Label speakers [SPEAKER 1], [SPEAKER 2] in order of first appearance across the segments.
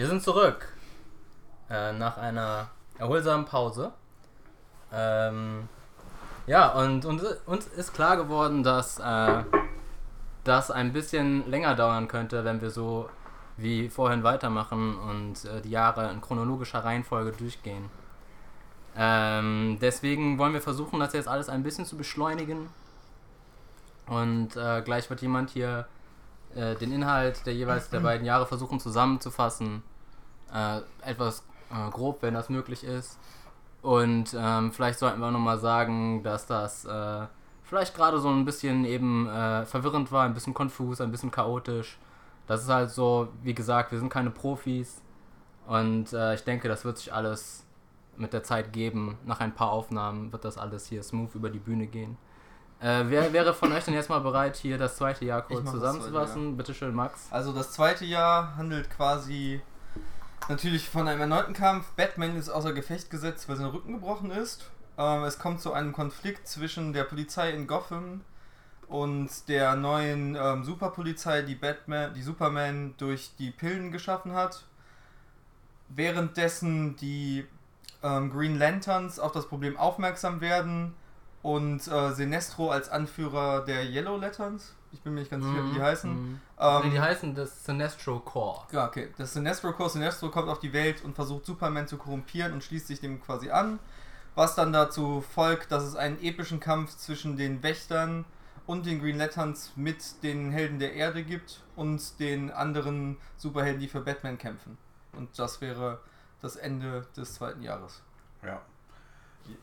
[SPEAKER 1] Wir sind zurück. Äh, nach einer erholsamen Pause. Ähm, ja, und, und uns ist klar geworden, dass äh, das ein bisschen länger dauern könnte, wenn wir so wie vorhin weitermachen und äh, die Jahre in chronologischer Reihenfolge durchgehen. Ähm, deswegen wollen wir versuchen, das jetzt alles ein bisschen zu beschleunigen. Und äh, gleich wird jemand hier äh, den Inhalt der jeweils der beiden Jahre versuchen zusammenzufassen. Äh, etwas äh, grob, wenn das möglich ist. Und ähm, vielleicht sollten wir nochmal sagen, dass das äh, vielleicht gerade so ein bisschen eben äh, verwirrend war, ein bisschen konfus, ein bisschen chaotisch. Das ist halt so, wie gesagt, wir sind keine Profis. Und äh, ich denke, das wird sich alles mit der Zeit geben. Nach ein paar Aufnahmen wird das alles hier smooth über die Bühne gehen. Äh, wer wäre von euch denn jetzt mal bereit, hier das zweite Jahr kurz zusammenzufassen? Bitte schön, Max.
[SPEAKER 2] Also das zweite Jahr handelt quasi natürlich von einem erneuten Kampf. Batman ist außer Gefecht gesetzt, weil sein Rücken gebrochen ist. Ähm, es kommt zu einem Konflikt zwischen der Polizei in Gotham und der neuen ähm, Superpolizei, die Batman, die Superman durch die Pillen geschaffen hat. Währenddessen die ähm, Green Lanterns auf das Problem aufmerksam werden und äh, Sinestro als Anführer der Yellow Lanterns, ich bin mir nicht ganz sicher, wie die heißen.
[SPEAKER 1] Mhm.
[SPEAKER 2] Ähm,
[SPEAKER 1] nee, die heißen das Sinestro Core.
[SPEAKER 2] ja, okay. Das Sinestro Corps, Sinestro kommt auf die Welt und versucht Superman zu korrumpieren und schließt sich dem quasi an. Was dann dazu folgt, dass es einen epischen Kampf zwischen den Wächtern und den Green Lanterns mit den Helden der Erde gibt und den anderen Superhelden, die für Batman kämpfen. Und das wäre das Ende des zweiten Jahres.
[SPEAKER 3] Ja.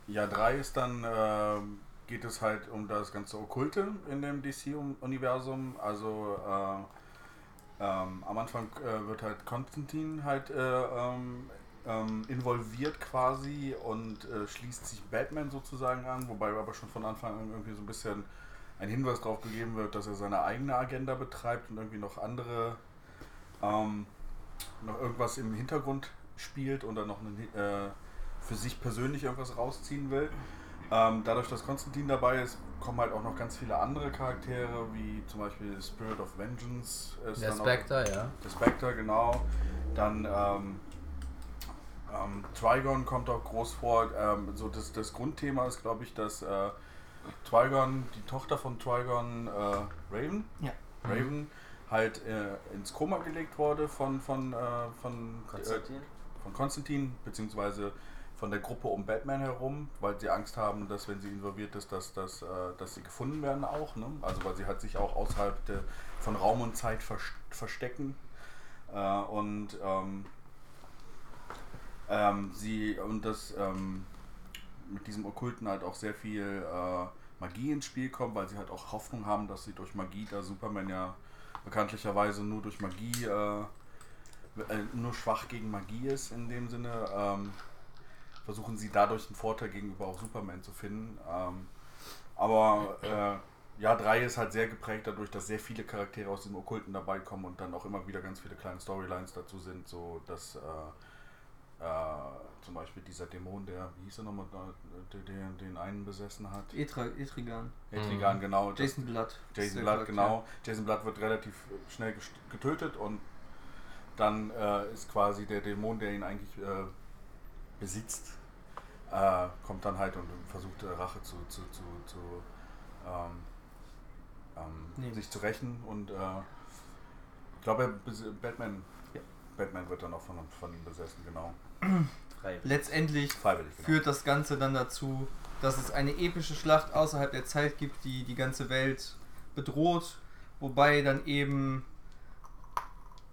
[SPEAKER 3] Jahr 3 ist dann, ähm, geht es halt um das ganze Okkulte in dem DC-Universum. Also äh, ähm, am Anfang äh, wird halt Konstantin halt äh, ähm, ähm, involviert quasi und äh, schließt sich Batman sozusagen an, wobei aber schon von Anfang an irgendwie so ein bisschen ein Hinweis darauf gegeben wird, dass er seine eigene Agenda betreibt und irgendwie noch andere, ähm, noch irgendwas im Hintergrund spielt und dann noch einen, äh, für sich persönlich irgendwas rausziehen will. Ähm, dadurch, dass Konstantin dabei ist, kommen halt auch noch ganz viele andere Charaktere, wie zum Beispiel Spirit of Vengeance. Ist
[SPEAKER 1] Der
[SPEAKER 3] auch-
[SPEAKER 1] Spectre, ja.
[SPEAKER 3] der Spectre, genau. Dann ähm, ähm, Trigon kommt auch groß vor. Ähm, so das, das Grundthema ist, glaube ich, dass äh, Trigon, die Tochter von Trigon, äh, Raven,
[SPEAKER 2] Ja.
[SPEAKER 3] Raven halt äh, ins Koma gelegt wurde von von äh, von
[SPEAKER 1] Konstantin?
[SPEAKER 3] Äh, von Konstantin beziehungsweise von der Gruppe um Batman herum, weil sie Angst haben, dass wenn sie involviert ist, dass, dass, äh, dass sie gefunden werden auch. Ne? Also weil sie halt sich auch außerhalb der, von Raum und Zeit vers verstecken. Äh, und ähm, ähm, sie und das ähm, mit diesem Okkulten halt auch sehr viel äh, Magie ins Spiel kommt, weil sie halt auch Hoffnung haben, dass sie durch Magie, da Superman ja bekanntlicherweise nur durch Magie, äh, äh, nur schwach gegen Magie ist in dem Sinne, ähm, versuchen sie dadurch einen Vorteil gegenüber auch Superman zu finden. Ähm, aber äh, Jahr 3 ist halt sehr geprägt dadurch, dass sehr viele Charaktere aus dem Okkulten dabei kommen und dann auch immer wieder ganz viele kleine Storylines dazu sind, so dass äh, äh, zum Beispiel dieser Dämon, der, wie hieß er nochmal, der, der den einen besessen hat.
[SPEAKER 2] Etra, Etrigan.
[SPEAKER 3] Etrigan, genau. das-
[SPEAKER 2] Jason Blood.
[SPEAKER 3] Jason Blood, genau. Jason Blood wird relativ schnell getötet und dann äh, ist quasi der Dämon, der ihn eigentlich äh, besitzt, äh, kommt dann halt und versucht äh, Rache zu, zu, zu, zu ähm, ähm,
[SPEAKER 2] Nee.
[SPEAKER 3] sich zu rächen und äh, ich glaube, er Batman,
[SPEAKER 2] Ja.
[SPEAKER 3] Batman wird dann auch von, von ihm besessen, genau.
[SPEAKER 1] Freiwillig.
[SPEAKER 2] Letztendlich
[SPEAKER 3] Freiwillig, genau.
[SPEAKER 2] führt das Ganze dann dazu, dass es eine epische Schlacht außerhalb der Zeit gibt, die die ganze Welt bedroht, wobei dann eben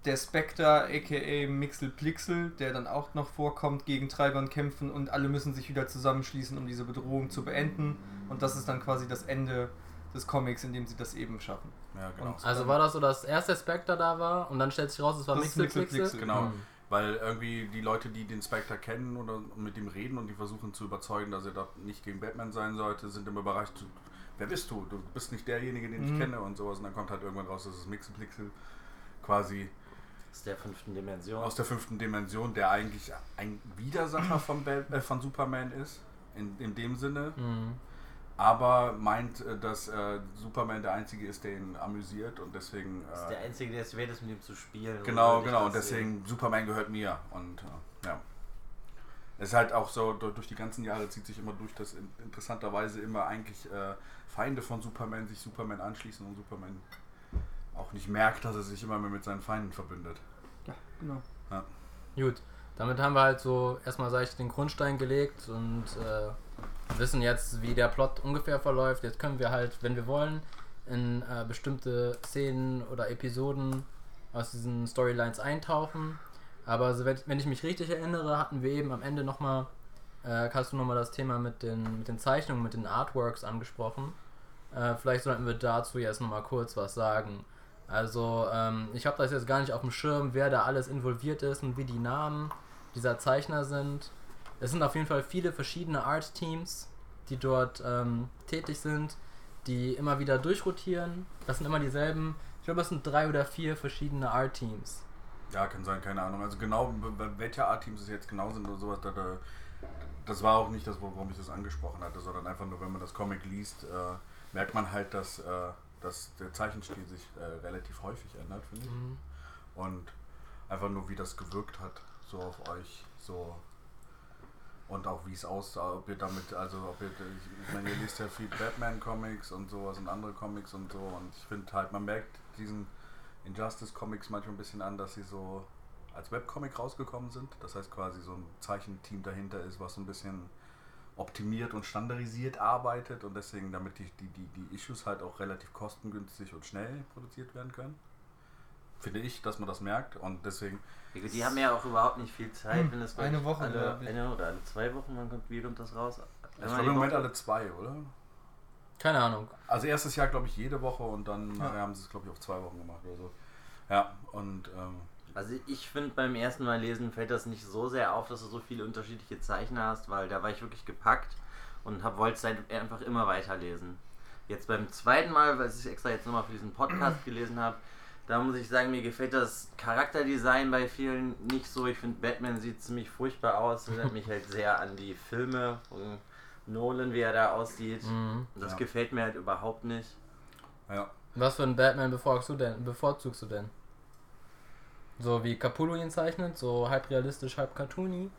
[SPEAKER 2] der Spectre, aka Mixel Plixel, der dann auch noch vorkommt, gegen Trigon kämpfen und alle müssen sich wieder zusammenschließen, um diese Bedrohung zu beenden. Und das ist dann quasi das Ende des Comics, in dem sie das eben schaffen.
[SPEAKER 3] Ja, genau.
[SPEAKER 2] Und-
[SPEAKER 1] Also war das so, dass erst der Spectre da war und dann stellt sich raus, es war Mixel
[SPEAKER 2] Mixel
[SPEAKER 1] Pixel?
[SPEAKER 2] Pixel.
[SPEAKER 3] Genau,
[SPEAKER 1] Mhm.
[SPEAKER 3] weil irgendwie die Leute, die den Spectre kennen oder mit ihm reden und die versuchen zu überzeugen, dass er doch nicht gegen Batman sein sollte, sind immer überrascht. Wer bist du? Du bist nicht derjenige, den ich
[SPEAKER 2] Mhm.
[SPEAKER 3] kenne und sowas. Und dann kommt halt irgendwann raus, dass es Mixelplixel quasi
[SPEAKER 4] Aus der fünften Dimension.
[SPEAKER 3] aus der fünften Dimension, der eigentlich ein Widersacher von, äh, von Superman ist. In, in dem Sinne.
[SPEAKER 1] Mhm.
[SPEAKER 3] aber meint, äh, dass äh, Superman der Einzige ist, der ihn amüsiert und deswegen.
[SPEAKER 4] Das ist
[SPEAKER 3] Äh,
[SPEAKER 4] der Einzige, der es wert ist, mit ihm zu spielen.
[SPEAKER 3] Genau, genau, und deswegen Superman gehört mir und äh, ja. Es ist halt auch so, du- durch die ganzen Jahre zieht sich immer durch, dass in- interessanterweise immer eigentlich äh, Feinde von Superman sich Superman anschließen und Superman auch nicht merkt, dass er sich immer mehr mit seinen Feinden verbündet.
[SPEAKER 2] Ja, genau.
[SPEAKER 1] Gut, damit haben wir halt so erstmal, sag ich, den Grundstein gelegt und äh, wissen jetzt, wie der Plot ungefähr verläuft. Jetzt können wir halt, wenn wir wollen, in äh, bestimmte Szenen oder Episoden aus diesen Storylines eintauchen. Aber so, wenn wenn ich mich richtig erinnere, hatten wir eben am Ende nochmal, äh, hast du nochmal das Thema mit den, mit den Zeichnungen, mit den Artworks angesprochen. Äh, vielleicht sollten wir dazu jetzt nochmal kurz was sagen. Also, ähm, ich habe das jetzt gar nicht auf dem Schirm, wer da alles involviert ist und wie die Namen dieser Zeichner sind. Es sind auf jeden Fall viele verschiedene Art-Teams, die dort ähm, tätig sind, die immer wieder durchrotieren. Das sind immer dieselben. Ich glaube, es sind drei oder vier verschiedene Art-Teams.
[SPEAKER 3] Ja, kann sein, keine Ahnung. Also genau, welche Art Teams es jetzt genau sind oder sowas, da, da, das war auch nicht das, warum ich das angesprochen hatte, sondern einfach nur, wenn man das Comic liest, äh, merkt man halt, dass, äh, dass der Zeichenstil sich äh, relativ häufig ändert, finde ich.
[SPEAKER 1] Mhm.
[SPEAKER 3] Und einfach nur, wie das gewirkt hat, so auf euch, so. Und auch wie es aussah, ob ihr damit, also ob ihr, ich meine, ihr liest ja viel Batman-Comics und sowas und andere Comics und so und ich finde halt, man merkt diesen Injustice-Comics manchmal ein bisschen an, dass sie so als Webcomic rausgekommen sind. Das heißt quasi so ein Zeichenteam dahinter ist, was so ein bisschen optimiert und standardisiert arbeitet und deswegen, damit die, die, die, die Issues halt auch relativ kostengünstig und schnell produziert werden können. Finde ich, dass man das merkt und deswegen,
[SPEAKER 4] Die haben ja auch überhaupt nicht viel Zeit,
[SPEAKER 2] Hm,
[SPEAKER 4] wenn es
[SPEAKER 2] eine Woche,
[SPEAKER 4] alle, eine oder alle zwei Wochen, wann kommt, wie kommt das raus?
[SPEAKER 3] ich glaube im Moment
[SPEAKER 4] Woche?
[SPEAKER 3] alle zwei, oder?
[SPEAKER 1] Keine Ahnung.
[SPEAKER 3] Also erstes Jahr glaube ich jede Woche und dann
[SPEAKER 2] Ja.
[SPEAKER 3] haben sie es glaube ich auf zwei Wochen gemacht oder so. Ja, und ähm,
[SPEAKER 4] Also ich finde beim ersten Mal lesen fällt das nicht so sehr auf, dass du so viele unterschiedliche Zeichner hast, weil da war ich wirklich gepackt und hab, wollte es halt einfach immer weiterlesen. Jetzt beim zweiten Mal, weil ich extra jetzt nochmal für diesen Podcast gelesen habe, da muss ich sagen, mir gefällt das Charakterdesign bei vielen nicht so. Ich finde, Batman sieht ziemlich furchtbar aus, erinnert mich halt sehr an die Filme von Nolan, wie er da aussieht.
[SPEAKER 1] Mhm.
[SPEAKER 4] Und das
[SPEAKER 3] Ja.
[SPEAKER 4] gefällt mir halt überhaupt nicht.
[SPEAKER 3] ja.
[SPEAKER 1] Was für einen Batman bevorzugst du denn? Bevorzugst du denn? So wie Capullo ihn zeichnet, so halb realistisch, halb cartoony.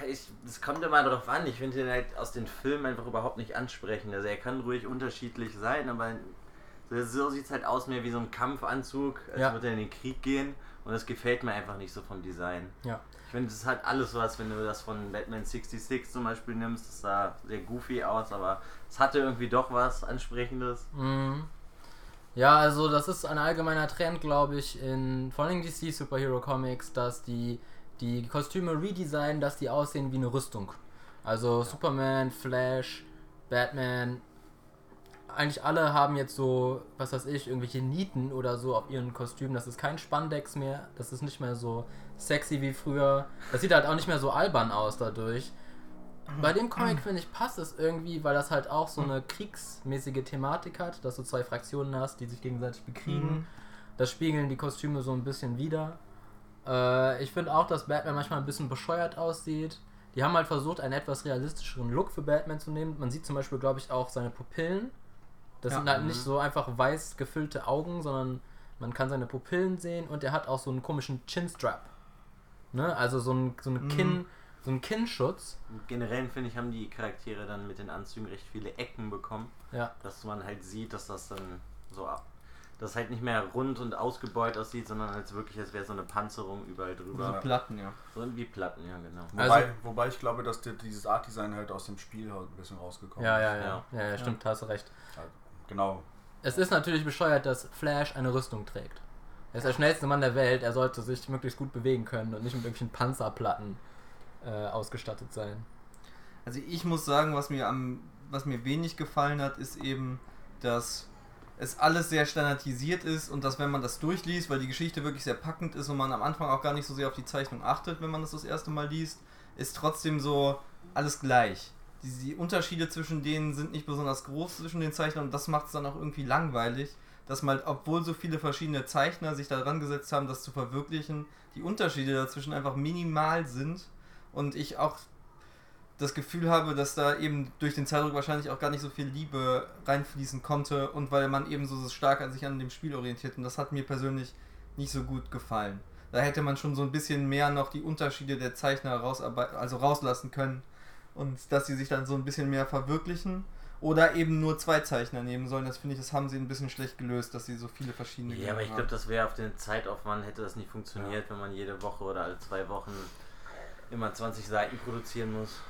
[SPEAKER 4] Ja, ich, das kommt immer darauf an. Ich finde ihn halt aus den Filmen einfach überhaupt nicht ansprechend. Also er kann ruhig unterschiedlich sein, aber so, so sieht es halt aus mehr wie so ein Kampfanzug, als
[SPEAKER 1] Ja.
[SPEAKER 4] würde er in den Krieg gehen. Und das gefällt mir einfach nicht so vom Design.
[SPEAKER 1] Ja.
[SPEAKER 4] Ich finde, das hat alles was, wenn du das von Batman 66 zum Beispiel nimmst. Das sah sehr goofy aus, aber es hatte irgendwie doch was Ansprechendes.
[SPEAKER 1] Mhm. Ja, also das ist ein allgemeiner Trend, glaube ich, in vor allem DC Superhero Comics, dass die die Kostüme redesignen, dass die aussehen wie eine Rüstung. Also Superman, Flash, Batman, eigentlich alle haben jetzt so, was weiß ich, irgendwelche Nieten oder so auf ihren Kostümen. Das ist kein Spandex mehr, das ist nicht mehr so sexy wie früher. Das sieht halt auch nicht mehr so albern aus dadurch. Bei dem Comic, finde ich, passt es irgendwie, weil das halt auch so eine kriegsmäßige Thematik hat, dass du zwei Fraktionen hast, die sich gegenseitig bekriegen.
[SPEAKER 2] Mhm.
[SPEAKER 1] Das spiegeln die Kostüme so ein bisschen wider. Äh, ich finde auch, dass Batman manchmal ein bisschen bescheuert aussieht. Die haben halt versucht, einen etwas realistischeren Look für Batman zu nehmen. Man sieht zum Beispiel, glaube ich, auch seine Pupillen. Das
[SPEAKER 2] Ja.
[SPEAKER 1] sind halt
[SPEAKER 4] Mhm.
[SPEAKER 1] nicht so einfach weiß gefüllte Augen, sondern man kann seine Pupillen sehen und er hat auch so einen komischen Chinstrap. Ne? Also so ein, so eine
[SPEAKER 2] Mhm.
[SPEAKER 1] Kinn, so ein Kinnschutz.
[SPEAKER 4] Generell finde ich, haben die Charaktere dann mit den Anzügen recht viele Ecken bekommen.
[SPEAKER 1] Ja.
[SPEAKER 4] dass man halt sieht, dass das dann so ab. Das halt nicht mehr rund und ausgebeult aussieht, sondern als wirklich, als wäre so eine Panzerung überall
[SPEAKER 2] So
[SPEAKER 4] drüber.
[SPEAKER 2] Platten, ja.
[SPEAKER 4] So wie Platten, ja, genau.
[SPEAKER 3] Wobei,
[SPEAKER 1] Also-
[SPEAKER 3] wobei ich glaube, dass die, dieses Art-Design halt aus dem Spiel halt ein bisschen rausgekommen
[SPEAKER 1] Ja,
[SPEAKER 3] ist.
[SPEAKER 1] ja, ja. Ja, ja, stimmt, hast du recht.
[SPEAKER 3] Genau.
[SPEAKER 1] Es ist natürlich bescheuert, dass Flash eine Rüstung trägt. Er ist der schnellste Mann der Welt, er sollte sich möglichst gut bewegen können und nicht mit irgendwelchen Panzerplatten äh, ausgestattet sein.
[SPEAKER 2] Also ich muss sagen, was mir am was mir wenig gefallen hat, ist eben, dass es alles sehr standardisiert ist und dass wenn man das durchliest, weil die Geschichte wirklich sehr packend ist und man am Anfang auch gar nicht so sehr auf die Zeichnung achtet, wenn man das das erste Mal liest, ist trotzdem so alles gleich. Die, die Unterschiede zwischen denen sind nicht besonders groß zwischen den Zeichnern und das macht es dann auch irgendwie langweilig, dass man, obwohl so viele verschiedene Zeichner sich daran gesetzt haben, das zu verwirklichen, die Unterschiede dazwischen einfach minimal sind und ich auch das Gefühl habe, dass da eben durch den Zeitdruck wahrscheinlich auch gar nicht so viel Liebe reinfließen konnte und weil man eben so stark an sich an dem Spiel orientiert und das hat mir persönlich nicht so gut gefallen. Da hätte man schon so ein bisschen mehr noch die Unterschiede der Zeichner rausarbeiten, also rauslassen können und dass sie sich dann so ein bisschen mehr verwirklichen oder eben nur zwei Zeichner nehmen sollen. Das finde ich, das haben sie ein bisschen schlecht gelöst, dass sie so viele verschiedene
[SPEAKER 4] Ja, aber ich glaube, das wäre auf den Zeitaufwand, hätte das nicht funktioniert,
[SPEAKER 3] Ja.
[SPEAKER 4] wenn man jede Woche oder alle zwei Wochen immer 20 Seiten produzieren muss.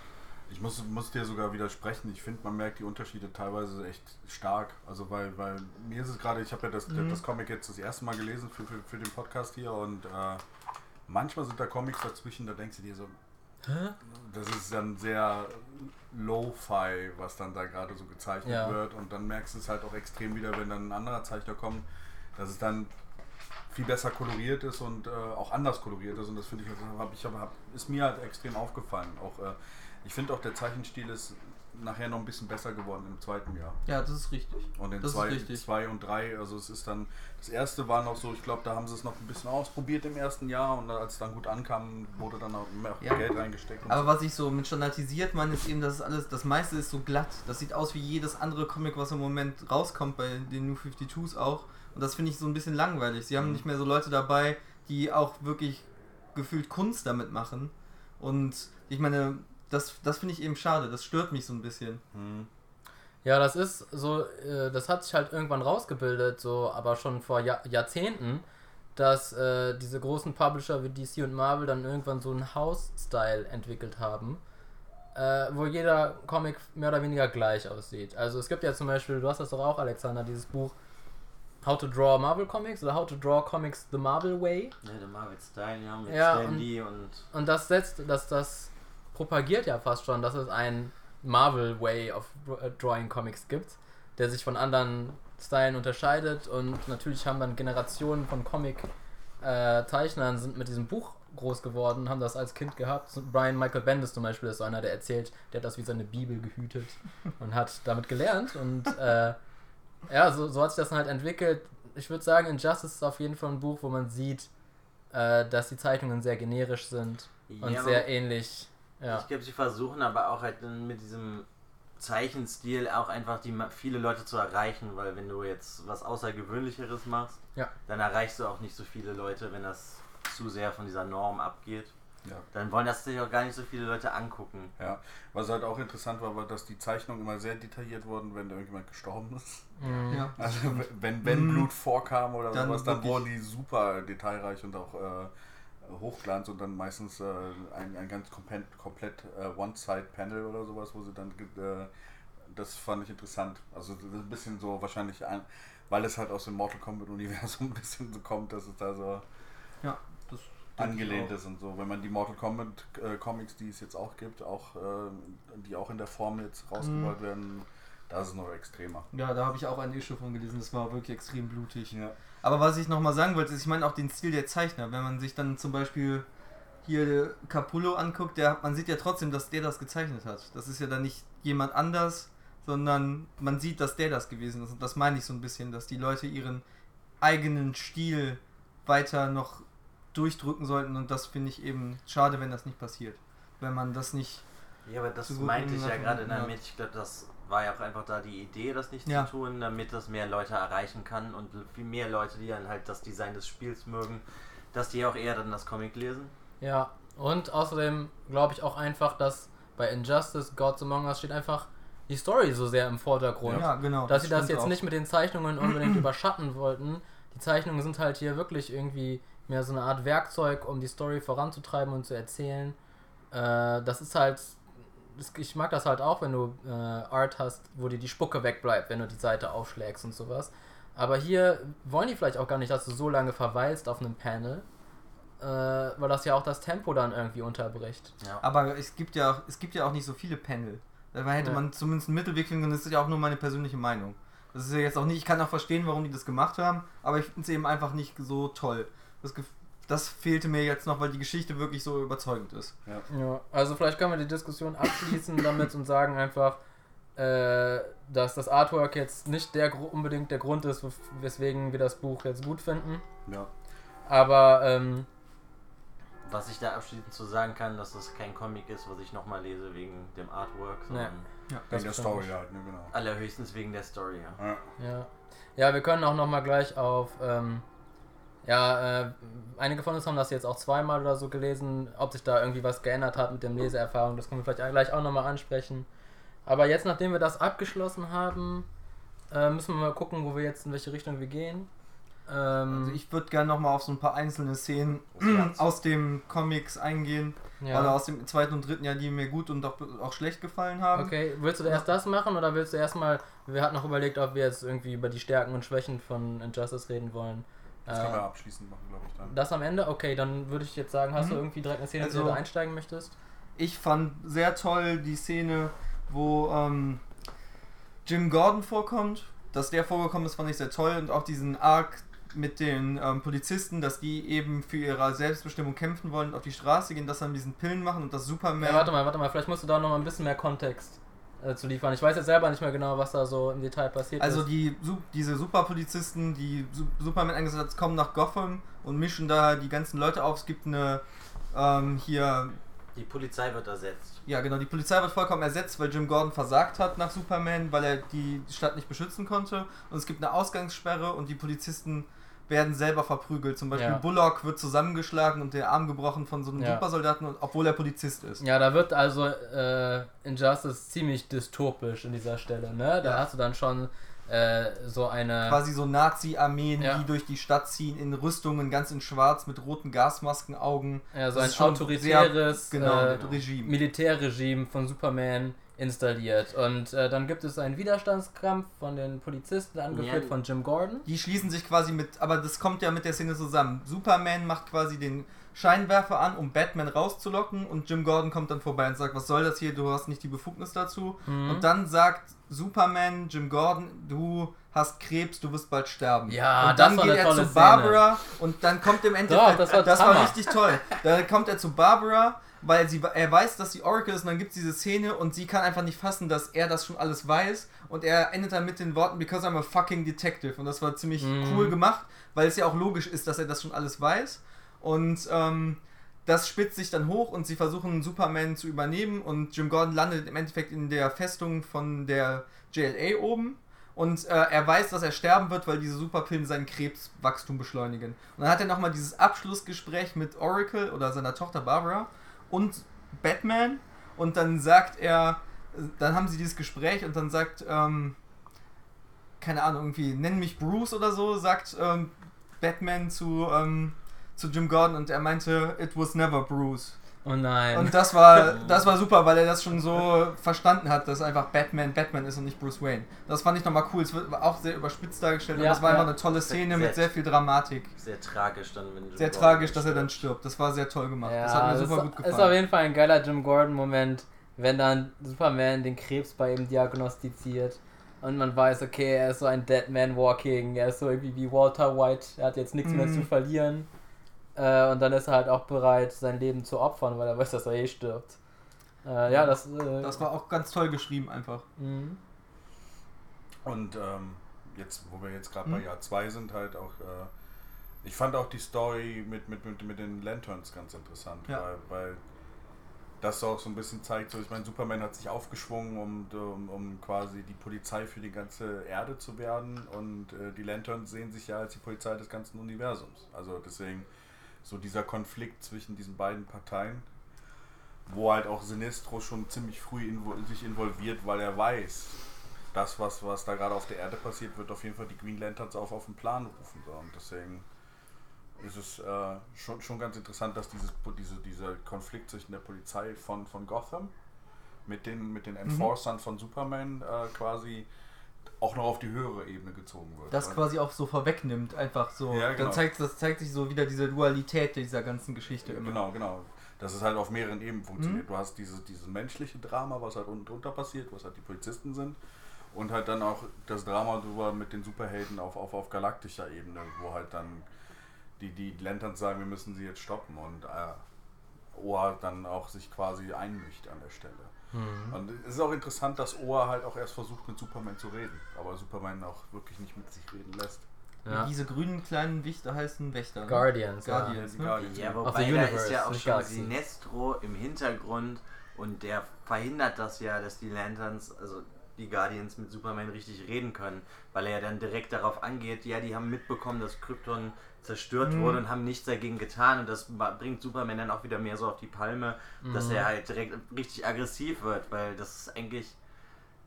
[SPEAKER 3] Ich muss, muss dir sogar widersprechen. Ich finde, man merkt die Unterschiede teilweise echt stark. Also weil, weil mir ist es gerade, ich habe ja das,
[SPEAKER 2] Mhm.
[SPEAKER 3] das Comic jetzt das erste Mal gelesen für, für, für den Podcast hier und äh, manchmal sind da Comics dazwischen, da denkst du dir so,
[SPEAKER 1] Hä?
[SPEAKER 3] das ist dann sehr low-fi, was dann da gerade so gezeichnet
[SPEAKER 1] Ja.
[SPEAKER 3] wird und dann merkst du es halt auch extrem wieder, wenn dann ein anderer Zeichner kommt, dass es dann viel besser koloriert ist und äh, auch anders koloriert ist und das finde ich, hab ich hab, ist mir halt extrem aufgefallen. Auch äh, ich finde auch der Zeichenstil ist nachher noch ein bisschen besser geworden im zweiten Jahr.
[SPEAKER 2] Ja, das ist richtig.
[SPEAKER 3] Und in
[SPEAKER 2] Das
[SPEAKER 3] zwei,
[SPEAKER 2] richtig.
[SPEAKER 3] zwei und drei, also es ist dann, das erste war noch so, ich glaube, da haben sie es noch ein bisschen ausprobiert im ersten Jahr und als es dann gut ankam, wurde dann auch mehr
[SPEAKER 2] Ja.
[SPEAKER 3] Geld reingesteckt.
[SPEAKER 2] Aber
[SPEAKER 3] so.
[SPEAKER 2] was ich so mit standardisiert meine, ist eben, dass es alles, das meiste ist so glatt. Das sieht aus wie jedes andere Comic, was im Moment rauskommt bei den New 52s auch. Und das finde ich so ein bisschen langweilig. Sie haben
[SPEAKER 3] Mhm.
[SPEAKER 2] nicht mehr so Leute dabei, die auch wirklich gefühlt Kunst damit machen. Und ich meine, das, das finde ich eben schade. Das stört mich so ein bisschen.
[SPEAKER 3] Hm.
[SPEAKER 1] Ja, das ist so, äh, das hat sich halt irgendwann rausgebildet, so, aber schon vor Jahr, Jahrzehnten, dass äh, diese großen Publisher wie DC und Marvel dann irgendwann so einen House-Style entwickelt haben, äh, wo jeder Comic mehr oder weniger gleich aussieht. Also es gibt ja zum Beispiel, du hast das doch auch, Alexander, dieses Buch How to Draw Marvel Comics oder How to Draw Comics the Marvel Way.
[SPEAKER 4] Ja, der Marvel Style, ja, mit
[SPEAKER 1] Ja,
[SPEAKER 4] Stan Lee und
[SPEAKER 1] Und das setzt, das, das propagiert ja fast schon, dass es ein Marvel Way of äh, Drawing Comics gibt, der sich von anderen Stylen unterscheidet und natürlich haben dann Generationen von Comic-Zeichnern sind mit diesem Buch groß geworden, haben das als Kind gehabt. Brian Michael Bendis zum Beispiel ist so einer, der erzählt, der hat das wie seine Bibel gehütet und hat damit gelernt und äh, ja, so, so hat sich das dann halt entwickelt. Ich würde sagen, Injustice ist auf jeden Fall ein Buch, wo man sieht, äh, dass die Zeichnungen sehr generisch sind und
[SPEAKER 4] Ja,
[SPEAKER 1] sehr ähnlich. Ja.
[SPEAKER 4] Ich glaube, sie versuchen aber auch halt mit diesem Zeichenstil auch einfach die viele Leute zu erreichen, weil wenn du jetzt was Außergewöhnlicheres machst,
[SPEAKER 1] Ja.
[SPEAKER 4] dann erreichst du auch nicht so viele Leute, wenn das zu sehr von dieser Norm abgeht.
[SPEAKER 3] Ja.
[SPEAKER 4] Dann wollen das sich auch gar nicht so viele Leute angucken.
[SPEAKER 3] Ja, was halt auch interessant war, war, dass die Zeichnungen immer sehr detailliert wurden, wenn irgendjemand gestorben ist.
[SPEAKER 1] Mhm.
[SPEAKER 2] Ja.
[SPEAKER 3] Also wenn, wenn
[SPEAKER 2] Mhm.
[SPEAKER 3] Blut vorkam oder
[SPEAKER 2] Dann
[SPEAKER 3] sowas, dann wurden die super detailreich und auch äh, hochglanz und dann meistens äh, ein, ein ganz komplett, komplett äh, One-Side-Panel oder sowas, wo sie dann, äh, das fand ich interessant. Also das ist ein bisschen so wahrscheinlich, ein, weil es halt aus dem Mortal Kombat-Universum ein bisschen so kommt, dass es da so
[SPEAKER 2] Ja,
[SPEAKER 3] angelehnt ist und so. Wenn man die Mortal Kombat äh, Comics, die es jetzt auch gibt, auch äh, die auch in der Form jetzt rausgebracht werden, da ist es noch extremer.
[SPEAKER 2] Ja, da habe ich auch ein Issue von gelesen. Das war wirklich extrem blutig.
[SPEAKER 3] Ja.
[SPEAKER 2] Aber was ich nochmal sagen wollte, ist, ich meine auch den Stil der Zeichner. Wenn man sich dann zum Beispiel hier Capullo anguckt, der, man sieht ja trotzdem, dass der das gezeichnet hat. Das ist ja dann nicht jemand anders, sondern man sieht, dass der das gewesen ist. Und das meine ich so ein bisschen, dass die Leute ihren eigenen Stil weiter noch durchdrücken sollten. Und das finde ich eben schade, wenn das nicht passiert. Wenn man das nicht.
[SPEAKER 4] Ja, aber das meinte ich ja gerade damit. Ich glaube, das war ja auch einfach da die Idee, das nicht
[SPEAKER 2] Ja.
[SPEAKER 4] zu tun, damit das mehr Leute erreichen kann und viel mehr Leute, die dann halt das Design des Spiels mögen, dass die auch eher dann das Comic lesen.
[SPEAKER 1] Ja, und außerdem glaube ich auch einfach, dass bei Injustice Gods Among Us steht einfach die Story so sehr im Vordergrund.
[SPEAKER 2] Ja, genau.
[SPEAKER 1] dass sie das jetzt
[SPEAKER 2] auch.
[SPEAKER 1] nicht mit den Zeichnungen unbedingt überschatten wollten. Die Zeichnungen sind halt hier wirklich irgendwie mehr so eine Art Werkzeug, um die Story voranzutreiben und zu erzählen. Äh, das ist halt, das, ich mag das halt auch, wenn du äh, Art hast, wo dir die Spucke wegbleibt, wenn du die Seite aufschlägst und sowas. Aber hier wollen die vielleicht auch gar nicht, dass du so lange verweilst auf einem Panel, äh, weil das ja auch das Tempo dann irgendwie unterbricht.
[SPEAKER 4] Ja.
[SPEAKER 2] Aber es gibt ja auch, es gibt ja auch nicht so viele Panel. Da hätte
[SPEAKER 1] Ja.
[SPEAKER 2] man zumindest einen Mittelweg finden können. Das ist ja auch nur meine persönliche Meinung. Das ist ja jetzt auch nicht, ich kann auch verstehen, warum die das gemacht haben, aber ich finde es eben einfach nicht so toll. Das, das fehlte mir jetzt noch, weil die Geschichte wirklich so überzeugend ist.
[SPEAKER 1] Ja, also vielleicht können wir die Diskussion abschließen damit und sagen einfach, äh, dass das Artwork jetzt nicht der unbedingt der Grund ist, wes- weswegen wir das Buch jetzt gut finden.
[SPEAKER 3] Ja.
[SPEAKER 1] Aber ähm,
[SPEAKER 4] Was ich da abschließend zu sagen kann, dass das kein Comic ist, was ich nochmal lese wegen dem Artwork, sondern
[SPEAKER 2] Ja.
[SPEAKER 3] Wegen der. Story halt, ne, genau.
[SPEAKER 4] allerhöchstens wegen der Story. Ja.
[SPEAKER 3] Ja.
[SPEAKER 1] Ja. Ja, wir können auch nochmal gleich auf. Ähm, ja, äh, einige von uns haben das jetzt auch zweimal oder so gelesen, ob sich da irgendwie was geändert hat mit dem Leseerfahrung. Das können wir vielleicht gleich auch nochmal ansprechen. Aber jetzt, nachdem wir das abgeschlossen haben, äh, müssen wir mal gucken, wo wir jetzt in welche Richtung wir gehen. Ähm,
[SPEAKER 2] Also ich würde gerne nochmal auf so ein paar einzelne Szenen
[SPEAKER 4] Ja.
[SPEAKER 2] aus dem Comics eingehen.
[SPEAKER 1] ja.
[SPEAKER 2] Oder aus dem zweiten und dritten Jahr, die mir gut und auch, auch schlecht gefallen haben.
[SPEAKER 1] Okay, willst du erst das machen oder willst du erstmal, wir hatten noch überlegt, ob wir jetzt irgendwie über die Stärken und Schwächen von Injustice reden wollen.
[SPEAKER 3] Das
[SPEAKER 1] Äh,
[SPEAKER 3] können wir abschließend machen, glaube ich, dann.
[SPEAKER 1] das am Ende? Okay, dann würde ich jetzt sagen, hast du
[SPEAKER 2] Mhm.
[SPEAKER 1] irgendwie direkt eine Szene,
[SPEAKER 2] Also-
[SPEAKER 1] in die du einsteigen möchtest?
[SPEAKER 2] Ich fand sehr toll die Szene, wo ähm, Jim Gordon vorkommt. Dass der vorgekommen ist, fand ich sehr toll. Und auch diesen Arc mit den ähm, Polizisten, dass die eben für ihre Selbstbestimmung kämpfen wollen und auf die Straße gehen, das dann mit diesen Pillen machen und das Superman.
[SPEAKER 1] Ja, warte mal, warte mal, vielleicht musst du da noch mal ein bisschen mehr Kontext äh, zu liefern. Ich weiß jetzt selber nicht mehr genau, was da so im Detail passiert
[SPEAKER 2] Also
[SPEAKER 1] ist.
[SPEAKER 2] die Su- diese Superpolizisten, die Su Superman eingesetzt hat, kommen nach Gotham und mischen da die ganzen Leute auf. Es gibt eine ähm, hier,
[SPEAKER 4] Die Polizei wird ersetzt.
[SPEAKER 2] ja genau, die Polizei wird vollkommen ersetzt, weil Jim Gordon versagt hat nach Superman, weil er die Stadt nicht beschützen konnte. Und es gibt eine Ausgangssperre und die Polizisten werden selber verprügelt. Zum Beispiel
[SPEAKER 1] Ja.
[SPEAKER 2] Bullock wird zusammengeschlagen und der Arm gebrochen von so einem
[SPEAKER 1] Ja.
[SPEAKER 2] Supersoldaten, obwohl er Polizist ist.
[SPEAKER 1] Ja, da wird also äh, Injustice ziemlich dystopisch in dieser Stelle, ne? Da
[SPEAKER 2] Ja.
[SPEAKER 1] hast du dann schon äh, so eine.
[SPEAKER 2] Quasi so Nazi-Armeen,
[SPEAKER 1] Ja.
[SPEAKER 2] die durch die Stadt ziehen, in Rüstungen, ganz in schwarz, mit roten Gasmaskenaugen.
[SPEAKER 1] Ja, so
[SPEAKER 2] Das
[SPEAKER 1] ein autoritäres
[SPEAKER 2] sehr, genau,
[SPEAKER 1] äh,
[SPEAKER 2] Regime.
[SPEAKER 1] Militärregime von Superman installiert. Und äh, dann gibt es einen Widerstandskampf von den Polizisten, angeführt
[SPEAKER 4] Ja.
[SPEAKER 1] von Jim Gordon.
[SPEAKER 2] Die schließen sich quasi mit, aber das kommt ja mit der Szene zusammen. Superman macht quasi den Scheinwerfer an, um Batman rauszulocken und Jim Gordon kommt dann vorbei und sagt, was soll das hier, du hast nicht die Befugnis dazu.
[SPEAKER 1] Mhm.
[SPEAKER 2] Und dann sagt Superman, Jim Gordon, du hast Krebs, du wirst bald sterben.
[SPEAKER 1] Ja,
[SPEAKER 2] und dann
[SPEAKER 1] das war
[SPEAKER 2] geht
[SPEAKER 1] eine
[SPEAKER 2] er zu Barbara und dann kommt im Endeffekt,
[SPEAKER 1] Doch, das war
[SPEAKER 2] das war richtig toll. Dann kommt er zu Barbara, weil sie, er weiß, dass sie Oracle ist und dann gibt es diese Szene und sie kann einfach nicht fassen, dass er das schon alles weiß und er endet dann mit den Worten, because I'm a fucking detective und das war ziemlich
[SPEAKER 1] Mhm.
[SPEAKER 2] cool gemacht, weil es ja auch logisch ist, dass er das schon alles weiß und ähm, das spitzt sich dann hoch und sie versuchen Superman zu übernehmen und Jim Gordon landet im Endeffekt in der Festung von der JLA oben und äh, er weiß, dass er sterben wird, weil diese Superpillen sein Krebswachstum beschleunigen. Und dann hat er nochmal dieses Abschlussgespräch mit Oracle oder seiner Tochter Barbara und Batman und dann sagt er, dann haben sie dieses Gespräch und dann sagt, ähm, keine Ahnung, irgendwie, nenn mich Bruce oder so, sagt ähm, Batman zu, ähm, zu Jim Gordon und er meinte, it was never Bruce.
[SPEAKER 1] Oh nein.
[SPEAKER 2] Und das war, das war super, weil er das schon so verstanden hat, dass einfach Batman Batman ist und nicht Bruce Wayne. Das fand ich nochmal cool. Es wird auch sehr überspitzt dargestellt,
[SPEAKER 1] Ja,
[SPEAKER 2] aber es war
[SPEAKER 1] ja.
[SPEAKER 2] einfach eine tolle Szene
[SPEAKER 4] Sehr-
[SPEAKER 2] mit sehr viel Dramatik.
[SPEAKER 4] Sehr tragisch dann, wenn Jim
[SPEAKER 2] Sehr
[SPEAKER 4] Gordon
[SPEAKER 2] tragisch, dass er dann
[SPEAKER 4] stirbt.
[SPEAKER 2] Das war sehr toll gemacht.
[SPEAKER 1] ja,
[SPEAKER 2] das hat mir super
[SPEAKER 1] ist,
[SPEAKER 2] gut
[SPEAKER 1] ist auf
[SPEAKER 2] gefallen.
[SPEAKER 1] jeden Fall ein geiler Jim Gordon-Moment, wenn dann Superman den Krebs bei ihm diagnostiziert. Und man weiß, okay, er ist so ein Dead Man Walking, er ist so irgendwie wie Walter White, er hat jetzt nichts mehr
[SPEAKER 2] Mhm.
[SPEAKER 1] zu verlieren. Äh, und dann ist er halt auch bereit, sein Leben zu opfern, weil er weiß, dass er eh stirbt. Äh, ja, das. Äh,
[SPEAKER 2] Das war auch ganz toll geschrieben einfach.
[SPEAKER 1] mhm.
[SPEAKER 3] Und ähm, jetzt, wo wir jetzt gerade bei
[SPEAKER 2] Hm?
[SPEAKER 3] Jahr 2 sind, halt auch, äh, ich fand auch die Story mit, mit, mit, mit den Lanterns ganz interessant,
[SPEAKER 2] Ja.
[SPEAKER 3] weil, weil das auch so ein bisschen zeigt, so ich meine, Superman hat sich aufgeschwungen, um, um, um quasi die Polizei für die ganze Erde zu werden und äh, die Lanterns sehen sich ja als die Polizei des ganzen Universums. Also deswegen so dieser Konflikt zwischen diesen beiden Parteien, wo halt auch Sinestro schon ziemlich früh invol sich involviert, weil er weiß, das, was, was da gerade auf der Erde passiert, wird auf jeden Fall die Green Lanterns auf, auf den Plan rufen. So. Und deswegen ist es äh, schon, schon ganz interessant, dass dieses, diese, dieser Konflikt zwischen der Polizei von, von Gotham mit den, mit den Enforcern von Superman äh, quasi auch noch auf die höhere Ebene gezogen wird.
[SPEAKER 2] Das
[SPEAKER 3] Und-
[SPEAKER 2] quasi auch so vorwegnimmt, einfach so.
[SPEAKER 3] Ja, genau.
[SPEAKER 2] Dann zeigt, das zeigt sich so wieder diese Dualität dieser ganzen Geschichte immer.
[SPEAKER 3] Genau, genau. Dass es halt auf mehreren Ebenen funktioniert.
[SPEAKER 2] Mhm.
[SPEAKER 3] Du hast dieses, dieses menschliche Drama, was halt unten drunter passiert, was halt die Polizisten sind. Und halt dann auch das Drama drüber mit den Superhelden auf, auf, auf galaktischer Ebene, wo halt dann die, die Lanterns sagen, wir müssen sie jetzt stoppen und äh, Oa dann auch sich quasi einmischt an der Stelle.
[SPEAKER 1] Mhm.
[SPEAKER 3] Und es ist auch interessant, dass Oa halt auch erst versucht mit Superman zu reden, aber Superman auch wirklich nicht mit sich reden lässt.
[SPEAKER 1] Ja.
[SPEAKER 2] Diese grünen kleinen Wichter heißen Wächter. Ne?
[SPEAKER 1] Guardians. Ja.
[SPEAKER 2] Guardians.
[SPEAKER 3] Die
[SPEAKER 2] ne?
[SPEAKER 3] Guardians,
[SPEAKER 4] Ja,
[SPEAKER 3] ja.
[SPEAKER 4] Wobei da
[SPEAKER 1] Universe,
[SPEAKER 4] ist ja auch schon
[SPEAKER 1] Galaxy.
[SPEAKER 4] Sinestro im Hintergrund und der verhindert das ja, dass die Lanterns, also die Guardians mit Superman richtig reden können, weil er ja dann direkt darauf angeht, ja, die haben mitbekommen, dass Krypton zerstört
[SPEAKER 2] Mhm.
[SPEAKER 4] wurde und haben nichts dagegen getan und das bringt Superman dann auch wieder mehr so auf die Palme, dass
[SPEAKER 1] Mhm.
[SPEAKER 4] er halt direkt richtig aggressiv wird, weil das ist eigentlich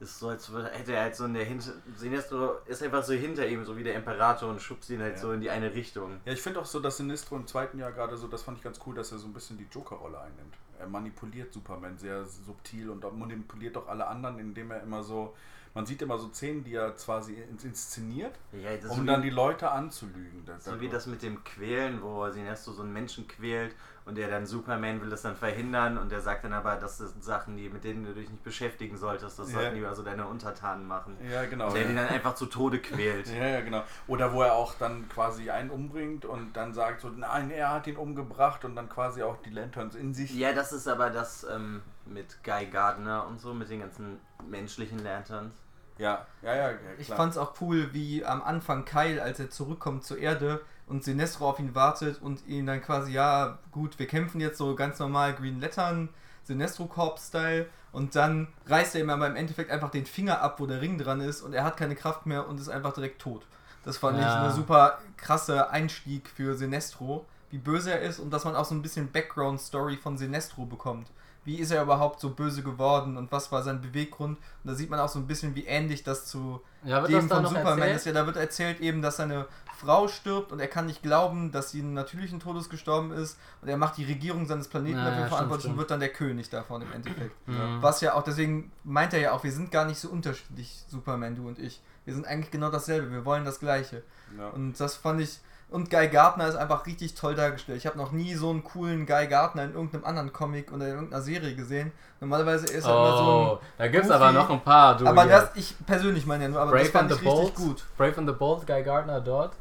[SPEAKER 4] ist so, als hätte er halt so in der Hinter. Sinestro ist einfach so hinter ihm, so wie der Imperator und schubst ihn halt
[SPEAKER 3] Ja.
[SPEAKER 4] so in die eine Richtung.
[SPEAKER 3] Ja, ich finde auch so, dass Sinistro im zweiten Jahr gerade so, das fand ich ganz cool, dass er so ein bisschen die Joker-Rolle einnimmt. Er manipuliert Superman sehr subtil und manipuliert auch alle anderen, indem er immer so, man sieht immer so Szenen, die er quasi ins- inszeniert,
[SPEAKER 4] Ja,
[SPEAKER 3] um
[SPEAKER 4] so
[SPEAKER 3] dann die Leute anzulügen. Das-
[SPEAKER 4] So wie das mit dem Quälen, wo Sinestro so einen Menschen quält und der dann Superman will das dann verhindern und der sagt dann aber, das sind Sachen, die, mit denen du dich nicht beschäftigen solltest, das sollten lieber so deine Untertanen machen.
[SPEAKER 3] Ja, genau.
[SPEAKER 4] Und der
[SPEAKER 3] ja.
[SPEAKER 4] ihn dann einfach zu Tode quält.
[SPEAKER 3] Ja, ja, genau. Oder wo er auch dann quasi einen umbringt und dann sagt so, nein, er hat ihn umgebracht und dann quasi auch die Lanterns in sich.
[SPEAKER 4] Ja, das ist aber das ähm, mit Guy Gardner und so, mit den ganzen menschlichen Lanterns.
[SPEAKER 3] Ja, ja, ja, ja
[SPEAKER 2] Ich
[SPEAKER 3] klar.
[SPEAKER 2] fand's auch cool, wie am Anfang Kyle, als er zurückkommt zur Erde und Sinestro auf ihn wartet und ihn dann quasi, ja, gut, wir kämpfen jetzt so ganz normal Green Lettern, Sinestro Corp-Style und dann reißt er ihm aber im Endeffekt einfach den Finger ab, wo der Ring dran ist und er hat keine Kraft mehr und ist einfach direkt tot. Das fand ich
[SPEAKER 1] Ja.
[SPEAKER 2] eine super krasse Einstieg für Sinestro, wie böse er ist und dass man auch so ein bisschen Background-Story von Sinestro bekommt. Wie ist er überhaupt so böse geworden und was war sein Beweggrund? Und da sieht man auch so ein bisschen, wie ähnlich das zu
[SPEAKER 1] Ja,
[SPEAKER 2] dem von Superman
[SPEAKER 1] erzählt?
[SPEAKER 2] ist ja, da wird erzählt eben, dass seine Frau stirbt und er kann nicht glauben, dass sie einen natürlichen Todes gestorben ist und er macht die Regierung seines Planeten
[SPEAKER 1] Ja,
[SPEAKER 2] dafür
[SPEAKER 1] ja, stimmt,
[SPEAKER 2] verantwortlich und wird dann der König davon im Endeffekt.
[SPEAKER 1] Mhm.
[SPEAKER 2] Was ja auch, deswegen meint er ja auch, wir sind gar nicht so unterschiedlich, Superman, du und ich. Wir sind eigentlich genau dasselbe, wir wollen das Gleiche.
[SPEAKER 3] ja.
[SPEAKER 2] Und das fand ich. Und Guy Gardner ist einfach richtig toll dargestellt. Ich habe noch nie so einen coolen Guy Gardner in irgendeinem anderen Comic oder in irgendeiner Serie gesehen. Normalerweise ist er immer so ein.
[SPEAKER 1] Oh, da gibt's
[SPEAKER 2] Goofy-
[SPEAKER 1] aber noch ein paar, du.
[SPEAKER 2] Aber das, ich persönlich meine ja nur, aber das
[SPEAKER 1] Brave
[SPEAKER 2] fand
[SPEAKER 1] and
[SPEAKER 2] ich
[SPEAKER 1] the
[SPEAKER 2] richtig
[SPEAKER 1] Bold.
[SPEAKER 2] gut.
[SPEAKER 1] Brave and the Bold, Guy Gardner dort.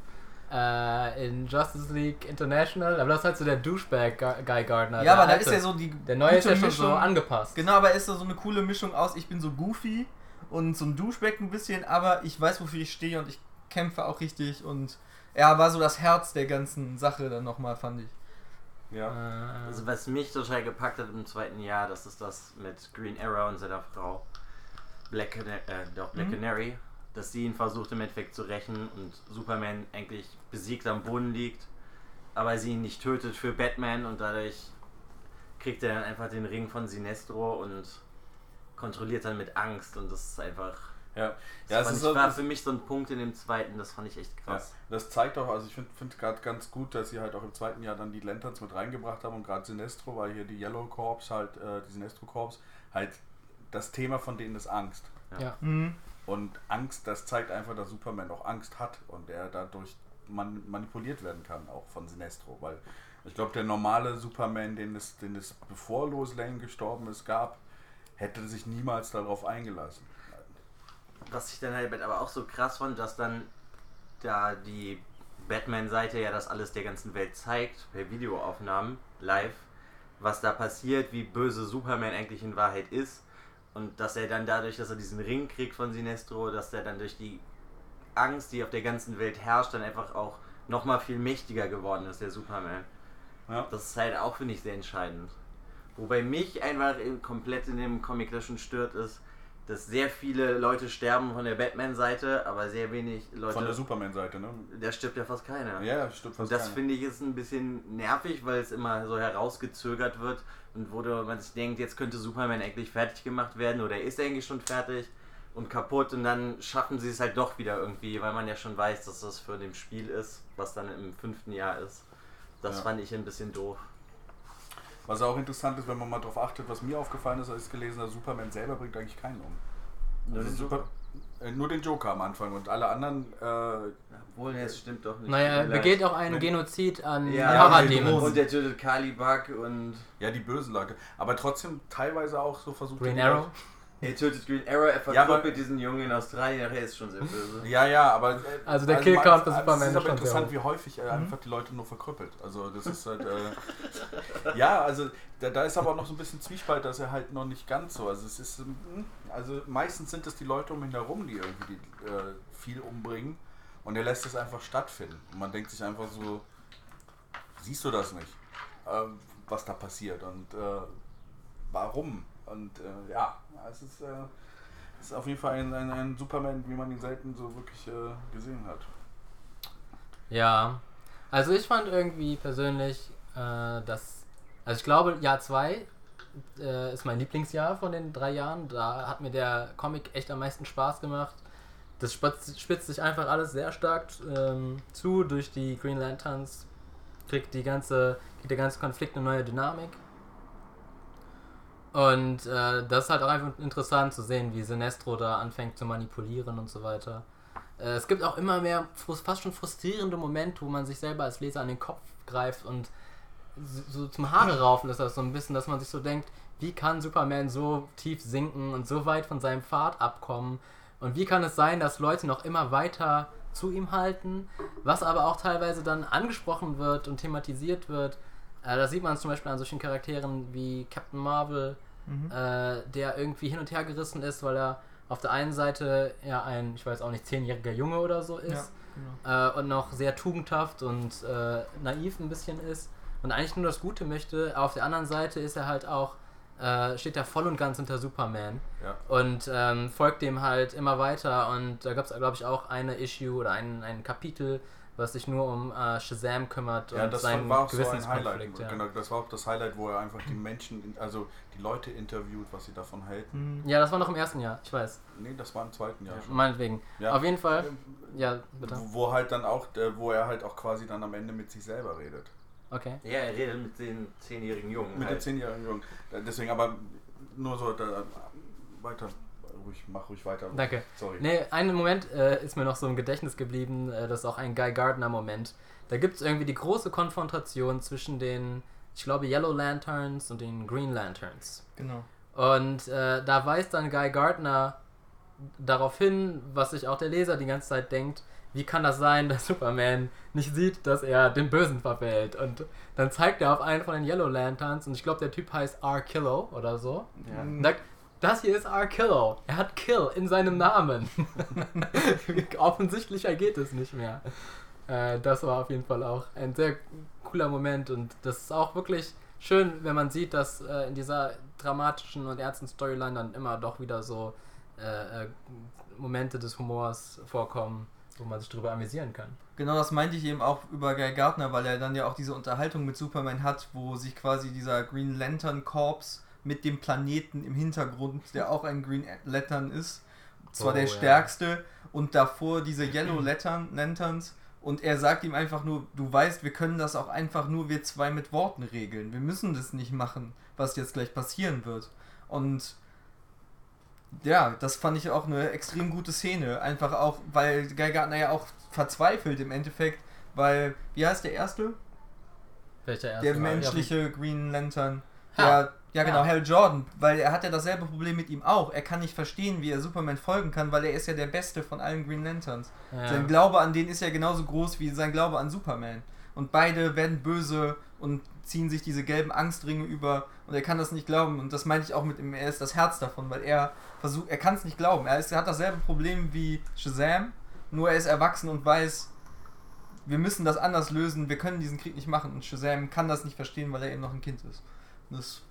[SPEAKER 1] Äh, in Justice League International. Aber das ist halt so der Douchebag Guy Gardner.
[SPEAKER 2] Ja, aber da ist ja so die.
[SPEAKER 1] Der neue ist ja schon so
[SPEAKER 2] Mischung.
[SPEAKER 1] angepasst.
[SPEAKER 2] Genau, aber er ist da so eine coole Mischung aus, ich bin so goofy und so ein Duschbeck ein bisschen, aber ich weiß, wofür ich stehe und ich kämpfe auch richtig und er war so das Herz der ganzen Sache dann nochmal, fand ich.
[SPEAKER 3] ja.
[SPEAKER 1] Äh,
[SPEAKER 4] Also was mich total gepackt hat im zweiten Jahr, das ist das mit Green Arrow und seiner Frau Black, Cana äh, doch, Black
[SPEAKER 2] Mhm.
[SPEAKER 4] Canary, dass sie ihn versucht im Endeffekt zu rächen und Superman eigentlich besiegt am Boden liegt, aber sie ihn nicht tötet für Batman und dadurch kriegt er dann einfach den Ring von Sinestro und kontrolliert dann mit Angst und das ist einfach
[SPEAKER 3] ja.
[SPEAKER 4] das
[SPEAKER 3] ja, es ist
[SPEAKER 4] ich,
[SPEAKER 3] so,
[SPEAKER 4] war für mich so ein Punkt in dem zweiten, das fand ich echt
[SPEAKER 3] ja,
[SPEAKER 4] krass.
[SPEAKER 3] das zeigt auch, also ich finde find gerade ganz gut, dass sie halt auch im zweiten Jahr dann die Lanterns mit reingebracht haben und gerade Sinestro, weil hier die Yellow Corps halt, äh, die Sinestro Corps, halt das Thema von denen ist Angst.
[SPEAKER 1] ja.
[SPEAKER 2] Mhm.
[SPEAKER 3] Und Angst, das zeigt einfach, dass Superman auch Angst hat und er dadurch man manipuliert werden kann, auch von Sinestro. Weil ich glaube, der normale Superman, den es, den es bevor Lois Lane gestorben ist, gab, hätte sich niemals darauf eingelassen.
[SPEAKER 4] Was ich dann halt aber auch so krass fand, dass dann da die Batman-Seite ja das alles der ganzen Welt zeigt, per Videoaufnahmen, live, was da passiert, wie böse Superman eigentlich in Wahrheit ist. Und dass er dann dadurch, dass er diesen Ring kriegt von Sinestro, dass er dann durch die Angst, die auf der ganzen Welt herrscht, dann einfach auch nochmal viel mächtiger geworden ist, der Superman.
[SPEAKER 3] Ja.
[SPEAKER 4] Das ist halt auch, finde ich, sehr entscheidend. Wobei mich einfach in- komplett in dem Comic das schon stört, ist, dass sehr viele Leute sterben von der Batman-Seite, aber sehr wenig Leute.
[SPEAKER 3] Von der Superman-Seite, ne?
[SPEAKER 4] da stirbt ja fast keiner.
[SPEAKER 3] Ja, stimmt fast
[SPEAKER 4] Und das finde ich ist ein bisschen nervig, weil es immer so herausgezögert wird und wo man sich denkt, jetzt könnte Superman eigentlich fertig gemacht werden oder ist er eigentlich schon fertig und kaputt und dann schaffen sie es halt doch wieder irgendwie, weil man ja schon weiß, dass das für dem Spiel ist, was dann im fünften Jahr ist. Das
[SPEAKER 3] Ja.
[SPEAKER 4] fand ich ein bisschen doof.
[SPEAKER 3] Was auch interessant ist, wenn man mal darauf achtet, was mir aufgefallen ist, als ich gelesen habe, Superman selber bringt eigentlich keinen um.
[SPEAKER 4] Nur
[SPEAKER 3] Also
[SPEAKER 4] den
[SPEAKER 3] Super, äh, nur den Joker am Anfang und alle anderen äh,
[SPEAKER 4] Obwohl, es stimmt doch nicht.
[SPEAKER 1] Naja, er begeht auch einen Genozid an
[SPEAKER 4] Ja,
[SPEAKER 1] Parademons.
[SPEAKER 4] und der tötet Kalibak und
[SPEAKER 3] Ja, die bösen Leute. Aber trotzdem teilweise auch so versucht.
[SPEAKER 1] Green Arrow.
[SPEAKER 4] Er tötet Green Arrow, er
[SPEAKER 3] Ja, aber-
[SPEAKER 4] verkrüppelt diesen Jungen in Australien, er ist schon sehr böse.
[SPEAKER 3] Ja, ja, aber. äh,
[SPEAKER 1] Also der Killcount für
[SPEAKER 3] es
[SPEAKER 1] Superman
[SPEAKER 3] ist
[SPEAKER 1] ist
[SPEAKER 3] aber interessant, wie häufig er einfach die Leute nur verkrüppelt. Also, das ist halt. Äh, ja, also, da, da ist aber auch noch so ein bisschen Zwiespalt, dass er halt noch nicht ganz so. Also, es ist. ähm, Also, meistens sind es die Leute um ihn herum, die irgendwie die, äh, viel umbringen. Und er lässt es einfach stattfinden. Und man denkt sich einfach so, siehst du das nicht, äh, was da passiert und äh, warum? Und äh, ja, es ist, äh, es ist auf jeden Fall ein, ein, ein Superman, wie man ihn selten so wirklich äh, gesehen hat.
[SPEAKER 1] Ja, also ich fand irgendwie persönlich, äh, dass, also ich glaube, Jahr 2 äh, ist mein Lieblingsjahr von den drei Jahren. Da hat mir der Comic echt am meisten Spaß gemacht. Das spitzt, spitzt sich einfach alles sehr stark ähm, zu durch die Green Lanterns. Kriegt, die ganze, kriegt der ganze Konflikt eine neue Dynamik. Und äh, das ist halt auch einfach interessant zu sehen, wie Sinestro da anfängt zu manipulieren und so weiter. Äh, es gibt auch immer mehr fast schon frustrierende Momente, wo man sich selber als Leser an den Kopf greift und so, so zum Haare raufen ist das so ein bisschen, dass man sich so denkt, wie kann Superman so tief sinken und so weit von seinem Pfad abkommen? Und wie kann es sein, dass Leute noch immer weiter zu ihm halten, was aber auch teilweise dann angesprochen wird und thematisiert wird. Äh, da sieht man es zum Beispiel an solchen Charakteren wie Captain Marvel,
[SPEAKER 2] Mhm.
[SPEAKER 1] äh, der irgendwie hin und her gerissen ist, weil er auf der einen Seite ja ein, ich weiß auch nicht, zehnjähriger Junge oder so ist
[SPEAKER 2] Ja, genau.
[SPEAKER 1] äh, und noch sehr tugendhaft und äh, naiv ein bisschen ist und eigentlich nur das Gute möchte. Auf der anderen Seite ist er halt auch, äh, steht er voll und ganz hinter Superman
[SPEAKER 3] Ja.
[SPEAKER 1] und ähm, folgt dem halt immer weiter und da gab es, glaube ich, auch eine Issue oder ein, ein Kapitel, was sich nur um äh, Shazam kümmert
[SPEAKER 3] Ja,
[SPEAKER 1] und
[SPEAKER 3] das
[SPEAKER 1] seinen
[SPEAKER 3] war auch so ein. Highlight.
[SPEAKER 1] ja.
[SPEAKER 3] Genau, das war auch das Highlight, wo er einfach die Menschen, also die Leute interviewt, was sie davon halten.
[SPEAKER 2] Mhm.
[SPEAKER 1] ja, das war noch im ersten Jahr, ich weiß.
[SPEAKER 3] Nee, das war im zweiten Jahr schon.
[SPEAKER 1] Meinetwegen.
[SPEAKER 3] Ja.
[SPEAKER 1] Auf jeden Fall. Ja, bitte.
[SPEAKER 3] Wo halt dann auch, äh, wo er halt auch quasi dann am Ende mit sich selber redet.
[SPEAKER 1] Okay.
[SPEAKER 4] Ja, er redet mit den zehnjährigen Jungen.
[SPEAKER 3] Mit
[SPEAKER 4] halt.
[SPEAKER 3] dem zehnjährigen Jungen. Äh, Deswegen aber nur so da, weiter, ruhig, mach ruhig weiter.
[SPEAKER 1] Danke.
[SPEAKER 3] Sorry.
[SPEAKER 1] Nee, einen Moment äh, ist mir noch so im Gedächtnis geblieben, äh, das ist auch ein Guy Gardner-Moment. Da gibt es irgendwie die große Konfrontation zwischen den, ich glaube, Yellow Lanterns und den Green Lanterns.
[SPEAKER 2] Genau.
[SPEAKER 1] Und äh, da weist dann Guy Gardner darauf hin, was sich auch der Leser die ganze Zeit denkt, wie kann das sein, dass Superman nicht sieht, dass er dem Bösen verfällt? Und dann zeigt er auf einen von den Yellow Lanterns, und ich glaube, der Typ heißt R-Killo oder so.
[SPEAKER 4] Ja.
[SPEAKER 1] Und sagt, das hier ist R-Killo. Er hat Kill in seinem Namen. Offensichtlicher geht es nicht mehr. Äh, das war auf jeden Fall auch ein sehr cooler Moment und das ist auch wirklich schön, wenn man sieht, dass äh, in dieser dramatischen und ernsten Storyline dann immer doch wieder so äh, äh, Momente des Humors vorkommen, wo man sich drüber amüsieren kann.
[SPEAKER 2] Genau das meinte ich eben auch über Guy Gardner, weil er dann ja auch diese Unterhaltung mit Superman hat, wo sich quasi dieser Green Lantern Corps mit dem Planeten im Hintergrund, der auch ein Green Lantern ist, zwar
[SPEAKER 1] Oh,
[SPEAKER 2] der
[SPEAKER 1] ja.
[SPEAKER 2] stärkste, und davor diese Yellow Lantern, Lanterns. Und er sagt ihm einfach nur, du weißt, wir können das auch einfach nur wir zwei mit Worten regeln. Wir müssen das nicht machen, was jetzt gleich passieren wird. Und ja, das fand ich auch eine extrem gute Szene. Einfach auch, weil Guy Gardner ja auch verzweifelt im Endeffekt, weil, wie heißt der erste?
[SPEAKER 1] Welcher erste?
[SPEAKER 2] Der menschliche Green Lantern. Ja, ja, genau,
[SPEAKER 1] Hal.
[SPEAKER 2] Hal Jordan, weil er hat ja dasselbe Problem mit ihm auch. Er kann nicht verstehen, wie er Superman folgen kann, weil er ist ja der Beste von allen Green Lanterns.
[SPEAKER 1] ja.
[SPEAKER 2] Sein Glaube an den ist ja genauso groß wie sein Glaube an Superman. Und beide werden böse und ziehen sich diese gelben Angstringe über und er kann das nicht glauben. Und das meinte ich auch mit ihm, er ist das Herz davon, weil er versucht, er kann es nicht glauben. Er, ist, er hat dasselbe Problem wie Shazam, nur er ist erwachsen und weiß, wir müssen das anders lösen, wir können diesen Krieg nicht machen. Und Shazam kann das nicht verstehen, weil er eben noch ein Kind ist. Und das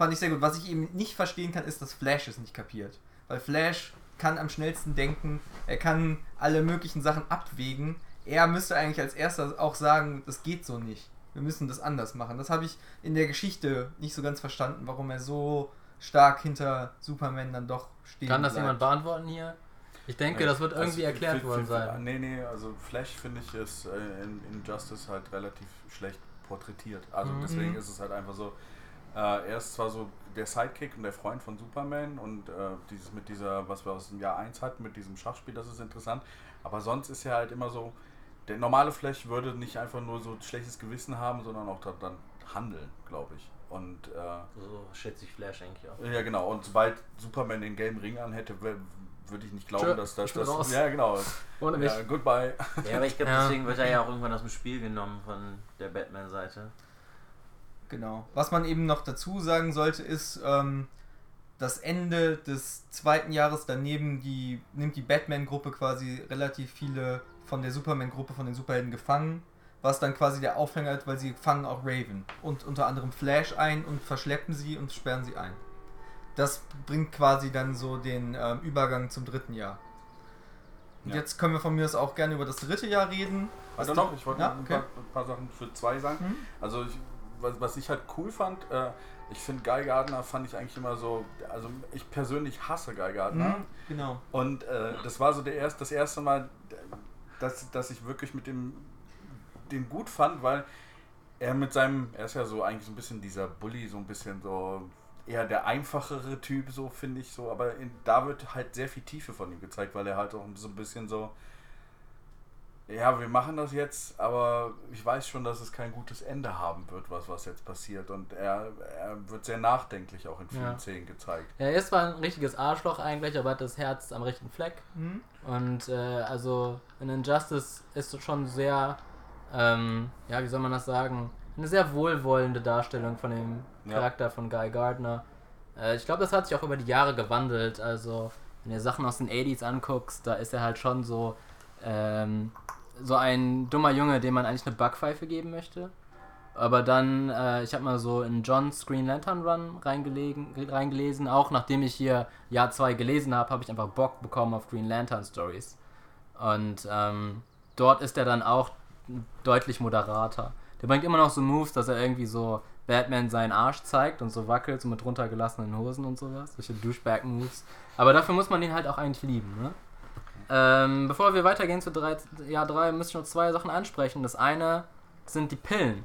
[SPEAKER 2] fand ich sehr gut. Was ich eben nicht verstehen kann, ist, dass Flash es nicht kapiert. Weil Flash kann am schnellsten denken, er kann alle möglichen Sachen abwägen. Er müsste eigentlich als erster auch sagen, das geht so nicht. Wir müssen das anders machen. Das habe ich in der Geschichte nicht so ganz verstanden, warum er so stark hinter Superman dann doch steht.
[SPEAKER 1] Kann das jemand beantworten hier? Ich denke, das wird irgendwie
[SPEAKER 3] Also,
[SPEAKER 1] erklärt worden sein.
[SPEAKER 3] Nee, nee, also Flash finde ich ist äh, in, in Justice halt relativ schlecht porträtiert. Also
[SPEAKER 1] Mhm.
[SPEAKER 3] deswegen ist es halt einfach so, er ist zwar so der Sidekick und der Freund von Superman und äh, dieses mit dieser, was wir aus dem Jahr 1 hatten, mit diesem Schachspiel, das ist interessant. Aber sonst ist er halt immer so, der normale Flash würde nicht einfach nur so ein schlechtes Gewissen haben, sondern auch da, dann handeln, glaube ich. Und äh,
[SPEAKER 4] So schätze ich Flash eigentlich auch.
[SPEAKER 3] ja, genau. Und sobald Superman den gelben Ring anhätte, würde ich nicht glauben,
[SPEAKER 1] Tschö,
[SPEAKER 3] dass das. das ja, genau.
[SPEAKER 1] Ohne mich.
[SPEAKER 3] Ja, goodbye.
[SPEAKER 4] Ja, aber ich glaube,
[SPEAKER 1] Ja.
[SPEAKER 4] deswegen wird er ja auch irgendwann aus dem Spiel genommen von der Batman-Seite.
[SPEAKER 2] Genau. Was man eben noch dazu sagen sollte, ist, ähm, das Ende des zweiten Jahres daneben die, nimmt die Batman-Gruppe quasi relativ viele von der Superman-Gruppe, von den Superhelden gefangen, was dann quasi der Aufhänger ist, weil sie fangen auch Raven und unter anderem Flash ein und verschleppen sie und sperren sie ein. Das bringt quasi dann so den ähm, Übergang zum dritten Jahr. Und
[SPEAKER 3] Ja.
[SPEAKER 2] jetzt können wir von mir aus auch gerne über das dritte Jahr reden.
[SPEAKER 3] Also noch, ich wollte
[SPEAKER 2] Ja,
[SPEAKER 3] noch ein,
[SPEAKER 2] okay.
[SPEAKER 3] paar, ein paar Sachen für zwei sagen.
[SPEAKER 2] Mhm.
[SPEAKER 3] Also ich, was, was ich halt cool fand, äh, ich finde Guy Gardner fand ich eigentlich immer so, also ich persönlich hasse Guy Gardner.
[SPEAKER 2] Mhm, genau.
[SPEAKER 3] Und äh, das war so der erst, das erste Mal, dass, dass ich wirklich mit dem den gut fand, weil er mit seinem, er ist ja so eigentlich so ein bisschen dieser Bully, so ein bisschen so eher der einfachere Typ, so finde ich so, aber in, da wird halt sehr viel Tiefe von ihm gezeigt, weil er halt auch so ein bisschen so, ja, wir machen das jetzt, aber ich weiß schon, dass es kein gutes Ende haben wird, was, was jetzt passiert. Und er, er wird sehr nachdenklich auch in vielen
[SPEAKER 1] Ja.
[SPEAKER 3] Szenen gezeigt.
[SPEAKER 1] Ja, er ist zwar ein richtiges Arschloch eigentlich, aber hat das Herz am richtigen Fleck.
[SPEAKER 2] Mhm.
[SPEAKER 1] Und äh, also in Injustice ist es schon sehr, ähm, ja, wie soll man das sagen, eine sehr wohlwollende Darstellung von dem
[SPEAKER 3] Ja.
[SPEAKER 1] Charakter von Guy Gardner. Äh, ich glaube, das hat sich auch über die Jahre gewandelt. Also, wenn du Sachen aus den 80s anguckst, da ist er halt schon so, ähm, so ein dummer Junge, dem man eigentlich eine Backpfeife geben möchte. Aber dann, äh, ich habe mal so in John's Green Lantern Run reingelesen. Auch nachdem ich hier Jahr 2 gelesen habe, habe ich einfach Bock bekommen auf Green Lantern Stories. Und ähm, dort ist er dann auch deutlich moderater. Der bringt immer noch so Moves, dass er irgendwie so Batman seinen Arsch zeigt und so wackelt, so mit runtergelassenen Hosen und sowas. Solche Douchebag-Moves. Aber dafür muss man den halt auch eigentlich lieben, ne? Ähm, bevor wir weitergehen zu drei, Jahr 3, müssen ich noch zwei Sachen ansprechen. Das eine sind die Pillen,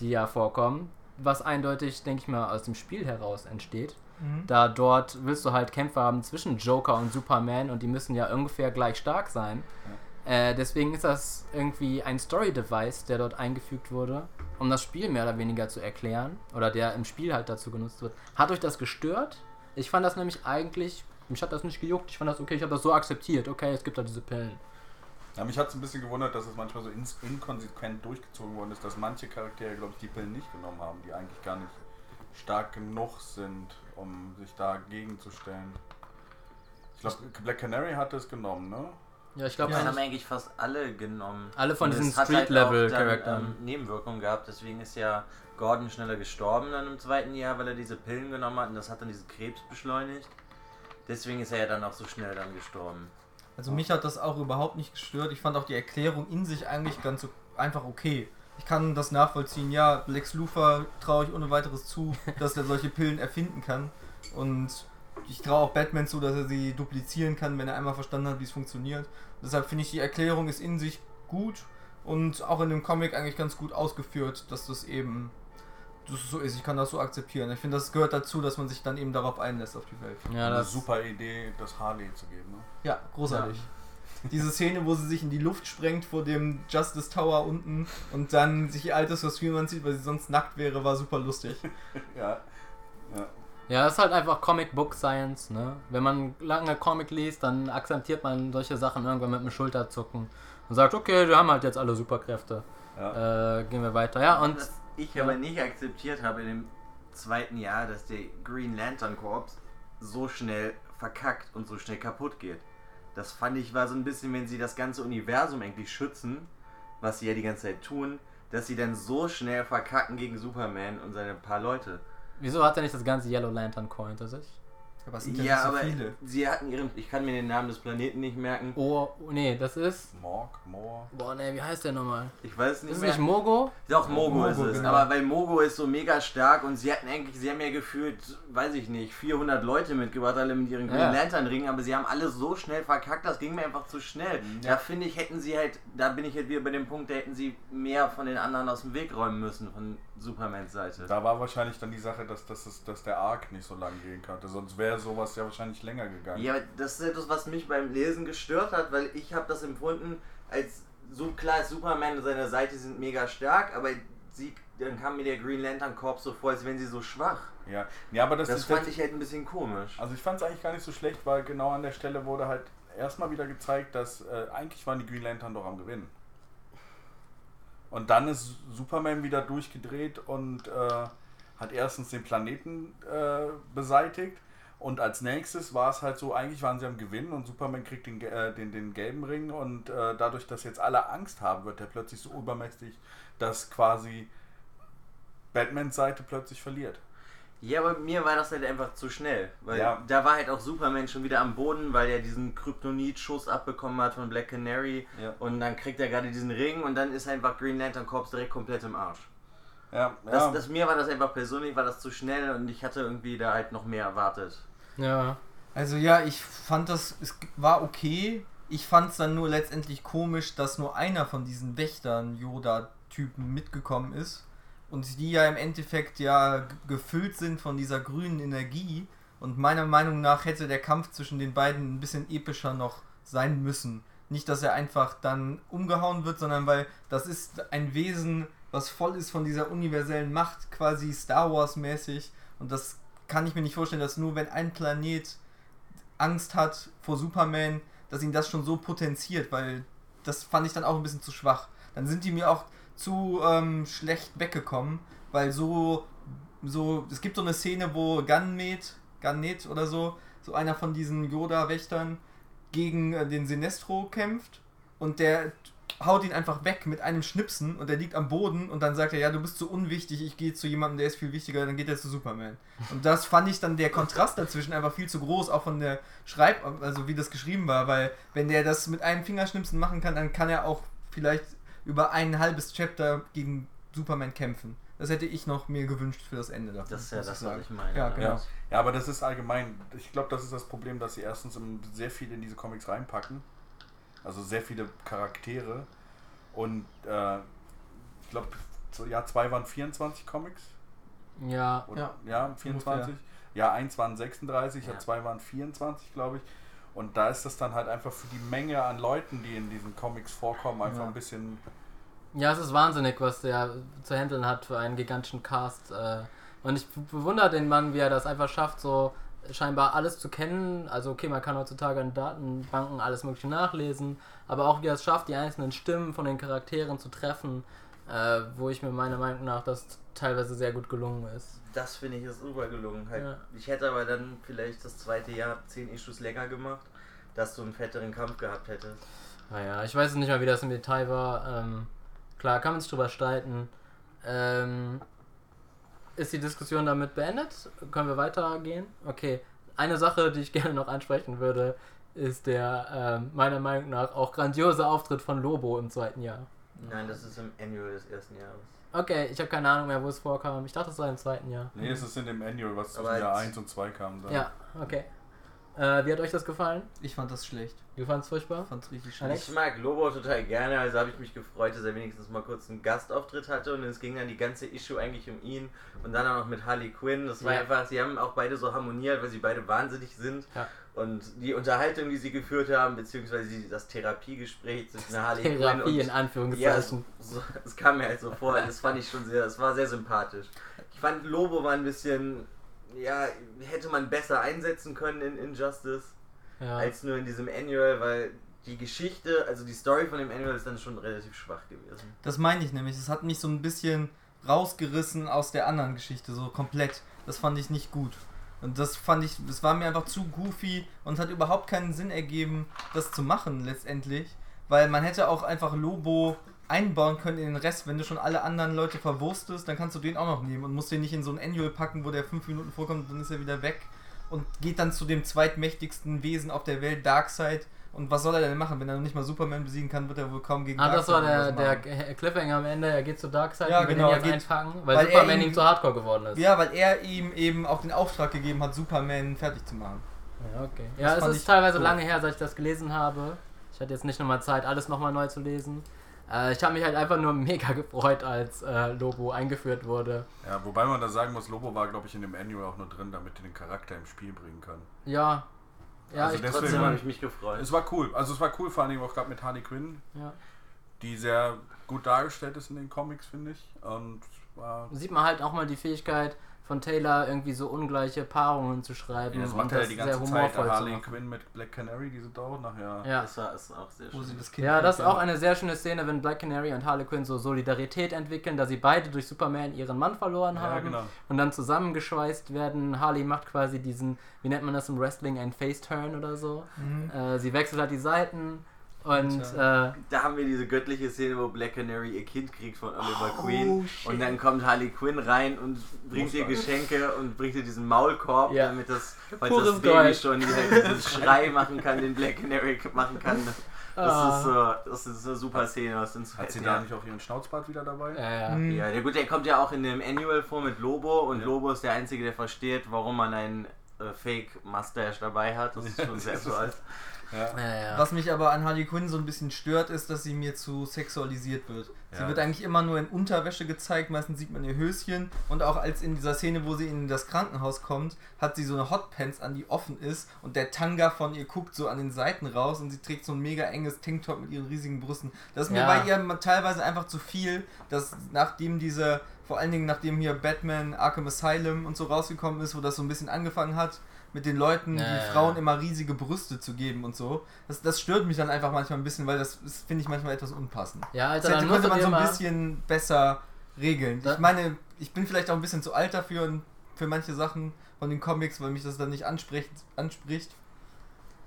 [SPEAKER 1] die ja vorkommen, was eindeutig, denke ich mal, aus dem Spiel heraus entsteht.
[SPEAKER 2] Mhm.
[SPEAKER 1] Da dort willst du halt Kämpfe haben zwischen Joker und Superman und die müssen ja ungefähr gleich stark sein. Äh, deswegen ist das irgendwie ein Story-Device, der dort eingefügt wurde, um das Spiel mehr oder weniger zu erklären. Oder der im Spiel halt dazu genutzt wird. Hat euch das gestört? Ich fand das nämlich eigentlich, mich hat das nicht gejuckt. Ich fand das okay, ich habe das so akzeptiert. Okay, es gibt da diese Pillen.
[SPEAKER 3] Ja, mich hat es ein bisschen gewundert, dass es manchmal so inkonsequent durchgezogen worden ist, dass manche Charaktere, glaube ich, die Pillen nicht genommen haben, die eigentlich gar nicht stark genug sind, um sich dagegen zu stellen. Ich glaube, Black Canary hatte es genommen, ne?
[SPEAKER 1] Ja, ich glaube,
[SPEAKER 2] Ja.
[SPEAKER 4] Das haben
[SPEAKER 1] eigentlich
[SPEAKER 4] fast alle genommen.
[SPEAKER 1] alle von
[SPEAKER 4] Und
[SPEAKER 1] diesen
[SPEAKER 4] hat halt
[SPEAKER 1] Street-Level-Charakteren.
[SPEAKER 4] dann, Ähm, Nebenwirkungen gehabt, deswegen ist ja Gordon schneller gestorben dann im zweiten Jahr, weil er diese Pillen genommen hat und das hat dann diesen Krebs beschleunigt. Deswegen ist er ja dann auch so schnell dann gestorben.
[SPEAKER 2] Also mich hat das auch überhaupt nicht gestört. Ich fand auch die Erklärung in sich eigentlich ganz so einfach okay. Ich kann das nachvollziehen. Ja, Lex Luthor traue ich ohne weiteres zu, dass er solche Pillen erfinden kann. Und ich traue auch Batman zu, dass er sie duplizieren kann, wenn er einmal verstanden hat, wie es funktioniert. Deshalb finde ich, die Erklärung ist in sich gut und auch in dem Comic eigentlich ganz gut ausgeführt, dass das eben dass es so ist. Ich kann das so akzeptieren. Ich finde, das gehört dazu, dass man sich dann eben darauf einlässt auf die Welt.
[SPEAKER 1] ja,
[SPEAKER 3] Eine
[SPEAKER 1] das
[SPEAKER 3] super Idee, das Harley zu geben, ne?
[SPEAKER 2] Ja, großartig. Diese Szene, wo sie sich in die Luft sprengt vor dem Justice Tower unten und dann sich ihr altes Kostüm anzieht, weil sie sonst nackt wäre, war super lustig.
[SPEAKER 3] Ja. Ja.
[SPEAKER 1] Ja, das ist halt einfach Comic Book Science, ne? Wenn man lange Comic liest, dann akzeptiert man solche Sachen irgendwann mit dem Schulterzucken und sagt, okay, wir haben halt jetzt alle Superkräfte.
[SPEAKER 3] ja.
[SPEAKER 1] Äh, gehen wir weiter. Ja, und
[SPEAKER 4] Was ich
[SPEAKER 1] ja.
[SPEAKER 4] aber nicht akzeptiert habe in dem zweiten Jahr, dass der Green Lantern Corps so schnell verkackt und so schnell kaputt geht. Das fand ich war so ein bisschen, wenn sie das ganze Universum eigentlich schützen, was sie ja die ganze Zeit tun, dass sie dann so schnell verkacken gegen Superman und seine paar Leute.
[SPEAKER 1] wieso hat er nicht das ganze Yellow Lantern Coin hinter sich?
[SPEAKER 2] Aber es sind ja,
[SPEAKER 4] Ja,
[SPEAKER 2] so
[SPEAKER 4] aber
[SPEAKER 2] viele.
[SPEAKER 4] sie hatten ihren, ich kann mir den Namen des Planeten nicht merken.
[SPEAKER 1] Oh, nee, das ist.
[SPEAKER 3] Morg, Moor.
[SPEAKER 1] Boah, nee, wie heißt der nochmal?
[SPEAKER 4] Ich weiß nicht
[SPEAKER 1] Ist es
[SPEAKER 4] mehr.
[SPEAKER 1] nicht Mogo?
[SPEAKER 4] Doch, Mogo,
[SPEAKER 2] Mogo,
[SPEAKER 4] ist es.
[SPEAKER 2] genau.
[SPEAKER 4] Aber weil Mogo ist so mega stark und sie hatten eigentlich, sie haben ja gefühlt, weiß ich nicht, 400 Leute mitgebracht, alle mit ihren Green
[SPEAKER 1] Ja.
[SPEAKER 4] Lantern Ringen, aber sie haben alle so schnell verkackt, das ging mir einfach zu schnell. Da finde ich, hätten sie halt, da bin ich halt wieder bei dem Punkt, da hätten sie mehr von den anderen aus dem Weg räumen müssen, von Supermans Seite.
[SPEAKER 3] Da war wahrscheinlich dann die Sache, dass, dass, es- dass der Arc nicht so lang gehen konnte. Sonst wäre sowas ja wahrscheinlich länger gegangen.
[SPEAKER 4] Ja, das ist etwas, was mich beim Lesen gestört hat, weil ich habe das empfunden, als so klar ist Superman und seine Seite sind mega stark, aber sie, dann kam mir der Green Lantern Corps so vor, als wären sie so schwach.
[SPEAKER 3] Ja, ja aber das,
[SPEAKER 4] Das
[SPEAKER 3] ist
[SPEAKER 4] fand ich halt ein bisschen komisch.
[SPEAKER 3] Also ich fand es eigentlich gar nicht so schlecht, weil genau an der Stelle wurde halt erstmal wieder gezeigt, dass äh, eigentlich waren die Green Lantern doch am Gewinnen. Und dann ist Superman wieder durchgedreht und äh, hat erstens den Planeten äh, beseitigt Und als nächstes war es halt so, eigentlich waren sie am Gewinnen und Superman kriegt den, äh, den, den gelben Ring und äh, dadurch, dass jetzt alle Angst haben, wird er plötzlich so übermächtig, dass quasi Batmans Seite plötzlich verliert.
[SPEAKER 4] Ja, aber mir war das halt einfach zu schnell. Weil
[SPEAKER 3] Ja.
[SPEAKER 4] da war halt auch Superman schon wieder am Boden, weil er diesen Kryptonit-Schuss abbekommen hat von Black Canary.
[SPEAKER 3] Ja.
[SPEAKER 4] Und dann kriegt er gerade diesen Ring und dann ist einfach Green Lantern Corps direkt komplett im Arsch.
[SPEAKER 3] Ja,
[SPEAKER 4] Das, das, mir war das einfach persönlich, war das zu schnell und ich hatte irgendwie da halt noch mehr erwartet.
[SPEAKER 1] Ja.
[SPEAKER 2] Also ja, ich fand das, es war okay. Ich fand es dann nur letztendlich komisch, dass nur einer von diesen Wächtern Yoda-Typen mitgekommen ist. Und die ja im Endeffekt ja gefüllt sind von dieser grünen Energie. Und meiner Meinung nach hätte der Kampf zwischen den beiden ein bisschen epischer noch sein müssen. Nicht, dass er einfach dann umgehauen wird, sondern weil das ist ein Wesen, was voll ist von dieser universellen Macht, quasi Star Wars mäßig. Und das kann ich mir nicht vorstellen, dass nur wenn ein Planet Angst hat vor Superman, dass ihn das schon so potenziert, weil das fand ich dann auch ein bisschen zu schwach. Dann sind die mir auch zu ähm, schlecht weggekommen, weil so, so, es gibt so eine Szene, wo Ganmet, Gannet oder so, so einer von diesen Yoda-Wächtern gegen äh, den Sinestro kämpft und der haut ihn einfach weg mit einem Schnipsen und er liegt am Boden und dann sagt er, ja, du bist so unwichtig, ich gehe zu jemandem, der ist viel wichtiger, dann geht er zu Superman. Und das fand ich dann der Kontrast dazwischen einfach viel zu groß, auch von der Schreib, also wie das geschrieben war, weil wenn der das mit einem Fingerschnipsen machen kann, dann kann er auch vielleicht über ein halbes Chapter gegen Superman kämpfen. Das hätte ich noch mir gewünscht für das Ende davon.
[SPEAKER 4] Das ist ja das,
[SPEAKER 2] sagen.
[SPEAKER 4] was ich meine.
[SPEAKER 2] Ja,
[SPEAKER 4] ne?
[SPEAKER 2] genau.
[SPEAKER 3] Ja. ja, aber das ist allgemein, ich glaube, das ist das Problem, dass sie erstens sehr viel in diese Comics reinpacken. Also sehr viele Charaktere. Und äh, ich glaube, Jahr 2 waren 24 Comics.
[SPEAKER 1] Ja.
[SPEAKER 3] Oder,
[SPEAKER 2] Ja.
[SPEAKER 3] ja, 24. Ja, 1 waren 36, ja.
[SPEAKER 4] Ja.
[SPEAKER 3] 2 waren 24, glaube ich. Und da ist das dann halt einfach für die Menge an Leuten, die in diesen Comics vorkommen, einfach
[SPEAKER 2] Ja.
[SPEAKER 3] ein bisschen.
[SPEAKER 1] Ja, es ist wahnsinnig, was der zu handeln hat für einen gigantischen Cast. Äh, und ich bewundere den Mann, wie er das einfach schafft, so scheinbar alles zu kennen. Also okay, man kann heutzutage in Datenbanken alles mögliche nachlesen, aber auch wie er es schafft, die einzelnen Stimmen von den Charakteren zu treffen, äh, wo ich mir meiner Meinung nach das teilweise sehr gut gelungen ist.
[SPEAKER 4] Das finde ich ist super gelungen. Halt,
[SPEAKER 1] Ja.
[SPEAKER 4] Ich hätte aber dann vielleicht das zweite Jahr 10 Issues länger gemacht, dass du einen fetteren Kampf gehabt hättest.
[SPEAKER 1] Naja, ich weiß nicht mal, wie das im Detail war. Ähm, klar, kann man sich drüber streiten. Ähm, ist die Diskussion damit beendet? Können wir weitergehen? Okay. Eine Sache, die ich gerne noch ansprechen würde, ist der ähm, meiner Meinung nach auch grandiose Auftritt von Lobo im zweiten Jahr.
[SPEAKER 4] Nein, das ist im Annual des ersten Jahres.
[SPEAKER 1] Okay, ich habe keine Ahnung mehr, wo es vorkam. Ich dachte, es war im zweiten Jahr.
[SPEAKER 3] Nee, es ist in dem Annual, was zwischen Jahr
[SPEAKER 4] jetzt-
[SPEAKER 3] 1 und 2 kam. Da.
[SPEAKER 1] Ja, okay. Äh, wie hat euch das gefallen?
[SPEAKER 2] Ich fand das schlecht.
[SPEAKER 1] Du fandest furchtbar?
[SPEAKER 2] Ich fand's richtig schlecht.
[SPEAKER 4] Ich mag Lobo total gerne, also habe ich mich gefreut, dass er wenigstens mal kurz einen Gastauftritt hatte und es ging dann die ganze Issue eigentlich um ihn und dann auch noch mit Harley Quinn. Das war
[SPEAKER 1] Ja.
[SPEAKER 4] einfach, sie haben auch beide so harmoniert, weil sie beide wahnsinnig sind.
[SPEAKER 1] Ja.
[SPEAKER 4] Und die Unterhaltung, die sie geführt haben, beziehungsweise das Therapiegespräch zwischen Harley Quinn
[SPEAKER 1] Therapie in
[SPEAKER 4] und. Ja,
[SPEAKER 1] Anführungszeichen.
[SPEAKER 4] so, es kam mir halt so vor, das fand ich schon sehr, es war sehr sympathisch. Ich fand Lobo war ein bisschen, ja, hätte man besser einsetzen können in Injustice
[SPEAKER 1] Ja.
[SPEAKER 4] als nur in diesem Annual, weil die Geschichte, also die Story von dem Annual ist dann schon relativ schwach gewesen.
[SPEAKER 2] Das meine ich nämlich. Es hat mich so ein bisschen rausgerissen aus der anderen Geschichte, so komplett. Das fand ich nicht gut. Und das fand ich, das war mir einfach zu goofy und hat überhaupt keinen Sinn ergeben, das zu machen letztendlich. Weil man hätte auch einfach Lobo einbauen können in den Rest. Wenn du schon alle anderen Leute verwurstest, dann kannst du den auch noch nehmen und musst den nicht in so ein Annual packen, wo der fünf Minuten vorkommt und dann ist er wieder weg. Und geht dann zu dem zweitmächtigsten Wesen auf der Welt, Darkseid. Und was soll er denn machen? Wenn er noch nicht mal Superman besiegen kann, wird er wohl kaum gegen
[SPEAKER 1] Ah, das war der, der Cliffhanger am Ende, er geht zu Darkseid
[SPEAKER 2] Ja,
[SPEAKER 1] und will
[SPEAKER 2] genau,
[SPEAKER 1] ihn jetzt
[SPEAKER 2] geht-
[SPEAKER 1] einpacken, weil,
[SPEAKER 2] weil er
[SPEAKER 1] Superman
[SPEAKER 2] ihn-
[SPEAKER 1] ihm zu hardcore geworden ist.
[SPEAKER 2] Ja, weil er ihm eben auch den Auftrag gegeben hat, Superman fertig zu machen.
[SPEAKER 1] Ja, okay.
[SPEAKER 2] Das
[SPEAKER 1] Ja, es
[SPEAKER 2] fand
[SPEAKER 1] ist teilweise
[SPEAKER 2] cool.
[SPEAKER 1] lange her, seit ich das gelesen habe. Ich hatte jetzt nicht nochmal Zeit, alles nochmal neu zu lesen. Äh, ich habe mich halt einfach nur mega gefreut, als äh, Lobo eingeführt wurde.
[SPEAKER 3] Ja, wobei man da sagen muss, Lobo war, glaube ich, in dem Annual auch nur drin, damit die den Charakter im Spiel bringen können.
[SPEAKER 1] Ja. Ja,
[SPEAKER 3] Also
[SPEAKER 1] ich
[SPEAKER 3] deswegen
[SPEAKER 4] habe ich mich gefreut.
[SPEAKER 3] Es war cool. Also es war cool, vor allem auch gerade mit Harley Quinn,
[SPEAKER 1] ja.
[SPEAKER 3] die sehr gut dargestellt ist in den Comics, finde ich. Und war
[SPEAKER 1] Sieht man halt auch mal die Fähigkeit von Taylor, irgendwie so ungleiche Paarungen zu schreiben.
[SPEAKER 3] Ja, das
[SPEAKER 1] und
[SPEAKER 3] macht er ja
[SPEAKER 1] das
[SPEAKER 3] die
[SPEAKER 1] sehr
[SPEAKER 3] ganze Zeit. Harley. Quinn mit Black Canary, die sind auch nachher.
[SPEAKER 1] Ja.
[SPEAKER 4] Das war ist auch sehr
[SPEAKER 2] Wo sie
[SPEAKER 4] schön.
[SPEAKER 2] das Kind
[SPEAKER 1] Ja, das ist auch eine sehr schöne Szene, wenn Black Canary und Harley Quinn so Solidarität entwickeln, da sie beide durch Superman ihren Mann verloren
[SPEAKER 3] Ja,
[SPEAKER 1] haben
[SPEAKER 3] genau.
[SPEAKER 1] und dann zusammengeschweißt werden. Harley macht quasi diesen, wie nennt man das im Wrestling, ein Face-Turn oder so.
[SPEAKER 2] Mhm.
[SPEAKER 1] Äh, sie wechselt halt die Seiten und
[SPEAKER 2] Tja.
[SPEAKER 1] äh,
[SPEAKER 4] Da haben wir diese göttliche Szene, wo Black Canary ihr Kind kriegt von Oliver
[SPEAKER 2] Oh,
[SPEAKER 4] Queen.
[SPEAKER 2] shit.
[SPEAKER 4] Und dann kommt Harley Quinn rein und bringt ihr. Geschenke und bringt ihr diesen Maulkorb,
[SPEAKER 1] Ja.
[SPEAKER 4] damit das, falls
[SPEAKER 1] Pures
[SPEAKER 4] das Baby
[SPEAKER 1] Gold.
[SPEAKER 4] schon wieder diesen Schrei machen kann, den Black Canary machen kann. Das
[SPEAKER 1] Ah.
[SPEAKER 4] ist so, das ist eine super Szene. Was uns
[SPEAKER 3] Hat sie
[SPEAKER 4] ja.
[SPEAKER 3] da nicht auch ihren Schnauzbart wieder dabei?
[SPEAKER 1] äh, ja.
[SPEAKER 2] Mhm.
[SPEAKER 4] Ja, der gut, der kommt ja auch in dem Annual vor mit Lobo und
[SPEAKER 3] Ja.
[SPEAKER 4] Lobo ist der Einzige, der versteht, warum man einen äh, Fake Mustache dabei hat. Das ist schon sehr toll.
[SPEAKER 3] Ja.
[SPEAKER 2] Was mich aber an Harley Quinn so ein bisschen stört, ist, dass sie mir zu sexualisiert wird. Sie wird eigentlich immer nur in Unterwäsche gezeigt, meistens sieht man ihr Höschen und auch als in dieser Szene, wo sie in das Krankenhaus kommt, hat sie so eine Hotpants an, die offen ist und der Tanga von ihr guckt so an den Seiten raus und sie trägt so ein mega enges Tanktop mit ihren riesigen Brüsten. Das ist mir
[SPEAKER 1] Ja.
[SPEAKER 2] bei ihr teilweise einfach zu viel, dass nachdem diese, vor allen Dingen nachdem hier Batman Arkham Asylum und so rausgekommen ist, wo das so ein bisschen angefangen hat, mit den Leuten,
[SPEAKER 1] Ja,
[SPEAKER 2] die
[SPEAKER 1] ja,
[SPEAKER 2] Frauen
[SPEAKER 1] ja.
[SPEAKER 2] immer riesige Brüste zu geben und so. Das, das stört mich dann einfach manchmal ein bisschen, weil das ist, finde ich manchmal etwas unpassend.
[SPEAKER 1] ja,
[SPEAKER 2] Das
[SPEAKER 1] Alter,
[SPEAKER 2] hätte,
[SPEAKER 1] dann musst
[SPEAKER 2] könnte man so ein bisschen besser regeln.
[SPEAKER 1] Da-
[SPEAKER 2] Ich meine, ich bin vielleicht auch ein bisschen zu alt dafür und für manche Sachen von den Comics, weil mich das dann nicht anspricht. anspricht.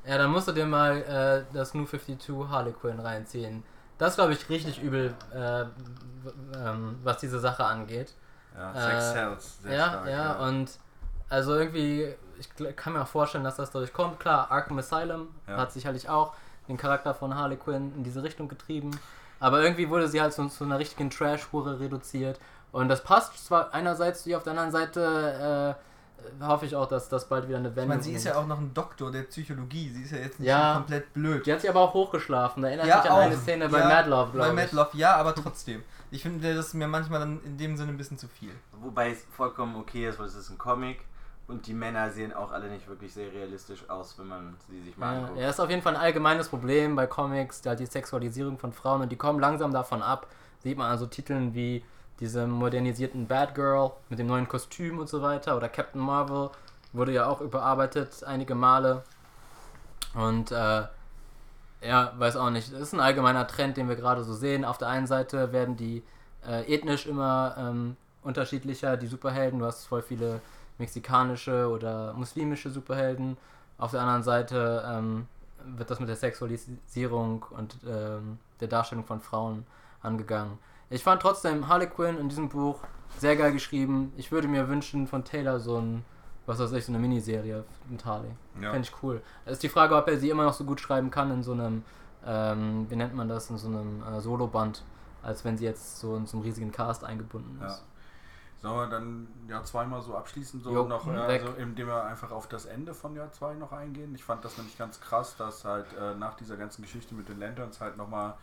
[SPEAKER 1] ja, dann musst du dir mal äh, das New 52 Harley Quinn reinziehen. Das glaube ich richtig übel, äh, ähm, was diese Sache angeht.
[SPEAKER 3] Ja,
[SPEAKER 1] Äh,
[SPEAKER 3] Sex sehr
[SPEAKER 1] ja,
[SPEAKER 3] stark,
[SPEAKER 1] ja, und also irgendwie, ich kann mir auch vorstellen, dass das dadurch kommt. Klar, Arkham Asylum
[SPEAKER 3] Ja.
[SPEAKER 1] hat sicherlich auch den Charakter von Harley Quinn in diese Richtung getrieben. Aber irgendwie wurde sie halt so zu einer richtigen Trash-Hure reduziert. Und das passt zwar einerseits, wie auf der anderen Seite äh, hoffe ich auch, dass das bald wieder eine
[SPEAKER 2] Ich
[SPEAKER 1] Wendung
[SPEAKER 2] meine, sie ist ja auch noch ein Doktor der Psychologie. Sie ist ja jetzt nicht
[SPEAKER 1] Ja.
[SPEAKER 2] komplett blöd.
[SPEAKER 1] Die hat sich aber auch hochgeschlafen. Da erinnert
[SPEAKER 2] Ja,
[SPEAKER 1] mich an
[SPEAKER 2] auch.
[SPEAKER 1] eine Szene bei
[SPEAKER 2] Ja,
[SPEAKER 1] Mad Love,
[SPEAKER 2] Bei
[SPEAKER 1] glaube
[SPEAKER 2] Mad
[SPEAKER 1] ich.
[SPEAKER 2] Love, ja, aber trotzdem. Ich finde, das ist mir manchmal dann in dem Sinne ein bisschen zu viel.
[SPEAKER 4] Wobei es vollkommen okay ist, weil es ist ein Comic und die Männer sehen auch alle nicht wirklich sehr realistisch aus, wenn man sie sich mal
[SPEAKER 1] Ja,
[SPEAKER 4] anguckt.
[SPEAKER 1] ja, ist auf jeden Fall ein allgemeines Problem bei Comics, halt die Sexualisierung von Frauen und die kommen langsam davon ab. Sieht man also Titeln wie diese modernisierten Batgirl mit dem neuen Kostüm und so weiter oder Captain Marvel wurde ja auch überarbeitet einige Male. Und äh, ja, weiß auch nicht. Das ist ein allgemeiner Trend, den wir gerade so sehen. Auf der einen Seite werden die äh, ethnisch immer ähm, unterschiedlicher, die Superhelden. Du hast voll viele mexikanische oder muslimische Superhelden. Auf der anderen Seite ähm, wird das mit der Sexualisierung und ähm, der Darstellung von Frauen angegangen. Ich fand trotzdem Harley Quinn in diesem Buch sehr geil geschrieben. Ich würde mir wünschen von Taylor so ein, was weiß ich, so eine Miniserie mit Harley.
[SPEAKER 3] Ja.
[SPEAKER 1] Fände ich cool. Es ist die Frage, ob er sie immer noch so gut schreiben kann in so einem, ähm, wie nennt man das, in so einem äh, Soloband, als wenn sie jetzt so in so einem riesigen Cast eingebunden
[SPEAKER 3] Ja. Sollen wir dann Jahr 2 mal so abschließen, so
[SPEAKER 1] Jo,
[SPEAKER 3] noch, äh, also indem wir einfach auf das Ende von Jahr 2 noch eingehen? Ich fand das nämlich ganz krass, dass halt äh, nach dieser ganzen Geschichte mit den Lanterns halt nochmal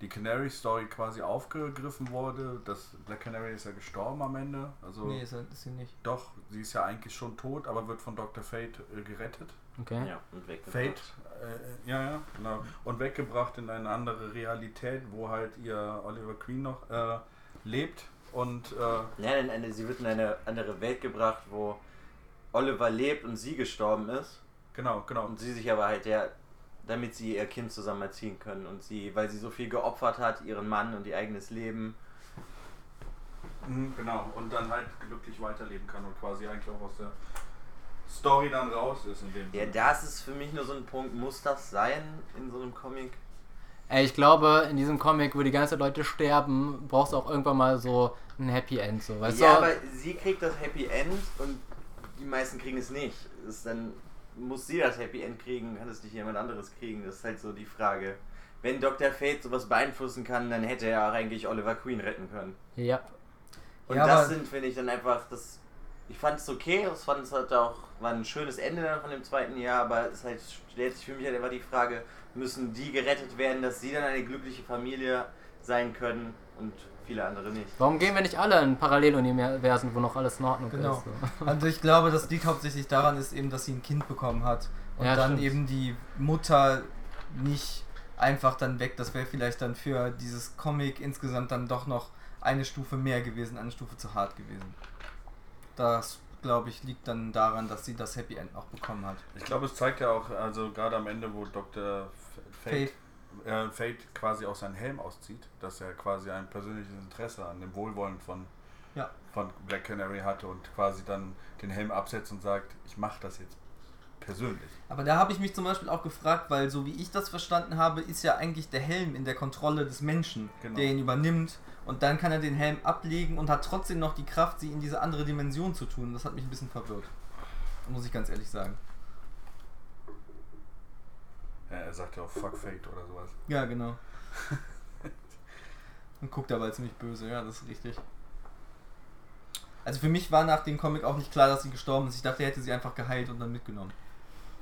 [SPEAKER 3] die Canary Story quasi aufgegriffen wurde. Das Black Canary ist ja gestorben am Ende. Also
[SPEAKER 2] Nee, ist, ist sie nicht.
[SPEAKER 3] doch, sie ist ja eigentlich schon tot, aber wird von Dr. Fate äh, gerettet.
[SPEAKER 1] Okay.
[SPEAKER 4] Ja, und weg.
[SPEAKER 3] Fate, äh, ja, ja, genau. Und weggebracht in eine andere Realität, wo halt ihr Oliver Queen noch äh, lebt. Und äh,
[SPEAKER 4] Ja, in eine, sie wird in eine andere Welt gebracht, wo Oliver lebt und sie gestorben ist.
[SPEAKER 3] genau, genau.
[SPEAKER 4] Und sie sich aber halt ja, damit sie ihr Kind zusammen erziehen können. Und sie, weil sie so viel geopfert hat, ihren Mann und ihr eigenes Leben.
[SPEAKER 3] Mhm, genau, und dann halt glücklich weiterleben kann und quasi eigentlich auch aus der Story dann raus ist in dem
[SPEAKER 4] Ja,
[SPEAKER 3] Sinne.
[SPEAKER 4] das ist für mich nur so ein Punkt. Muss das sein in so einem Comic?
[SPEAKER 1] Ey, ich glaube, in diesem Comic, wo die ganze Leute sterben, brauchst du auch irgendwann mal so ein Happy End, so, weißt
[SPEAKER 4] ja,
[SPEAKER 1] du?
[SPEAKER 4] aber sie kriegt das Happy End und die meisten kriegen es nicht. Ist dann muss sie das Happy End kriegen, kann es nicht jemand anderes kriegen? Das ist halt so die Frage. Wenn Dr. Fate sowas beeinflussen kann, dann hätte er auch eigentlich Oliver Queen retten können.
[SPEAKER 1] Ja.
[SPEAKER 4] Und
[SPEAKER 2] Ja,
[SPEAKER 4] das sind, finde ich, dann einfach das. Ich fand es okay, ich fand es halt auch, war ein schönes Ende dann von dem zweiten Jahr, aber es halt stellt sich für mich halt einfach die Frage, müssen die gerettet werden, dass sie dann eine glückliche Familie sein können und viele andere nicht.
[SPEAKER 1] Warum gehen wir nicht alle in Paralleluniversen, wo noch alles in Ordnung
[SPEAKER 2] Genau.
[SPEAKER 1] ist? So?
[SPEAKER 2] Also ich glaube, das liegt hauptsächlich daran, ist eben, dass sie ein Kind bekommen hat. Und
[SPEAKER 1] Ja,
[SPEAKER 2] dann
[SPEAKER 1] stimmt.
[SPEAKER 2] eben die Mutter nicht einfach dann weg. Das wäre vielleicht dann für dieses Comic insgesamt dann doch noch eine Stufe mehr gewesen, eine Stufe zu hart gewesen. Das glaube ich, liegt dann daran, dass sie das Happy End noch bekommen hat.
[SPEAKER 3] Ich glaube, es zeigt ja auch, also gerade am Ende, wo Dr. Fate, äh, Fate quasi auch seinen Helm auszieht, dass er quasi ein persönliches Interesse an dem Wohlwollen von,
[SPEAKER 2] Ja.
[SPEAKER 3] von Black Canary hatte und quasi dann den Helm absetzt und sagt, ich mache das jetzt persönlich.
[SPEAKER 2] Aber da habe ich mich zum Beispiel auch gefragt, weil so wie ich das verstanden habe, ist ja eigentlich der Helm in der Kontrolle des Menschen,
[SPEAKER 3] Genau.
[SPEAKER 2] der ihn übernimmt. Und dann kann er den Helm ablegen und hat trotzdem noch die Kraft, sie in diese andere Dimension zu tun. Das hat mich ein bisschen verwirrt. Muss ich ganz ehrlich sagen.
[SPEAKER 3] Ja, er sagt ja auch Fuck Fate oder sowas.
[SPEAKER 2] Ja, genau. und guckt dabei ziemlich böse, ja, das ist richtig. Also für mich war nach dem Comic auch nicht klar, dass sie gestorben ist. Ich dachte, er hätte sie einfach geheilt und dann mitgenommen.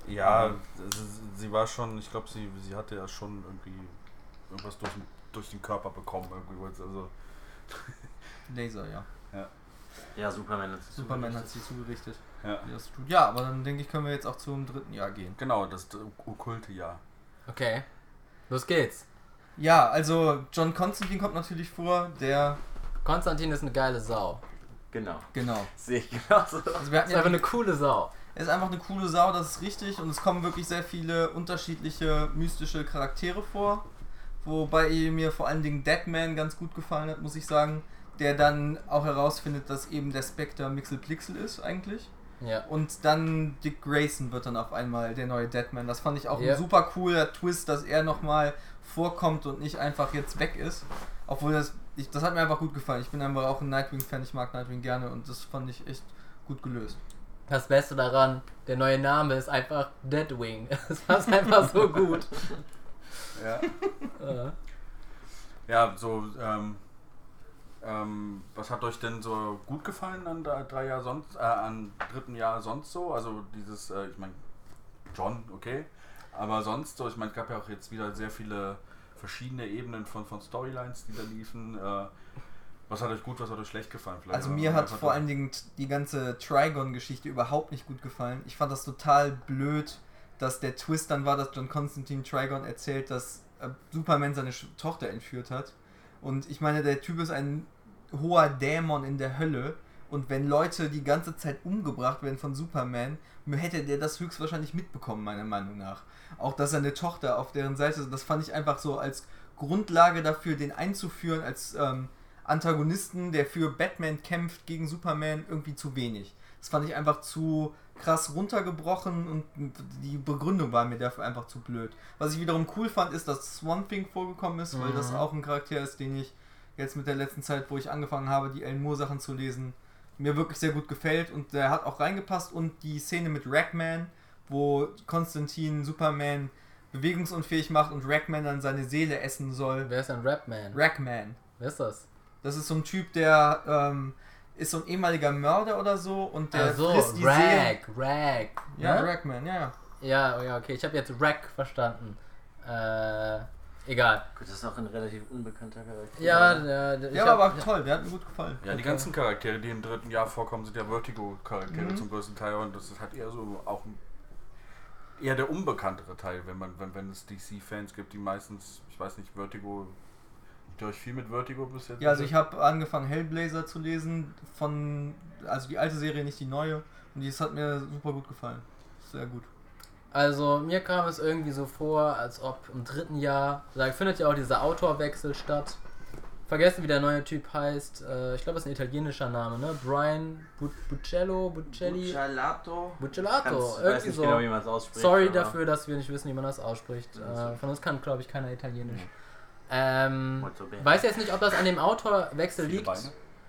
[SPEAKER 3] Ja,
[SPEAKER 2] Mhm.
[SPEAKER 3] sie, sie war schon, ich glaube, sie, sie hatte ja schon irgendwie irgendwas durch, den- durch den Körper bekommen. Irgendwie, also,
[SPEAKER 2] Laser, ja.
[SPEAKER 4] Ja, Superman hat es
[SPEAKER 2] Superman hat sie zugerichtet.
[SPEAKER 3] Ja.
[SPEAKER 2] wie das tut. Ja, aber dann denke ich, können wir jetzt auch zum dritten Jahr gehen.
[SPEAKER 3] Genau, das okkulte Jahr.
[SPEAKER 1] Okay. Los geht's.
[SPEAKER 2] Ja, also John Constantine kommt natürlich vor, der,
[SPEAKER 1] Konstantin ist eine geile Sau.
[SPEAKER 4] Genau.
[SPEAKER 2] genau.
[SPEAKER 4] Sehe ich genauso.
[SPEAKER 2] Also wir hatten
[SPEAKER 1] Ist
[SPEAKER 2] ja
[SPEAKER 1] einfach eine coole Sau.
[SPEAKER 2] Er ist einfach eine coole Sau, das ist richtig. Und es kommen wirklich sehr viele unterschiedliche mystische Charaktere vor. Wobei mir vor allen Dingen Deadman ganz gut gefallen hat, muss ich sagen. Der dann auch herausfindet, dass eben der Spectre Mixelplixel ist eigentlich.
[SPEAKER 1] Ja.
[SPEAKER 2] Und dann Dick Grayson wird dann auf einmal der neue Deadman. Das fand ich auch
[SPEAKER 1] Ja.
[SPEAKER 2] ein super cooler Twist, dass er nochmal vorkommt und nicht einfach jetzt weg ist. Obwohl das, ich, das hat mir einfach gut gefallen. Ich bin einfach auch ein Nightwing-Fan, ich mag Nightwing gerne und das fand ich echt gut gelöst.
[SPEAKER 1] Das Beste daran, der neue Name ist einfach Deadwing. Das passt einfach so gut.
[SPEAKER 3] Ja.
[SPEAKER 1] Äh,
[SPEAKER 3] Ja, so, ähm, ähm, was hat euch denn so gut gefallen an drei, Jahr sonst, äh, an dritten Jahr sonst so? Also dieses, äh, ich meine, John, okay, aber sonst so, ich meine, es gab ja auch jetzt wieder sehr viele verschiedene Ebenen von, von Storylines, die da liefen. Äh, was hat euch gut, was hat euch schlecht gefallen? Vielleicht
[SPEAKER 2] Also mir hat vor allen Dingen die ganze Trigon-Geschichte überhaupt nicht gut gefallen. Ich fand das total blöd, dass der Twist dann war, dass John Constantine Trigon erzählt, dass äh, Superman seine Tochter entführt hat. Und ich meine, der Typ ist ein hoher Dämon in der Hölle. Und wenn Leute die ganze Zeit umgebracht werden von Superman, hätte der das höchstwahrscheinlich mitbekommen, meiner Meinung nach. Auch dass seine Tochter auf deren Seite, das fand ich einfach so als Grundlage dafür, den einzuführen als ähm, Antagonisten, der für Batman kämpft gegen Superman, irgendwie zu wenig. Das fand ich einfach zu krass runtergebrochen und die Begründung war mir dafür einfach zu blöd. Was ich wiederum cool fand, ist, dass Swamp Thing vorgekommen ist, weil das
[SPEAKER 1] Mhm.
[SPEAKER 2] auch ein Charakter ist, den ich jetzt mit der letzten Zeit, wo ich angefangen habe, die Alan Moore Sachen zu lesen, mir wirklich sehr gut gefällt und der hat auch reingepasst und die Szene mit Ragman, wo Konstantin Superman bewegungsunfähig macht und Ragman dann seine Seele essen soll.
[SPEAKER 1] wer ist ein Rapman?
[SPEAKER 2] Ragman.
[SPEAKER 1] Wer ist das?
[SPEAKER 2] Das ist so ein Typ, der ähm, ist so ein ehemaliger Mörder oder so und der
[SPEAKER 1] Ach so,
[SPEAKER 2] frisst die Seelen.
[SPEAKER 1] Rag, Rag.
[SPEAKER 2] Ja,
[SPEAKER 1] ne?
[SPEAKER 2] Ragman, ja.
[SPEAKER 1] Ja, ja, okay. Ich habe jetzt Rag verstanden. Äh, egal.
[SPEAKER 4] Gut, das ist auch ein relativ unbekannter Charakter.
[SPEAKER 1] Ja, der, der, ich
[SPEAKER 2] Ja,
[SPEAKER 1] hab-
[SPEAKER 2] aber toll, der hat mir gut gefallen.
[SPEAKER 3] Ja, die ganzen Charaktere, die im dritten Jahr vorkommen, sind ja Vertigo-Charaktere
[SPEAKER 2] Mhm.
[SPEAKER 3] zum größten Teil und das ist halt eher so auch eher der unbekanntere Teil, wenn man wenn, wenn es DC-Fans gibt, die meistens, ich weiß nicht, Vertigo, habt ihr euch viel mit Vertigo bis jetzt?
[SPEAKER 2] Ja, also ich habe angefangen Hellblazer zu lesen von, also die alte Serie, nicht die neue. Und das hat mir super gut gefallen. Sehr gut.
[SPEAKER 1] Also mir kam es irgendwie so vor, als ob im dritten Jahr, da findet ja auch dieser Autorwechsel statt. Vergessen, wie der neue Typ heißt. Äh, ich glaube, es ist ein italienischer Name, ne? Brian Bu Buccello, Buccelli? Buccellato,
[SPEAKER 4] weiß
[SPEAKER 1] irgendwie
[SPEAKER 4] nicht
[SPEAKER 1] so.
[SPEAKER 4] genau, wie man es ausspricht.
[SPEAKER 1] Sorry
[SPEAKER 4] aber-
[SPEAKER 1] dafür, dass wir nicht wissen, wie man das ausspricht. Äh, von uns kann, glaube ich, keiner Italienisch.
[SPEAKER 3] Nee.
[SPEAKER 1] Ähm, weiß jetzt nicht, ob das an dem Autorwechsel liegt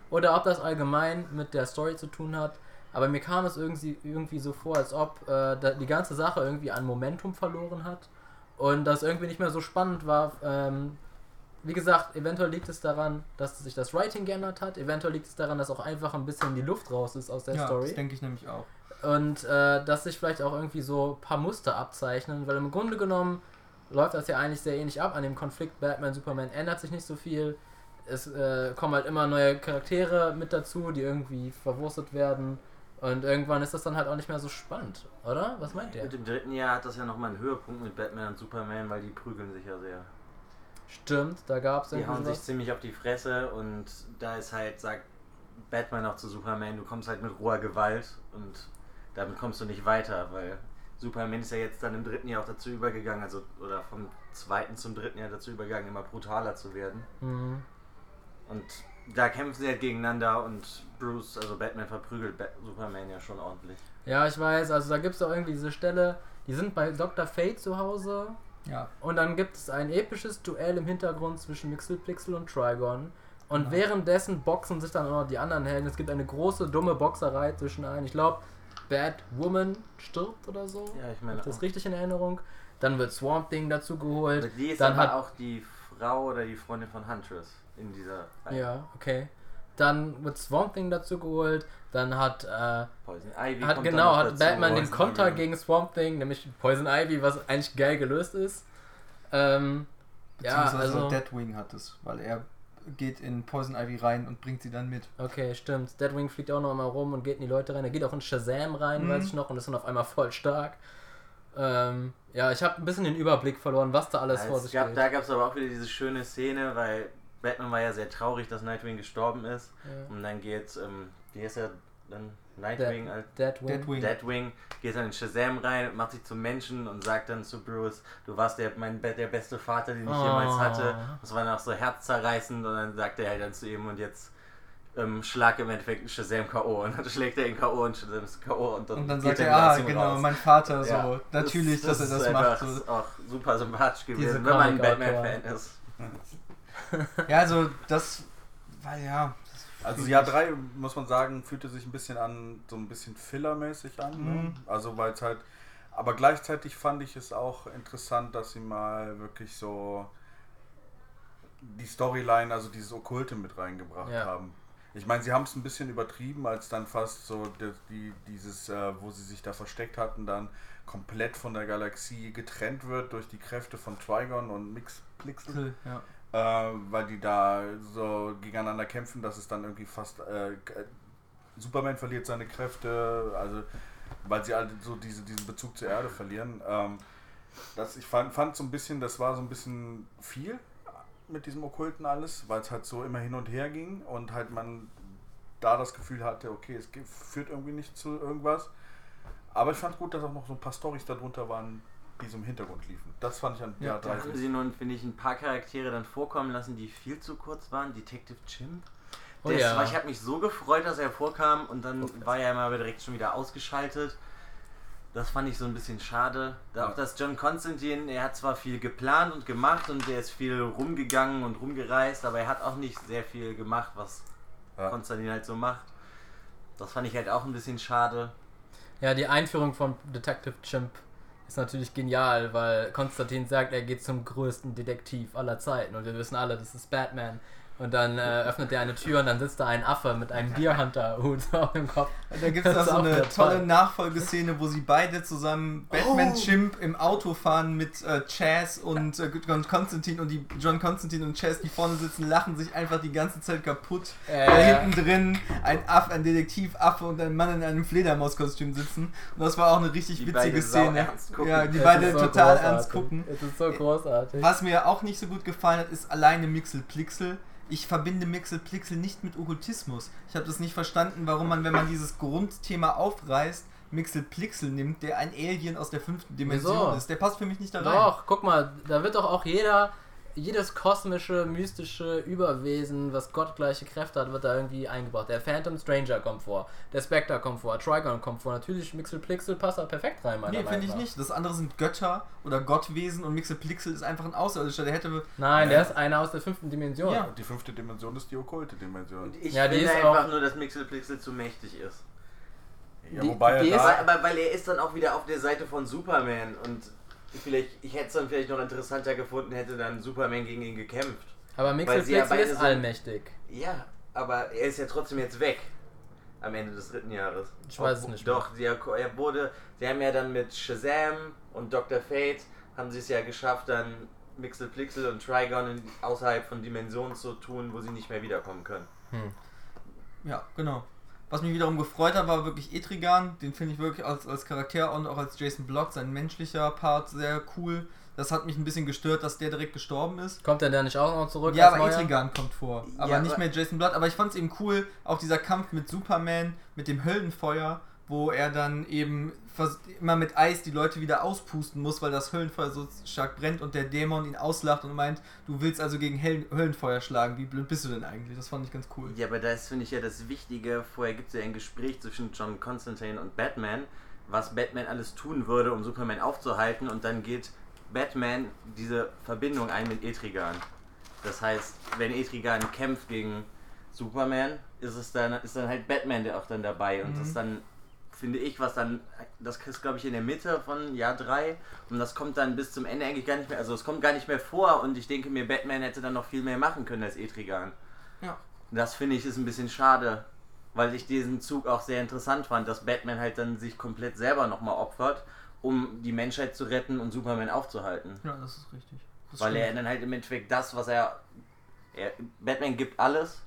[SPEAKER 1] oder ob das allgemein mit der Story zu tun hat. Aber mir kam es irgendwie, irgendwie so vor, als ob äh, da die ganze Sache irgendwie an Momentum verloren hat und das irgendwie nicht mehr so spannend war. Ähm, wie gesagt, eventuell liegt es daran, dass sich das Writing geändert hat. Eventuell liegt es daran, dass auch einfach ein bisschen die Luft raus ist aus der
[SPEAKER 2] ja,
[SPEAKER 1] Story.
[SPEAKER 2] das denke ich nämlich auch.
[SPEAKER 1] Und äh, dass sich vielleicht auch irgendwie so ein paar Muster abzeichnen, weil im Grunde genommen läuft das ja eigentlich sehr ähnlich ab. An dem Konflikt Batman-Superman ändert sich nicht so viel. Es äh, kommen halt immer neue Charaktere mit dazu, die irgendwie verwurstet werden. Und irgendwann ist das dann halt auch nicht mehr so spannend, oder? Was meint ihr?
[SPEAKER 4] Mit dem dritten Jahr hat das ja nochmal einen Höhepunkt mit Batman und Superman, weil die prügeln sich ja sehr.
[SPEAKER 1] Stimmt, da gab es
[SPEAKER 4] Die hauen sich ziemlich auf die Fresse und da ist halt, sagt Batman auch zu Superman, du kommst halt mit roher Gewalt und damit kommst du nicht weiter, weil Superman ist ja jetzt dann im dritten Jahr auch dazu übergegangen, also oder vom zweiten zum dritten Jahr dazu übergegangen, immer brutaler zu werden.
[SPEAKER 1] Mhm.
[SPEAKER 4] Und da kämpfen sie halt gegeneinander und Bruce, also Batman verprügelt Bat Superman ja schon ordentlich.
[SPEAKER 1] Ja, ich weiß, also da gibt es auch irgendwie diese Stelle, die sind bei Dr. Fate zu Hause
[SPEAKER 2] Ja.
[SPEAKER 1] und dann gibt es ein episches Duell im Hintergrund zwischen Mixelpixel und Trigon. Und
[SPEAKER 2] Genau.
[SPEAKER 1] währenddessen boxen sich dann auch noch die anderen Helden. Es gibt eine große, dumme Boxerei zwischen allen. Ich glaube, Batwoman stirbt oder so.
[SPEAKER 4] Ja, ich meine
[SPEAKER 1] ich das
[SPEAKER 4] auch.
[SPEAKER 1] richtig in Erinnerung? Dann wird Swamp Thing dazu geholt.
[SPEAKER 4] Aber die ist
[SPEAKER 1] dann
[SPEAKER 4] aber
[SPEAKER 1] hat
[SPEAKER 4] auch die Frau oder die Freundin von Huntress in dieser Reihe.
[SPEAKER 1] Ja, okay. Dann wird Swamp Thing dazu geholt. Dann hat, äh,
[SPEAKER 4] Poison Ivy
[SPEAKER 1] hat genau, hat
[SPEAKER 4] dazu.
[SPEAKER 1] Batman den
[SPEAKER 3] Poison
[SPEAKER 1] Konter
[SPEAKER 3] Ivy.
[SPEAKER 1] gegen Swamp Thing, nämlich Poison Ivy, was eigentlich geil gelöst ist. Ähm, ja,
[SPEAKER 2] Beziehungsweise
[SPEAKER 1] also.
[SPEAKER 2] Deadwing hat es, weil er geht in Poison Ivy rein und bringt sie dann mit.
[SPEAKER 1] Okay, stimmt. Deadwing fliegt auch noch mal rum und geht in die Leute rein. Er geht auch in Shazam rein,
[SPEAKER 2] Mhm.
[SPEAKER 1] weiß ich noch, und ist dann auf einmal voll stark. Ähm, ja, ich habe ein bisschen den Überblick verloren, was da alles
[SPEAKER 4] Ja,
[SPEAKER 1] vor sich
[SPEAKER 4] gab,
[SPEAKER 1] geht.
[SPEAKER 4] da gab es aber auch wieder diese schöne Szene, weil Batman war ja sehr traurig, dass Nightwing gestorben ist.
[SPEAKER 1] Ja.
[SPEAKER 4] Und dann geht, ähm, wie heißt er dann? Nightwing, als
[SPEAKER 1] Deadwing.
[SPEAKER 2] Deadwing.
[SPEAKER 4] Deadwing, geht dann in Shazam rein, macht sich zum Menschen und sagt dann zu Bruce, du warst der, mein, der beste Vater, den ich
[SPEAKER 1] Oh.
[SPEAKER 4] jemals hatte. Das war dann auch so herzzerreißend und dann sagt er halt dann zu ihm und jetzt ähm, schlag im Endeffekt Shazam K.O. und dann schlägt er ihn K.O. und Shazam ist K.O. und dann
[SPEAKER 2] Und dann sagt
[SPEAKER 4] er
[SPEAKER 2] ah, genau,
[SPEAKER 4] raus.
[SPEAKER 2] mein Vater, so.
[SPEAKER 4] Ja,
[SPEAKER 2] Natürlich, dass er das macht. So.
[SPEAKER 4] ist auch super sympathisch
[SPEAKER 1] Diese
[SPEAKER 4] gewesen, wenn man ein. Batman-Fan ist.
[SPEAKER 2] Ja, also, das war ja.
[SPEAKER 3] Also Jahr 3, muss man sagen, fühlte sich ein bisschen an, so ein bisschen fillermäßig an. Ne?
[SPEAKER 2] Mhm.
[SPEAKER 3] Also weil es halt, aber gleichzeitig fand ich es auch interessant, dass sie mal wirklich so die Storyline, also dieses Okkulte mit reingebracht
[SPEAKER 1] Ja.
[SPEAKER 3] haben. Ich meine, sie haben es ein bisschen übertrieben, als dann fast so die, die, dieses, äh, wo sie sich da versteckt hatten, dann komplett von der Galaxie getrennt wird durch die Kräfte von Trigon und Mixplixel
[SPEAKER 2] Ja.
[SPEAKER 3] Äh, weil die da so gegeneinander kämpfen, dass es dann irgendwie fast äh, Superman verliert seine Kräfte, also weil sie alle so diese, diesen Bezug zur Erde verlieren. Ähm, das, ich fand, fand so ein bisschen, das war so ein bisschen viel mit diesem Okkulten alles, weil es halt so immer hin und her ging und halt man da das Gefühl hatte, okay, es führt irgendwie nicht zu irgendwas. Aber ich fand gut, dass auch noch so ein paar Storys darunter waren, die so im Hintergrund liefen. Das fand ich an
[SPEAKER 2] Ja,
[SPEAKER 3] Jahr
[SPEAKER 4] Da
[SPEAKER 3] 3
[SPEAKER 4] haben sie nun, finde ich, ein paar Charaktere dann vorkommen lassen, die viel zu kurz waren. Detective Chimp.
[SPEAKER 1] Oh
[SPEAKER 4] Der
[SPEAKER 1] ja.
[SPEAKER 4] war, ich habe mich so gefreut, dass er vorkam und dann war er immer direkt schon wieder ausgeschaltet. Das fand ich so ein bisschen schade. Da
[SPEAKER 3] Ja.
[SPEAKER 4] Auch dass John Constantine, er hat zwar viel geplant und gemacht und der ist viel rumgegangen und rumgereist, aber er hat auch nicht sehr viel gemacht, was
[SPEAKER 3] Ja.
[SPEAKER 4] Konstantin halt so macht. Das fand ich halt auch ein bisschen schade.
[SPEAKER 1] Ja, die Einführung von Detective Chimp ist natürlich genial, weil Konstantin sagt, er geht zum größten Detektiv aller Zeiten und wir wissen alle, das ist Batman. Und dann äh, öffnet er eine Tür und dann sitzt da ein Affe mit einem Deerhunter-Hut auf dem Kopf.
[SPEAKER 2] Und da gibt es
[SPEAKER 1] Das
[SPEAKER 2] da
[SPEAKER 1] ist
[SPEAKER 2] so
[SPEAKER 1] auch
[SPEAKER 2] eine tolle
[SPEAKER 1] toll.
[SPEAKER 2] Nachfolgeszene, wo sie beide zusammen Batman
[SPEAKER 1] Oh.
[SPEAKER 2] Chimp im Auto fahren mit äh, Chaz und äh, John Constantine und die John Constantine und Chaz, die vorne sitzen, lachen sich einfach die ganze Zeit kaputt.
[SPEAKER 1] Äh,
[SPEAKER 2] Weil hinten drin ein Aff, ein Detektivaffe und ein Mann in einem Fledermauskostüm sitzen. Und das war auch eine richtig
[SPEAKER 4] Die
[SPEAKER 2] witzige
[SPEAKER 4] beide
[SPEAKER 2] Szene. Ja, die
[SPEAKER 1] es
[SPEAKER 2] beide
[SPEAKER 1] so
[SPEAKER 2] total
[SPEAKER 1] großartig.
[SPEAKER 2] ernst gucken.
[SPEAKER 1] Es ist so großartig.
[SPEAKER 2] Was mir auch nicht so gut gefallen hat, ist alleine Mixel Plixel. Ich verbinde Mixel Plixel nicht mit Okkultismus. Ich habe das nicht verstanden, warum man, wenn man dieses Grundthema aufreißt, Mixel Plixel nimmt, der ein Alien aus der fünften Dimension
[SPEAKER 1] Wieso?
[SPEAKER 2] ist. Der passt für mich nicht da rein.
[SPEAKER 1] Doch, guck mal, da wird doch auch jeder, jedes kosmische, mystische Überwesen, was gottgleiche Kräfte hat, wird da irgendwie eingebaut. Der Phantom Stranger kommt vor, der Spectre kommt vor, Trigon kommt vor. Natürlich, Mixel Plixel passt da perfekt rein, meiner
[SPEAKER 2] Nee, finde ich
[SPEAKER 1] nach.
[SPEAKER 2] nicht. Das andere sind Götter oder Gottwesen und Mixel Plixel ist einfach ein Außerirdischer. Der hätte.
[SPEAKER 1] Nein, der ist einer aus der fünften Dimension.
[SPEAKER 2] Ja.
[SPEAKER 3] Und die fünfte Dimension ist die okkulte Dimension.
[SPEAKER 4] Und ich
[SPEAKER 1] Ja, die
[SPEAKER 4] finde
[SPEAKER 1] ist
[SPEAKER 4] einfach
[SPEAKER 1] auch-
[SPEAKER 4] nur, dass Mixelplixel zu mächtig ist.
[SPEAKER 3] Ja,
[SPEAKER 1] Die-
[SPEAKER 3] wobei
[SPEAKER 1] die
[SPEAKER 3] er
[SPEAKER 1] ist-
[SPEAKER 4] aber weil er ist dann auch wieder auf der Seite von Superman und vielleicht, ich hätte es dann vielleicht noch interessanter gefunden, hätte dann Superman gegen ihn gekämpft.
[SPEAKER 1] Aber
[SPEAKER 4] sie ja
[SPEAKER 1] ist
[SPEAKER 4] so-
[SPEAKER 1] allmächtig.
[SPEAKER 4] Ja, aber er ist ja trotzdem jetzt weg. Am Ende des dritten Jahres.
[SPEAKER 1] Ich weiß es nicht mehr.
[SPEAKER 4] Doch, sie, er wurde, sie haben ja dann mit Shazam und Dr. Fate haben sie es ja geschafft, dann Mixelplixel und Trigon außerhalb von Dimensionen zu tun, wo sie nicht mehr wiederkommen können.
[SPEAKER 1] Hm.
[SPEAKER 2] Ja, genau. Was mich wiederum gefreut hat, war wirklich Etrigan. Den finde ich wirklich als, als Charakter und auch als Jason Block, sein menschlicher Part, sehr cool. Das hat mich ein bisschen gestört, dass der direkt gestorben ist.
[SPEAKER 1] Kommt der denn nicht auch noch zurück?
[SPEAKER 2] Ja, aber
[SPEAKER 1] neuer?
[SPEAKER 2] Etrigan kommt vor. Aber
[SPEAKER 4] Ja,
[SPEAKER 2] nicht
[SPEAKER 4] aber-
[SPEAKER 2] mehr Jason Blood. Aber ich fand es eben cool, auch dieser Kampf mit Superman, mit dem Höllenfeuer, wo er dann eben immer mit Eis die Leute wieder auspusten muss, weil das Höllenfeuer so stark brennt und der Dämon ihn auslacht und meint, du willst also gegen Hell Höllenfeuer schlagen. Wie blöd bist du denn eigentlich? Das fand ich ganz cool.
[SPEAKER 4] Ja, aber da ist, finde ich, ja das Wichtige. Vorher gibt es ja ein Gespräch zwischen John Constantine und Batman, was Batman alles tun würde, um Superman aufzuhalten. Und dann geht Batman diese Verbindung ein mit Etrigan. Das heißt, wenn Etrigan kämpft gegen Superman, ist es dann, ist dann halt Batman der auch dann dabei. Und
[SPEAKER 2] Mhm.
[SPEAKER 4] das dann, finde ich, was dann, das ist glaube ich in der Mitte von Jahr 3 und das kommt dann bis zum Ende eigentlich gar nicht mehr, also es kommt gar nicht mehr vor und ich denke mir, Batman hätte dann noch viel mehr machen können als Etrigan.
[SPEAKER 2] Ja.
[SPEAKER 4] Das finde ich ist ein bisschen schade, weil ich diesen Zug auch sehr interessant fand, dass Batman halt dann sich komplett selber nochmal opfert, um die Menschheit zu retten und Superman aufzuhalten.
[SPEAKER 2] Ja, das ist richtig. Das
[SPEAKER 4] weil er
[SPEAKER 2] stimmt.
[SPEAKER 4] dann halt im Endeffekt das, was er, er. Batman gibt alles,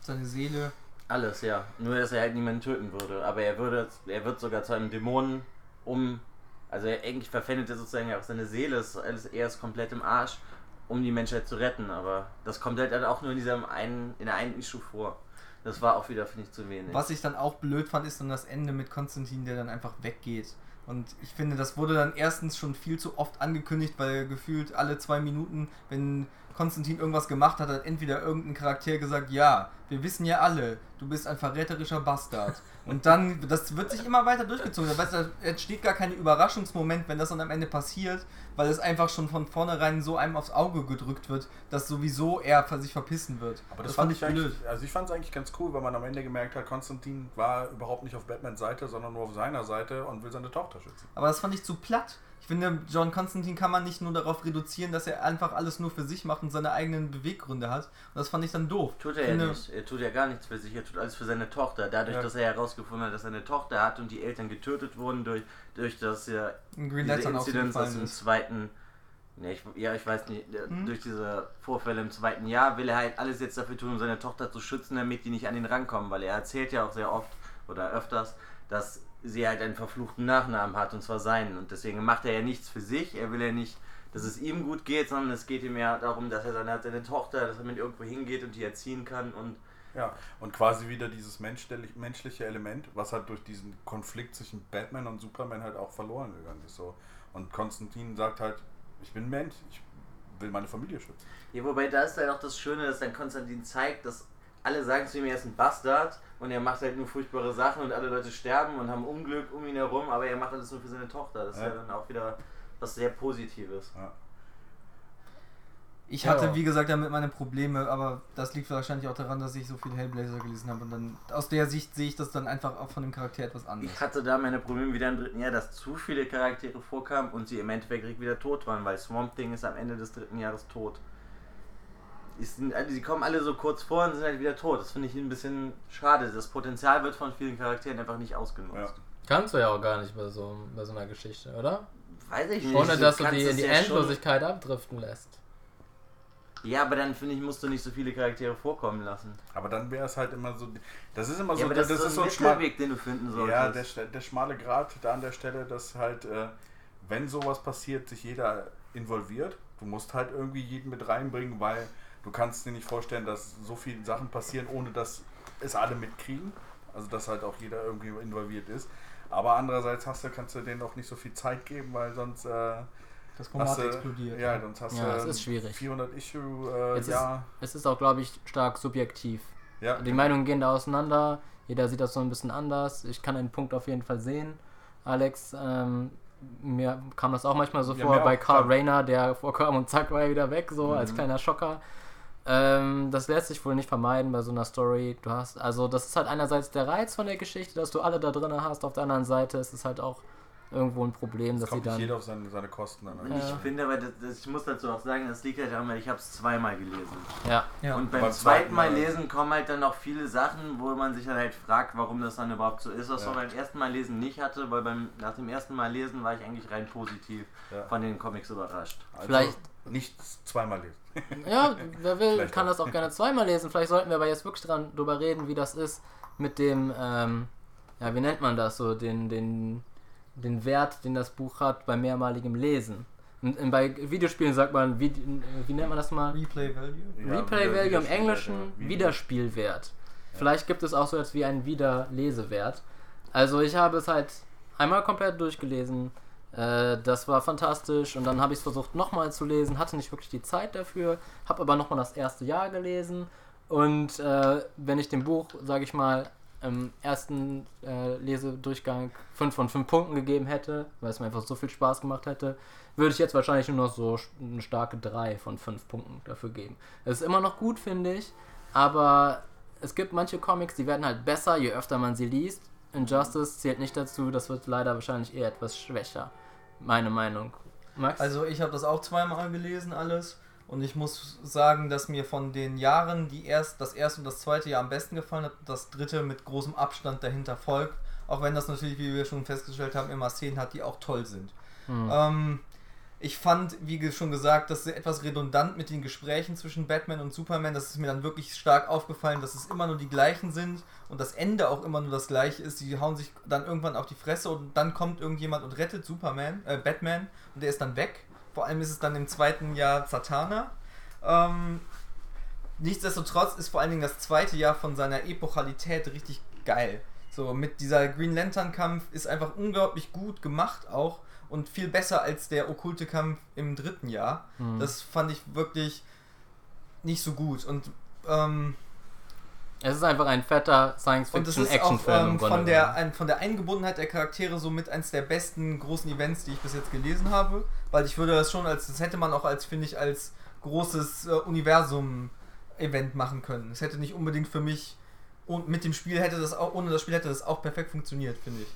[SPEAKER 2] Seine Seele.
[SPEAKER 4] Alles, ja. Nur dass er halt niemanden töten würde. Aber er würde, er wird sogar zu einem Dämonen um. Also er, eigentlich verpfändet er sozusagen auch seine Seele, ist er ist komplett im Arsch, um die Menschheit zu retten. Aber das kommt halt auch nur in diesem einen, in der einen Issue vor. Das war auch wieder, finde ich, zu wenig.
[SPEAKER 2] Was ich dann auch blöd fand, ist dann das Ende mit Konstantin, der dann einfach weggeht. Und ich finde, das wurde dann erstens schon viel zu oft angekündigt, weil gefühlt alle zwei Minuten, wenn Konstantin irgendwas gemacht hat, hat entweder irgendein Charakter gesagt, ja, wir wissen ja alle, du bist ein verräterischer Bastard. Und dann, das wird sich immer weiter durchgezogen. Da entsteht gar kein Überraschungsmoment, wenn das dann am Ende passiert, weil es einfach schon von vornherein so einem aufs Auge gedrückt wird, dass sowieso er sich verpissen wird.
[SPEAKER 3] Aber das, fand ich eigentlich, also ich fand es eigentlich ganz cool, weil man am Ende gemerkt hat, Konstantin war überhaupt nicht auf Batmans Seite, sondern nur auf seiner Seite und will seine Tochter schützen.
[SPEAKER 2] Aber das fand ich zu platt. Ich finde, John Constantine kann man nicht nur darauf reduzieren, dass er einfach alles nur für sich macht und seine eigenen Beweggründe hat. Und das fand ich dann doof.
[SPEAKER 4] Tut er
[SPEAKER 2] ich
[SPEAKER 4] ja
[SPEAKER 2] finde,
[SPEAKER 4] nicht. Er tut ja gar nichts für sich, er tut alles für seine Tochter. Dadurch,
[SPEAKER 2] Ja.
[SPEAKER 4] dass er herausgefunden hat, dass er eine Tochter hat und die Eltern getötet wurden durch, durch das ja,
[SPEAKER 2] Green
[SPEAKER 4] diese Inzidenz aus dem zweiten. Ne, ich, ja, ich weiß nicht, äh,
[SPEAKER 2] Hm?
[SPEAKER 4] durch diese Vorfälle im zweiten Jahr will er halt alles jetzt dafür tun, um seine Tochter zu schützen, damit die nicht an ihn rankommen, weil er erzählt ja auch sehr oft oder öfters, dass sie halt einen verfluchten Nachnamen hat und zwar seinen. Und deswegen macht er ja nichts für sich, er will ja nicht, dass es ihm gut geht, sondern es geht ihm ja darum, dass er seine, seine Tochter, dass er mit irgendwo hingeht und die erziehen kann und
[SPEAKER 3] Ja, und quasi wieder dieses menschlich, menschliche Element, was halt durch diesen Konflikt zwischen Batman und Superman halt auch verloren gegangen ist. So. Und Konstantin sagt halt, ich bin Mensch, ich will meine Familie schützen.
[SPEAKER 4] Ja, wobei da ist halt auch das Schöne, dass dann Konstantin zeigt, dass alle sagen zu ihm, er ist ein Bastard und er macht halt nur furchtbare Sachen und alle Leute sterben und haben Unglück um ihn herum, aber er macht alles nur für seine Tochter. Das ist ja,
[SPEAKER 3] Ja.
[SPEAKER 4] dann auch wieder was sehr Positives.
[SPEAKER 3] Ja.
[SPEAKER 2] Ich
[SPEAKER 1] Ja.
[SPEAKER 2] hatte, wie gesagt, damit meine Probleme, aber das liegt wahrscheinlich auch daran, dass ich so viel Hellblazer gelesen habe. Und dann aus der Sicht sehe ich das dann einfach auch von dem Charakter etwas anders.
[SPEAKER 4] Ich hatte da meine Probleme wieder im dritten Jahr, dass zu viele Charaktere vorkamen und sie im Endeffekt wieder tot waren, weil Swamp Thing ist am Ende des dritten Jahres tot. Also sie kommen alle so kurz vor und sind halt wieder tot. Das finde ich ein bisschen schade. Das Potenzial wird von vielen Charakteren einfach nicht ausgenutzt.
[SPEAKER 3] Ja.
[SPEAKER 1] Kannst du ja auch gar nicht bei so, bei so einer Geschichte, oder?
[SPEAKER 4] Weiß ich nicht.
[SPEAKER 1] Ohne dass du die in die
[SPEAKER 4] ja schon-
[SPEAKER 1] Endlosigkeit abdriften lässt.
[SPEAKER 4] Ja, aber dann finde ich, musst du nicht so viele Charaktere vorkommen lassen.
[SPEAKER 3] Aber dann wäre es halt immer so, das ist immer so,
[SPEAKER 4] ja, aber das, ist so
[SPEAKER 3] so
[SPEAKER 4] ein
[SPEAKER 3] ein schmal,
[SPEAKER 4] Mittelweg, den du finden solltest.
[SPEAKER 3] Ja, der, der schmale Grat da an der Stelle, dass halt, äh, wenn sowas passiert, sich jeder involviert. Du musst halt irgendwie jeden mit reinbringen, weil du kannst dir nicht vorstellen, dass so viele Sachen passieren, ohne dass es alle mitkriegen. Also dass halt auch jeder irgendwie involviert ist. Aber andererseits hast du, kannst du denen auch nicht so viel Zeit geben, weil sonst äh,
[SPEAKER 2] Das Format
[SPEAKER 3] hast du,
[SPEAKER 2] explodiert.
[SPEAKER 3] Ja, sonst hast
[SPEAKER 1] Ja,
[SPEAKER 3] du
[SPEAKER 1] es ist schwierig.
[SPEAKER 3] 400 Issue, äh,
[SPEAKER 1] Jetzt ist-
[SPEAKER 3] ja,
[SPEAKER 1] Es ist auch, glaube ich, stark subjektiv.
[SPEAKER 3] ja.
[SPEAKER 1] Die Meinungen gehen da auseinander. Jeder sieht das so ein bisschen anders. Ich kann einen Punkt auf jeden Fall sehen. Alex, ähm, mir kam das auch manchmal so
[SPEAKER 3] Ja,
[SPEAKER 1] vor bei Carl. Rayner, der vorkam und zack war er wieder weg, so als
[SPEAKER 4] Mhm.
[SPEAKER 1] kleiner Schocker. Ähm, das lässt sich wohl nicht vermeiden bei so einer Story. Du hast, also das ist halt einerseits der Reiz von der Geschichte, dass du alle da drin hast. Auf der anderen Seite ist es halt auch irgendwo ein Problem,
[SPEAKER 3] Das
[SPEAKER 1] dass sie
[SPEAKER 3] kommt nicht
[SPEAKER 1] dann.
[SPEAKER 3] jeder auf seine, seine Kosten an.
[SPEAKER 4] Und Ich finde aber, das, das, ich muss dazu auch sagen, das liegt halt daran, weil ich habe es zweimal gelesen.
[SPEAKER 1] Ja,
[SPEAKER 2] Ja.
[SPEAKER 4] Und beim,
[SPEAKER 3] Beim
[SPEAKER 4] zweiten Mal
[SPEAKER 3] Mal-
[SPEAKER 4] lesen kommen halt dann noch viele Sachen, wo man sich dann halt fragt, warum das dann überhaupt so ist, was
[SPEAKER 3] Ja.
[SPEAKER 4] man beim ersten Mal lesen nicht hatte, weil beim, nach dem ersten Mal lesen war ich eigentlich rein positiv
[SPEAKER 3] Ja.
[SPEAKER 4] von den Comics überrascht.
[SPEAKER 3] Also
[SPEAKER 1] Vielleicht-
[SPEAKER 3] nicht zweimal lesen.
[SPEAKER 1] Ja, wer will,
[SPEAKER 3] Vielleicht
[SPEAKER 1] kann
[SPEAKER 3] auch.
[SPEAKER 1] das auch gerne zweimal lesen. Vielleicht sollten wir aber jetzt wirklich dran drüber reden, wie das ist, mit dem, ähm, ja, wie nennt man das so, den, den, den Wert, den das Buch hat bei mehrmaligem Lesen. Und, und bei Videospielen sagt man, wie, wie nennt man das mal?
[SPEAKER 2] Replay Value.
[SPEAKER 3] Ja,
[SPEAKER 1] Replay Value im Englischen
[SPEAKER 3] ja.
[SPEAKER 1] Wiederspielwert. Vielleicht gibt es auch so etwas wie einen Wiederlesewert. Also ich habe es halt einmal komplett durchgelesen. Äh, das war fantastisch und dann habe ich es versucht nochmal zu lesen, hatte nicht wirklich die Zeit dafür, habe aber nochmal das erste Jahr gelesen und äh, wenn ich dem Buch, sage ich mal, im ersten äh, Lesedurchgang 5 von 5 Punkten gegeben hätte, weil es mir einfach so viel Spaß gemacht hätte, würde ich jetzt wahrscheinlich nur noch so eine starke 3 von 5 Punkten dafür geben. Es ist immer noch gut, finde ich, aber es gibt manche Comics, die werden halt besser, je öfter man sie liest. Injustice zählt nicht dazu, das wird leider wahrscheinlich eher etwas schwächer. Meine Meinung. Max?
[SPEAKER 2] Also ich habe das auch zweimal gelesen alles und ich muss sagen, dass mir von den Jahren die erst, das erste und das zweite Jahr am besten gefallen hat, das dritte mit großem Abstand dahinter folgt, auch wenn das natürlich, wie wir schon festgestellt haben, immer Szenen hat, die auch toll sind.
[SPEAKER 1] Hm.
[SPEAKER 2] Ähm, ich fand, wie schon gesagt, das ist etwas redundant mit den Gesprächen zwischen Batman und Superman. Das ist mir dann wirklich stark aufgefallen, dass es immer nur die gleichen sind und das Ende auch immer nur das gleiche ist. Die hauen sich dann irgendwann auf die Fresse und dann kommt irgendjemand und rettet Superman, äh, Batman und der ist dann weg. Vor allem ist es dann im zweiten Jahr Zatanna. Ähm, nichtsdestotrotz ist vor allen Dingen das zweite Jahr von seiner Epochalität richtig geil. So mit dieser Green Lantern Kampf ist einfach unglaublich gut gemacht auch und viel besser als der okkulte Kampf im dritten Jahr.
[SPEAKER 1] Hm.
[SPEAKER 2] Das fand ich nicht so gut und ähm,
[SPEAKER 1] es ist einfach ein fetter
[SPEAKER 2] und es
[SPEAKER 1] Science-Fiction
[SPEAKER 2] ist auch
[SPEAKER 1] Actionfilm.
[SPEAKER 2] ähm, von, der, ein, von der Eingebundenheit der Charaktere so mit eins der besten großen Events, die ich bis jetzt gelesen habe. Weil ich würde das schon als, das hätte man auch als, finde ich, als großes äh, Universum-Event machen können. Es hätte nicht unbedingt für mich, und mit dem Spiel hätte das auch, ohne das Spiel hätte das auch perfekt funktioniert, finde ich.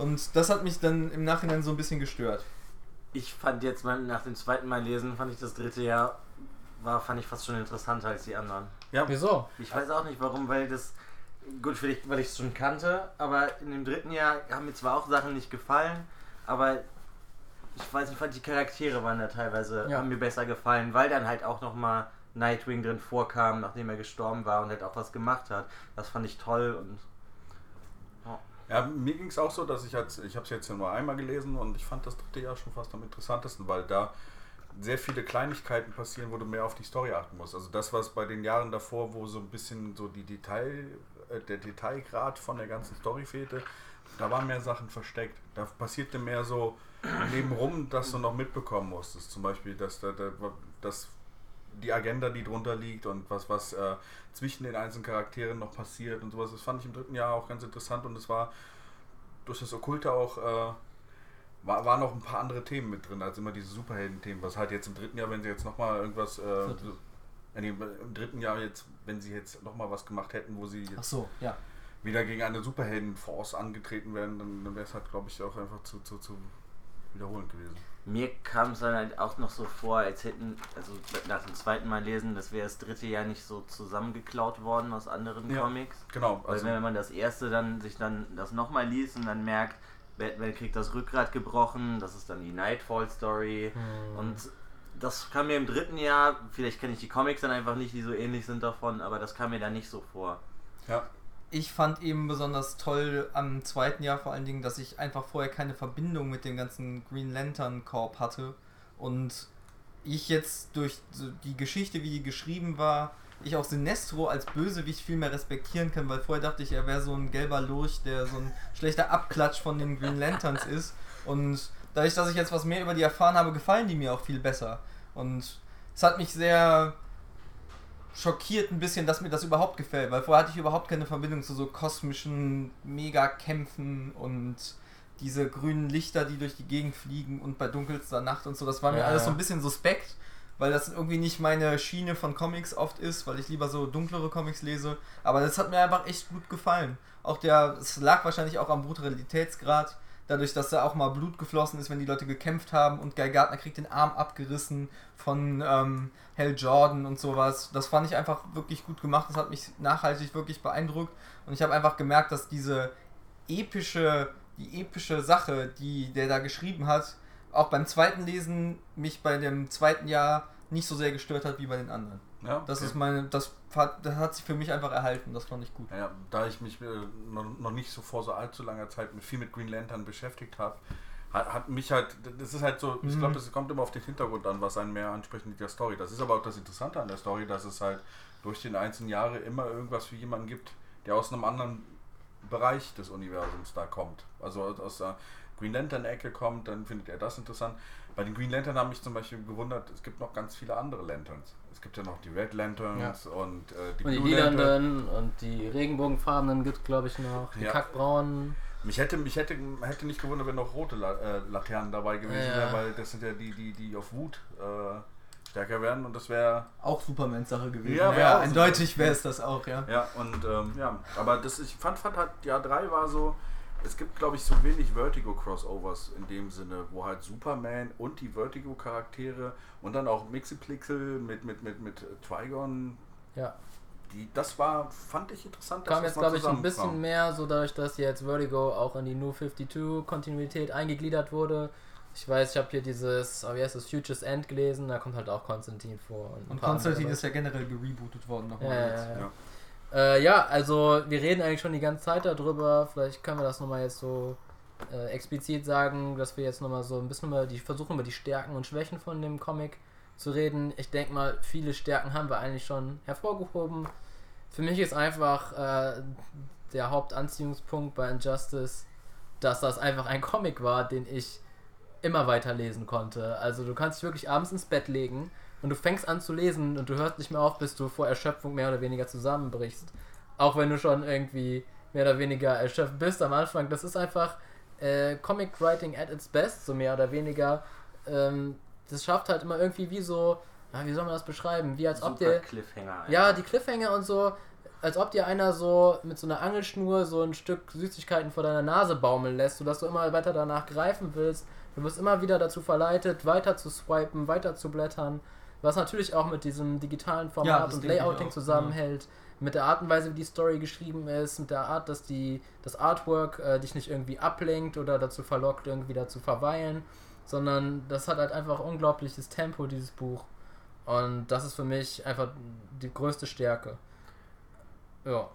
[SPEAKER 2] Und das hat mich dann im Nachhinein so ein bisschen gestört.
[SPEAKER 4] Ich fand jetzt mal nach dem zweiten Mal lesen, fand ich das dritte Jahr war, fand ich fast schon interessanter als die anderen.
[SPEAKER 3] Ja,
[SPEAKER 1] Wieso?
[SPEAKER 4] Ich weiß auch nicht warum, weil das gut vielleicht, weil ich es schon kannte, aber in dem dritten Jahr haben mir zwar auch Sachen nicht gefallen, aber ich weiß nicht, fand die Charaktere waren da teilweise
[SPEAKER 1] Ja.
[SPEAKER 4] haben mir besser gefallen, weil dann halt auch noch mal Nightwing drin vorkam, nachdem er gestorben war und halt auch was gemacht hat. Das fand ich toll und
[SPEAKER 3] Ja, mir ging es auch so, dass ich jetzt, ich habe es jetzt nur einmal gelesen und ich fand das dritte Jahr schon fast am interessantesten, weil da sehr viele Kleinigkeiten passieren, wo du mehr auf die Story achten musst. Also das, was bei den Jahren davor, wo so ein bisschen so die Detail, äh, der Detailgrad von der ganzen Story fehlte, da waren mehr Sachen versteckt. Da passierte mehr so nebenrum, dass du noch mitbekommen musstest. Zum Beispiel, dass, da, da, dass die Agenda, die drunter liegt und was, was äh, zwischen den einzelnen Charakteren noch passiert und sowas. Das fand ich im dritten Jahr auch ganz interessant und es war durch das Okkulte auch, äh, war, waren noch ein paar andere Themen mit drin, als immer diese Superhelden-Themen, was halt jetzt im dritten Jahr, wenn sie jetzt nochmal irgendwas, äh, äh, nee, im dritten Jahr jetzt, wenn sie jetzt nochmal was gemacht hätten, wo sie jetzt
[SPEAKER 2] so, ja.
[SPEAKER 3] wieder gegen eine Superhelden-Force angetreten werden, dann, dann wäre es halt, glaube ich, auch einfach zu, zu, zu wiederholend gewesen.
[SPEAKER 4] Mir kam es dann halt auch noch so vor, als hätten, also nach dem zweiten Mal lesen, das wäre das dritte Jahr nicht so zusammengeklaut worden aus anderen
[SPEAKER 3] Ja.
[SPEAKER 4] Comics.
[SPEAKER 3] Genau,
[SPEAKER 4] Weil
[SPEAKER 3] also,
[SPEAKER 4] wenn man das erste dann sich dann das nochmal liest und dann merkt, Batman kriegt das Rückgrat gebrochen, das ist dann die Nightfall Story
[SPEAKER 1] Hm.
[SPEAKER 4] und das kam mir im dritten Jahr, vielleicht kenne ich die Comics dann einfach nicht, die so ähnlich sind davon, aber das kam mir da nicht so vor.
[SPEAKER 3] ja,
[SPEAKER 2] Ich fand eben besonders toll am zweiten Jahr vor allen Dingen, dass ich einfach vorher keine Verbindung mit dem ganzen Green Lantern Corp hatte. Und ich jetzt durch die Geschichte, wie die geschrieben war, ich auch Sinestro als Bösewicht viel mehr respektieren kann, weil vorher dachte ich, er wäre so ein gelber Lurch, der so ein schlechter Abklatsch von den Green Lanterns ist. Und dadurch, dass ich jetzt was mehr über die erfahren habe, gefallen die mir auch viel besser. Und es hat mich sehr schockiert ein bisschen, dass mir das überhaupt gefällt, weil vorher hatte ich überhaupt keine Verbindung zu so kosmischen Megakämpfen und diese grünen Lichter, die durch die Gegend fliegen und bei dunkelster Nacht und so. Das war mir
[SPEAKER 1] Ja,
[SPEAKER 2] alles so ein bisschen suspekt, weil das irgendwie nicht meine Schiene von Comics oft ist, weil ich lieber so dunklere Comics lese. Aber das hat mir einfach echt gut gefallen. Auch der, es lag wahrscheinlich auch am Brutalitätsgrad, dadurch, dass da auch mal Blut geflossen ist, wenn die Leute gekämpft haben und Guy Gardner kriegt den Arm abgerissen von ähm, Hal Jordan und sowas. Das fand ich einfach wirklich gut gemacht. Das hat mich nachhaltig wirklich beeindruckt und ich habe einfach gemerkt, dass diese epische, die epische Sache, die der da geschrieben hat, auch beim zweiten Lesen mich bei dem zweiten Jahr nicht so sehr gestört hat wie bei den anderen.
[SPEAKER 3] Ja,
[SPEAKER 2] Das
[SPEAKER 3] okay.
[SPEAKER 2] ist meine, das hat, das hat sich für mich einfach erhalten, das fand ich gut.
[SPEAKER 3] Ja, da ich mich äh, noch, noch nicht so vor so allzu langer Zeit mit viel mit Green Lantern beschäftigt habe, hat, hat mich halt, das ist halt so, ich
[SPEAKER 2] Mhm.
[SPEAKER 3] glaube, das kommt immer auf den Hintergrund an, was einen mehr anspricht mit der Story. Das ist aber auch das Interessante an der Story, dass es halt durch die einzelnen Jahre immer irgendwas für jemanden gibt, der aus einem anderen Bereich des Universums da kommt. Also aus- aus der Green Lantern-Ecke kommt, dann findet er das interessant. Bei den Green Lantern haben mich zum Beispiel gewundert, es gibt noch ganz viele andere Lanterns. Es gibt ja noch die Red Lanterns und äh, die
[SPEAKER 1] Und die
[SPEAKER 3] Blue Lantern.
[SPEAKER 1] lilanen und die regenbogenfarbenen gibt glaube ich noch. Die
[SPEAKER 3] Ja.
[SPEAKER 1] kackbraunen.
[SPEAKER 3] Mich hätte, mich hätte, hätte nicht gewundert, wenn noch rote La äh, Laternen dabei gewesen
[SPEAKER 1] Ja.
[SPEAKER 3] wären, weil das sind ja die, die, die auf Wut äh, stärker werden und das wäre.
[SPEAKER 2] Auch Supermans Sache gewesen.
[SPEAKER 3] Ja,
[SPEAKER 2] Ja,
[SPEAKER 3] wär
[SPEAKER 2] eindeutig wäre es das auch, ja.
[SPEAKER 3] Ja, und ähm, ja, aber das ich fand, fand halt, Jahr 3 war so, es gibt glaube ich so wenig Vertigo-Crossovers in dem Sinne, wo halt Superman und die Vertigo-Charaktere und dann auch Mixipixel mit, mit, mit, mit Trigon,
[SPEAKER 1] Ja.
[SPEAKER 3] die, das war, fand ich interessant. dass
[SPEAKER 1] Kam jetzt glaube ich ein bisschen mehr, so dadurch, dass jetzt Vertigo auch in die New 52 Kontinuität eingegliedert wurde. Ich weiß, ich habe hier dieses, oh, wie heißt das, Futures End gelesen, da kommt halt auch Konstantin vor.
[SPEAKER 2] Und
[SPEAKER 1] paar
[SPEAKER 2] Konstantin ist ja generell gerebootet worden nochmal.
[SPEAKER 1] Ja,
[SPEAKER 2] jetzt.
[SPEAKER 1] ja, ja.
[SPEAKER 3] Ja.
[SPEAKER 1] Äh, ja, also wir reden eigentlich schon die ganze Zeit darüber. Vielleicht können wir das nochmal jetzt so äh, explizit sagen, dass wir jetzt nochmal so ein bisschen über die versuchen über die Stärken und Schwächen von dem Comic zu reden. Ich denke mal, viele Stärken haben wir eigentlich schon hervorgehoben. Für mich ist einfach äh, der Hauptanziehungspunkt bei Injustice, dass das einfach ein Comic war, den ich immer weiterlesen konnte. Also du kannst dich wirklich abends ins Bett legen und du fängst an zu lesen und du hörst nicht mehr auf, bis du vor Erschöpfung mehr oder weniger zusammenbrichst. Auch wenn du schon irgendwie mehr oder weniger erschöpft bist am Anfang. Das ist einfach äh, Comic Writing at its best, so mehr oder weniger. Ähm, das schafft halt immer irgendwie wie so, ja, wie soll man das beschreiben? Wie als ob
[SPEAKER 4] Super
[SPEAKER 1] der.
[SPEAKER 4] Cliffhanger.
[SPEAKER 1] Ja,
[SPEAKER 4] einfach.
[SPEAKER 1] die Cliffhanger und so, als ob dir einer so mit so einer Angelschnur so ein Stück Süßigkeiten vor deiner Nase baumeln lässt, sodass du immer weiter danach greifen willst. Du wirst immer wieder dazu verleitet, weiter zu swipen, weiter zu blättern. Was natürlich auch mit diesem digitalen
[SPEAKER 2] Ja,
[SPEAKER 1] Format
[SPEAKER 2] das
[SPEAKER 1] und Layouting zusammenhält. Mit der Art und Weise, wie die Story geschrieben ist, mit der Art, dass die, das Artwork äh, dich nicht irgendwie ablenkt oder dazu verlockt, irgendwie da zu verweilen, sondern das hat halt einfach unglaubliches Tempo, dieses Buch. Und das ist für mich einfach die größte Stärke. Ja.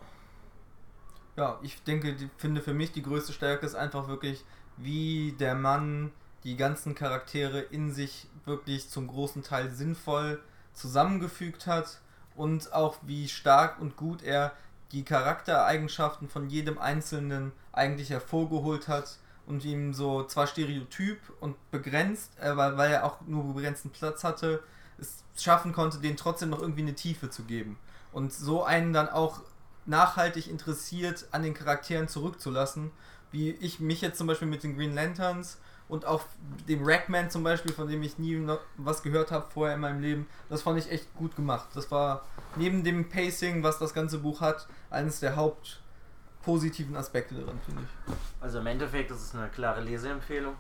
[SPEAKER 2] Ja, ich denke, die, finde für mich die größte Stärke ist einfach wirklich, wie der Mann die ganzen Charaktere in sich wirklich zum großen Teil sinnvoll zusammengefügt hat und auch wie stark und gut er die Charaktereigenschaften von jedem Einzelnen eigentlich hervorgeholt hat und ihm so zwar stereotyp und begrenzt, aber weil er auch nur begrenzten Platz hatte, es schaffen konnte, denen trotzdem noch irgendwie eine Tiefe zu geben. Und so einen dann auch nachhaltig interessiert an den Charakteren zurückzulassen, wie ich mich jetzt zum Beispiel mit den Green Lanterns und auch dem Rackman zum Beispiel, von dem ich nie noch was gehört habe vorher in meinem Leben, das fand ich echt gut gemacht. Das war neben dem Pacing, was das ganze Buch hat, eines der hauptpositiven Aspekte daran, finde ich.
[SPEAKER 4] Also im Endeffekt ist es eine klare Leseempfehlung.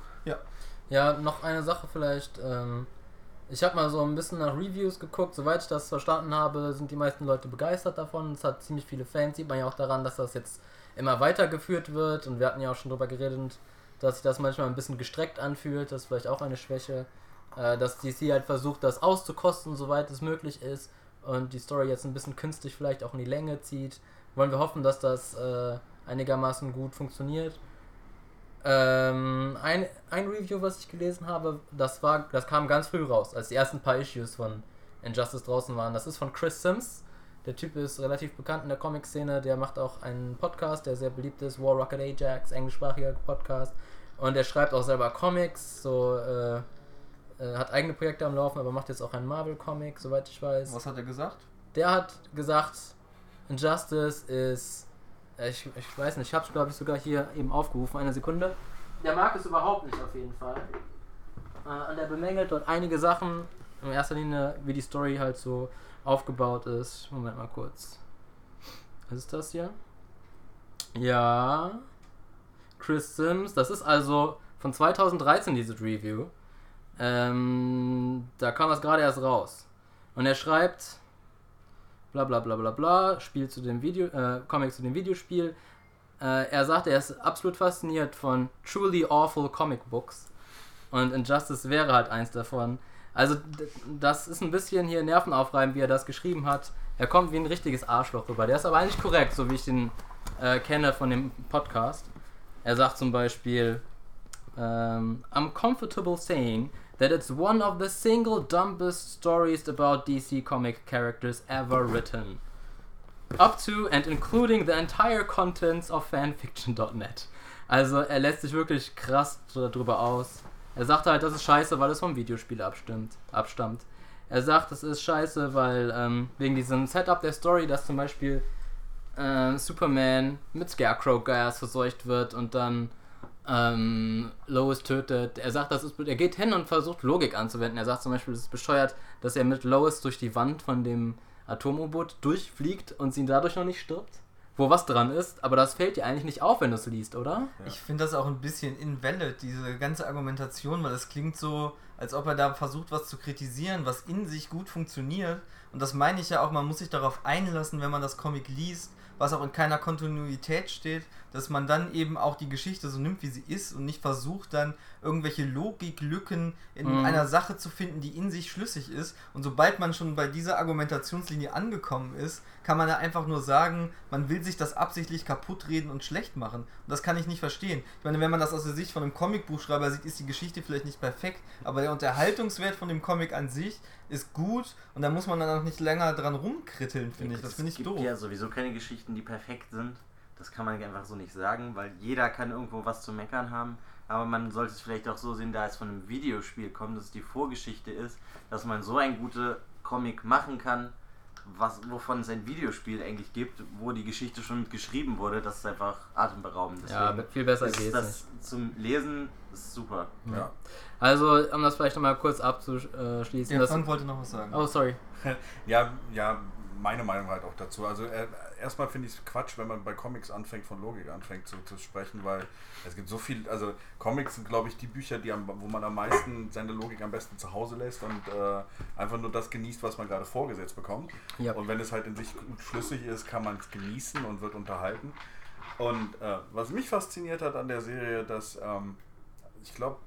[SPEAKER 1] Ja, noch eine Sache vielleicht. Ähm, ich habe mal so ein bisschen nach Reviews geguckt. Soweit ich das verstanden habe, sind die meisten Leute begeistert davon. Es hat ziemlich viele Fans. Sieht man ja auch daran, dass das jetzt immer weitergeführt wird. Und wir hatten ja auch schon drüber geredet, dass sich das manchmal ein bisschen gestreckt anfühlt. Das ist vielleicht auch eine Schwäche. Äh, dass DC halt versucht, das auszukosten, soweit es möglich ist. Und die Story jetzt ein bisschen künstlich vielleicht auch in die Länge zieht. Wollen wir hoffen, dass das äh, einigermaßen gut funktioniert. Ähm, ein, ein Review, was ich gelesen habe, das war, das kam ganz früh raus, als die ersten paar Issues von Injustice draußen waren. Das ist von Chris Sims. Der Typ ist relativ bekannt in der Comic-Szene. Der macht auch einen Podcast, der sehr beliebt ist, War Rocket Ajax, englischsprachiger Podcast. Und er schreibt auch selber Comics, so äh, äh, hat eigene Projekte am Laufen, aber macht jetzt auch einen Marvel-Comic, soweit ich weiß.
[SPEAKER 2] Was hat er gesagt?
[SPEAKER 1] Der hat gesagt, Injustice ist. äh, Ich, ich weiß nicht, ich habe es glaube ich sogar hier eben aufgerufen. Eine Sekunde. Der mag es überhaupt nicht auf jeden Fall. Äh, und er bemängelt dort einige Sachen. In erster Linie, wie die Story halt so aufgebaut ist. Moment mal kurz. Was ist das hier? Ja. Chris Sims. Das ist also von 2013 dieses Review. Ähm, da kam das gerade erst raus. Und er schreibt bla bla bla bla bla, Spiel zu dem Video, äh, Comic zu dem Videospiel. Äh, er sagt, er ist absolut fasziniert von truly awful Comic Books. Und Injustice wäre halt eins davon. Also das ist ein bisschen hier nervenaufreibend, wie er das geschrieben hat. Er kommt wie ein richtiges Arschloch rüber. Der ist aber eigentlich korrekt, so wie ich den äh, kenne von dem Podcast. Er sagt zum Beispiel, ähm, I'm comfortable saying that it's one of the single dumbest stories about DC comic characters ever written. Up to and including the entire contents of fanfiction.net. Also er lässt sich wirklich krass darüber aus. Er sagt halt, das ist scheiße, weil es vom Videospiel abstimmt, abstammt. Er sagt, es ist scheiße, weil ähm, wegen diesem Setup der Story, dass zum Beispiel äh, Superman mit Scarecrow-Gas verseucht wird und dann ähm, Lois tötet. Er sagt, das ist, er geht hin und versucht Logik anzuwenden. Er sagt zum Beispiel, es ist bescheuert, dass er mit Lois durch die Wand von dem Atom-U-Boot durchfliegt und sie dadurch noch nicht stirbt. Wo was dran ist, aber das fällt dir eigentlich nicht auf, wenn du es liest, oder?
[SPEAKER 2] Ich finde das auch ein bisschen invalid, diese ganze Argumentation, weil es klingt so, als ob er da versucht, was zu kritisieren, was in sich gut funktioniert. Und das meine ich ja auch, man muss sich darauf einlassen, wenn man das Comic liest, was auch in keiner Kontinuität steht, dass man dann eben auch die Geschichte so nimmt, wie sie ist und nicht versucht dann irgendwelche Logiklücken in
[SPEAKER 1] Mhm.
[SPEAKER 2] einer Sache zu finden, die in sich schlüssig ist. Und sobald man schon bei dieser Argumentationslinie angekommen ist, kann man ja einfach nur sagen, man will sich das absichtlich kaputt reden und schlecht machen. Und das kann ich nicht verstehen. Ich meine, wenn man das aus der Sicht von einem Comicbuchschreiber sieht, ist die Geschichte vielleicht nicht perfekt, aber der Unterhaltungswert von dem Comic an sich ist gut und da muss man dann auch nicht länger dran rumkritteln, finde ich. Das finde ich
[SPEAKER 4] es gibt
[SPEAKER 2] doof.
[SPEAKER 4] ja sowieso keine Geschichten, die perfekt sind. Das kann man einfach so nicht sagen, weil jeder kann irgendwo was zu meckern haben. Aber man sollte es vielleicht auch so sehen, da es von einem Videospiel kommt, dass es die Vorgeschichte ist, dass man so ein gute Comic machen kann, was, wovon es ein Videospiel eigentlich gibt, wo die Geschichte schon mit geschrieben wurde. Das ist einfach atemberaubend.
[SPEAKER 1] Ja,
[SPEAKER 4] Deswegen
[SPEAKER 1] viel besser
[SPEAKER 4] ist
[SPEAKER 1] geht's
[SPEAKER 4] das zum Lesen ist super.
[SPEAKER 3] Ja.
[SPEAKER 1] Also, um das vielleicht nochmal kurz abzuschließen.
[SPEAKER 2] Der
[SPEAKER 1] das,
[SPEAKER 2] Frank wollte noch was sagen.
[SPEAKER 1] oh, sorry.
[SPEAKER 3] Ja, ja, meine Meinung halt auch dazu. Also äh, erstmal finde ich es Quatsch, wenn man bei Comics anfängt, von Logik anfängt zu, zu sprechen, weil es gibt so viel, also Comics sind glaube ich die Bücher, die am, wo man am meisten seine Logik am besten zu Hause lässt und äh, einfach nur das genießt, was man gerade vorgesetzt bekommt.
[SPEAKER 1] Ja.
[SPEAKER 3] Und wenn es halt in sich gut schlüssig ist, kann man es genießen und wird unterhalten. Und äh, was mich fasziniert hat an der Serie, dass ähm, ich glaube,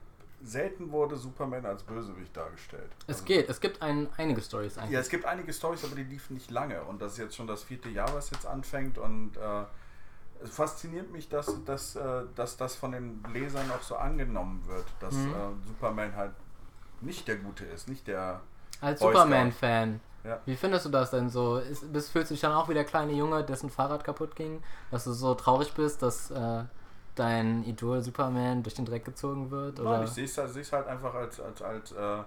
[SPEAKER 3] selten wurde Superman als Bösewicht dargestellt.
[SPEAKER 1] Es
[SPEAKER 3] Also-
[SPEAKER 1] geht, es gibt ein, einige Stories eigentlich.
[SPEAKER 3] ja, es gibt einige Stories, aber die liefen nicht lange. Und das ist jetzt schon das vierte Jahr, was jetzt anfängt. Und äh, es fasziniert mich, dass, dass, äh, dass das von den Lesern auch so angenommen wird, dass
[SPEAKER 1] Mhm.
[SPEAKER 3] äh, Superman halt nicht der Gute ist, nicht der.
[SPEAKER 1] Als Superman-Fan.
[SPEAKER 3] Ja.
[SPEAKER 1] Wie findest du das denn so? Ist, bist, fühlst du dich dann auch wie der kleine Junge, dessen Fahrrad kaputt ging? Dass du so traurig bist, dass äh, dein Idol Superman durch den Dreck gezogen wird? Oder?
[SPEAKER 3] Nein, ich sehe es halt, halt einfach als, als, als äh,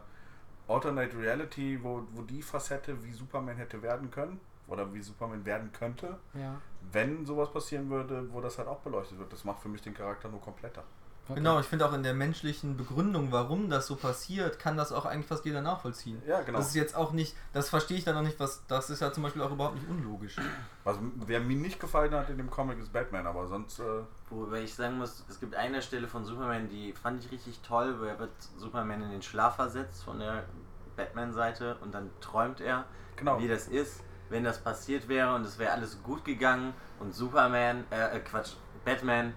[SPEAKER 3] Alternate Reality, wo, wo die Facette, wie Superman hätte werden können, oder wie Superman werden könnte,
[SPEAKER 1] ja.
[SPEAKER 3] wenn sowas passieren würde, wo das halt auch beleuchtet wird. Das macht für mich den Charakter nur kompletter.
[SPEAKER 1] Okay.
[SPEAKER 2] Genau, ich finde auch in der menschlichen Begründung, warum das so passiert, kann das auch eigentlich fast jeder nachvollziehen.
[SPEAKER 3] Ja, genau.
[SPEAKER 2] Das ist jetzt auch nicht, das verstehe ich dann auch nicht, was, das ist ja zum Beispiel auch überhaupt nicht unlogisch.
[SPEAKER 3] Was wer mir nicht gefallen hat in dem Comic ist Batman, aber sonst äh,
[SPEAKER 4] Wobei ich sagen muss, es gibt eine Stelle von Superman, die fand ich richtig toll, wo er wird Superman in den Schlaf versetzt von der Batman-Seite und dann träumt er,
[SPEAKER 3] Genau.
[SPEAKER 4] wie das ist, wenn das passiert wäre und es wäre alles gut gegangen und Superman, äh, äh, Quatsch, Batman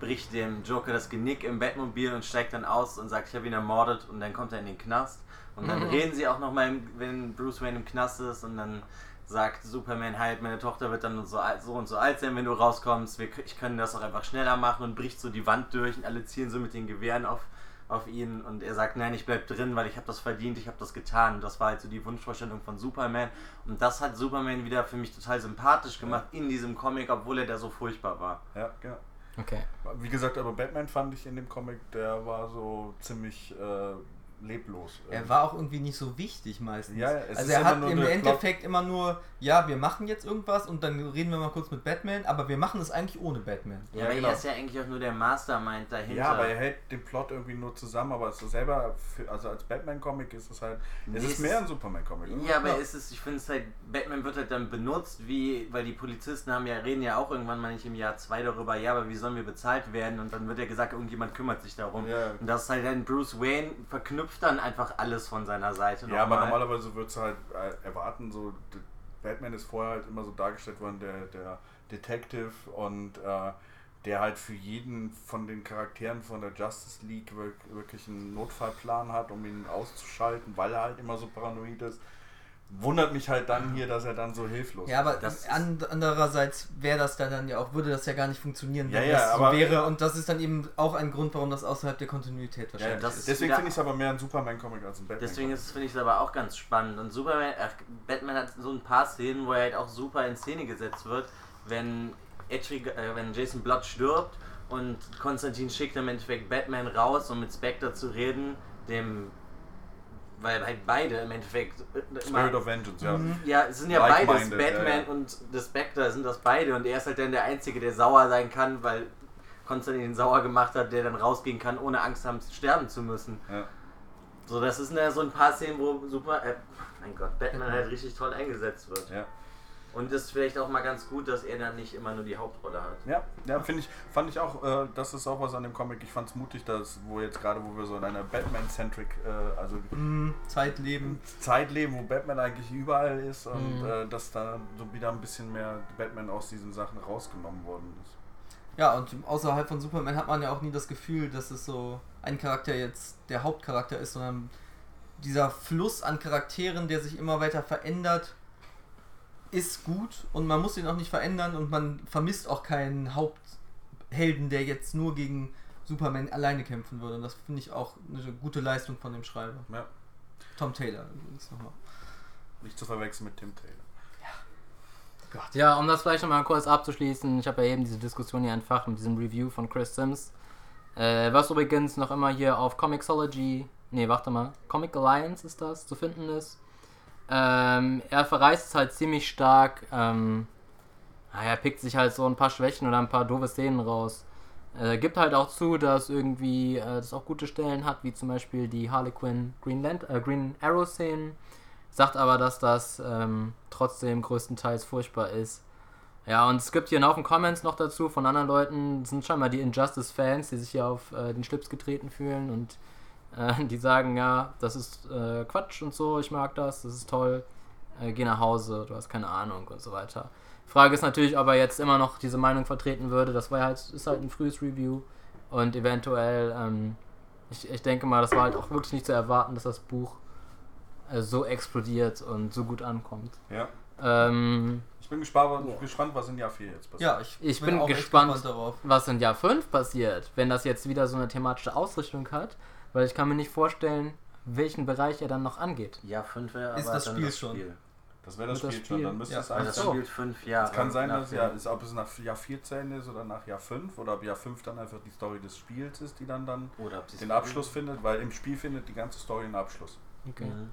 [SPEAKER 4] bricht dem Joker das Genick im Batmobil und steigt dann aus und sagt, ich habe ihn ermordet. Und dann kommt er in den Knast. Und dann
[SPEAKER 1] Mhm.
[SPEAKER 4] reden sie auch nochmal, wenn Bruce Wayne im Knast ist. Und dann sagt Superman halt, meine Tochter wird dann so, alt- so und so alt sein, wenn du rauskommst, wir, ich können das auch einfach schneller machen. Und bricht so die Wand durch. Und alle zielen so mit den Gewehren auf, auf ihn. Und er sagt, nein, ich bleib drin, weil ich habe das verdient, ich habe das getan. Und das war halt so die Wunschvorstellung von Superman. Und das hat Superman wieder für mich total sympathisch gemacht in diesem Comic, obwohl er da so furchtbar war.
[SPEAKER 3] ja, genau.
[SPEAKER 1] Okay.
[SPEAKER 3] Wie gesagt, aber Batman fand ich in dem Comic, der war so ziemlich äh, leblos.
[SPEAKER 2] Er war auch irgendwie nicht so wichtig meistens.
[SPEAKER 3] Ja, ja, es
[SPEAKER 2] also
[SPEAKER 3] ist
[SPEAKER 2] er hat im Endeffekt immer nur, ja, wir machen jetzt irgendwas und dann reden wir mal kurz mit Batman, aber wir machen es eigentlich ohne Batman.
[SPEAKER 4] Ja,
[SPEAKER 3] Ja,
[SPEAKER 4] aber
[SPEAKER 3] genau.
[SPEAKER 4] er ist ja eigentlich auch nur der Mastermind dahinter.
[SPEAKER 3] Ja, aber er hält den Plot irgendwie nur zusammen, aber es ist selber, für, also als Batman-Comic ist es halt,
[SPEAKER 4] Nee,
[SPEAKER 3] es
[SPEAKER 4] es
[SPEAKER 3] ist mehr ein Superman-Comic.
[SPEAKER 4] Ja, aber es ist, ich finde es halt, Batman wird halt dann benutzt, wie, weil die Polizisten haben ja, reden ja auch irgendwann mal nicht im Jahr zwei darüber, ja, aber wie sollen wir bezahlt werden? Und dann wird ja gesagt, irgendjemand kümmert sich darum.
[SPEAKER 3] Ja.
[SPEAKER 4] Und das ist halt dann Bruce Wayne verknüpft dann einfach alles von seiner Seite
[SPEAKER 3] Ja, aber
[SPEAKER 4] nochmal.
[SPEAKER 3] normalerweise würdest du halt äh, erwarten, so Batman ist vorher halt immer so dargestellt worden, der, der Detective und äh, der halt für jeden von den Charakteren von der Justice League wirk- wirklich einen Notfallplan hat, um ihn auszuschalten, weil er halt immer so paranoid ist. Wundert mich halt dann hier, dass er dann so hilflos
[SPEAKER 2] Ja, aber
[SPEAKER 4] Das ist-
[SPEAKER 2] an, andererseits wäre das dann, dann ja auch, würde das ja gar nicht funktionieren, wenn
[SPEAKER 3] Ja, ja,
[SPEAKER 2] das so
[SPEAKER 3] aber-
[SPEAKER 2] wäre. Und das ist dann eben auch ein Grund, warum das außerhalb der Kontinuität
[SPEAKER 3] Ja,
[SPEAKER 2] wahrscheinlich
[SPEAKER 4] das
[SPEAKER 2] ist.
[SPEAKER 3] deswegen finde ich es aber mehr ein Superman-Comic als ein Batman.
[SPEAKER 4] Deswegen ist- finde ich es aber auch ganz spannend. Und Superman, ach, Batman hat so ein paar Szenen, wo er halt auch super in Szene gesetzt wird, wenn, Etrigan, äh, wenn Jason Blood stirbt und Konstantin schickt im Endeffekt Batman raus, um mit Spectre zu reden, dem. Weil halt beide im Endeffekt. äh,
[SPEAKER 3] Spirit of Vengeance, ja.
[SPEAKER 2] Mhm.
[SPEAKER 4] Ja, es sind ja beides,
[SPEAKER 3] Like-minded,
[SPEAKER 4] Batman
[SPEAKER 3] ja,
[SPEAKER 4] und The Spectre sind das beide und er ist halt dann der Einzige, der sauer sein kann, weil Konstantin ihn sauer gemacht hat, der dann rausgehen kann, ohne Angst haben, sterben zu müssen.
[SPEAKER 3] Ja.
[SPEAKER 4] So, das ist ja so ein paar Szenen, wo super, äh, mein Gott, Batman halt richtig toll eingesetzt wird.
[SPEAKER 3] Ja.
[SPEAKER 4] Und es ist vielleicht auch mal ganz gut, dass er dann nicht immer nur die Hauptrolle hat.
[SPEAKER 3] Ja, ja finde ich, fand ich auch, äh, das ist auch was an dem Comic. Ich fand es mutig, dass, wo jetzt gerade, wo wir so in einer Batman-centric, äh, also
[SPEAKER 2] Mhm, Zeitleben.
[SPEAKER 3] Zeit leben, wo Batman eigentlich überall ist und
[SPEAKER 1] Mhm.
[SPEAKER 3] äh, dass da so wieder ein bisschen mehr Batman aus diesen Sachen rausgenommen worden ist.
[SPEAKER 2] Ja, und außerhalb von Superman hat man ja auch nie das Gefühl, dass es so ein Charakter jetzt der Hauptcharakter ist, sondern dieser Fluss an Charakteren, der sich immer weiter verändert, ist gut und man muss ihn auch nicht verändern und man vermisst auch keinen Haupthelden, der jetzt nur gegen Superman alleine kämpfen würde. Und das finde ich auch eine gute Leistung von dem Schreiber.
[SPEAKER 3] Ja.
[SPEAKER 2] Tom Taylor übrigens nochmal.
[SPEAKER 3] Nicht zu verwechseln mit Tim Taylor.
[SPEAKER 1] Ja, um das vielleicht nochmal kurz abzuschließen, ich habe ja eben diese Diskussion hier entfacht mit diesem Review von Chris Sims. Äh, was übrigens noch immer hier auf Comixology, nee, warte mal, Comic Alliance ist das, zu finden ist. Ähm, er verreißt es halt ziemlich stark, ähm, er pickt sich halt so ein paar Schwächen oder ein paar doofe Szenen raus. Äh, gibt halt auch zu, dass irgendwie äh, das auch gute Stellen hat, wie zum Beispiel die Harlequin Green, äh, Green Arrow Szenen. Sagt aber, dass das ähm, trotzdem größtenteils furchtbar ist. Ja, und es gibt hier einen Haufen Comments noch dazu von anderen Leuten. Das sind scheinbar die Injustice-Fans, die sich hier auf äh, den Schlips getreten fühlen und äh, die sagen, ja, das ist äh, Quatsch und so, ich mag das, das ist toll, äh, geh nach Hause, du hast keine Ahnung und so weiter. Frage ist natürlich, ob er jetzt immer noch diese Meinung vertreten würde. Das war halt, ist halt ein frühes Review und eventuell, ähm, ich, ich denke mal, das war halt auch wirklich nicht zu erwarten, dass das Buch äh, so explodiert und so gut ankommt.
[SPEAKER 3] Ja.
[SPEAKER 1] Ähm,
[SPEAKER 3] Ich bin gespannt, gespannt was in Jahr 4 jetzt passiert.
[SPEAKER 2] Ja, ich,
[SPEAKER 1] Ich bin
[SPEAKER 2] auch echt
[SPEAKER 1] gespannt.
[SPEAKER 2] darauf.
[SPEAKER 1] was in Jahr 5 passiert, wenn das jetzt wieder so eine thematische Ausrichtung hat, weil ich kann mir nicht vorstellen, welchen Bereich er dann noch angeht.
[SPEAKER 4] Ja, 5 wäre
[SPEAKER 2] Ist
[SPEAKER 4] aber
[SPEAKER 2] das
[SPEAKER 4] dann
[SPEAKER 2] Spiel
[SPEAKER 4] das
[SPEAKER 2] schon.
[SPEAKER 4] Spiel.
[SPEAKER 3] Das wäre das
[SPEAKER 1] das
[SPEAKER 3] Spiel schon, dann müsste
[SPEAKER 2] ja.
[SPEAKER 3] es
[SPEAKER 4] Also
[SPEAKER 3] eigentlich
[SPEAKER 4] das
[SPEAKER 3] so.
[SPEAKER 4] spielt 5 Jahre.
[SPEAKER 3] Es kann sein, dass ja, ist, ob es nach Jahr 4 zu Ende ist oder nach Jahr 5 oder ob Jahr 5 dann einfach die Story des Spiels ist, die dann, dann
[SPEAKER 4] Oder ob sie
[SPEAKER 3] den Abschluss findet, weil im Spiel findet die ganze Story einen Abschluss.
[SPEAKER 1] Okay.
[SPEAKER 4] Mhm.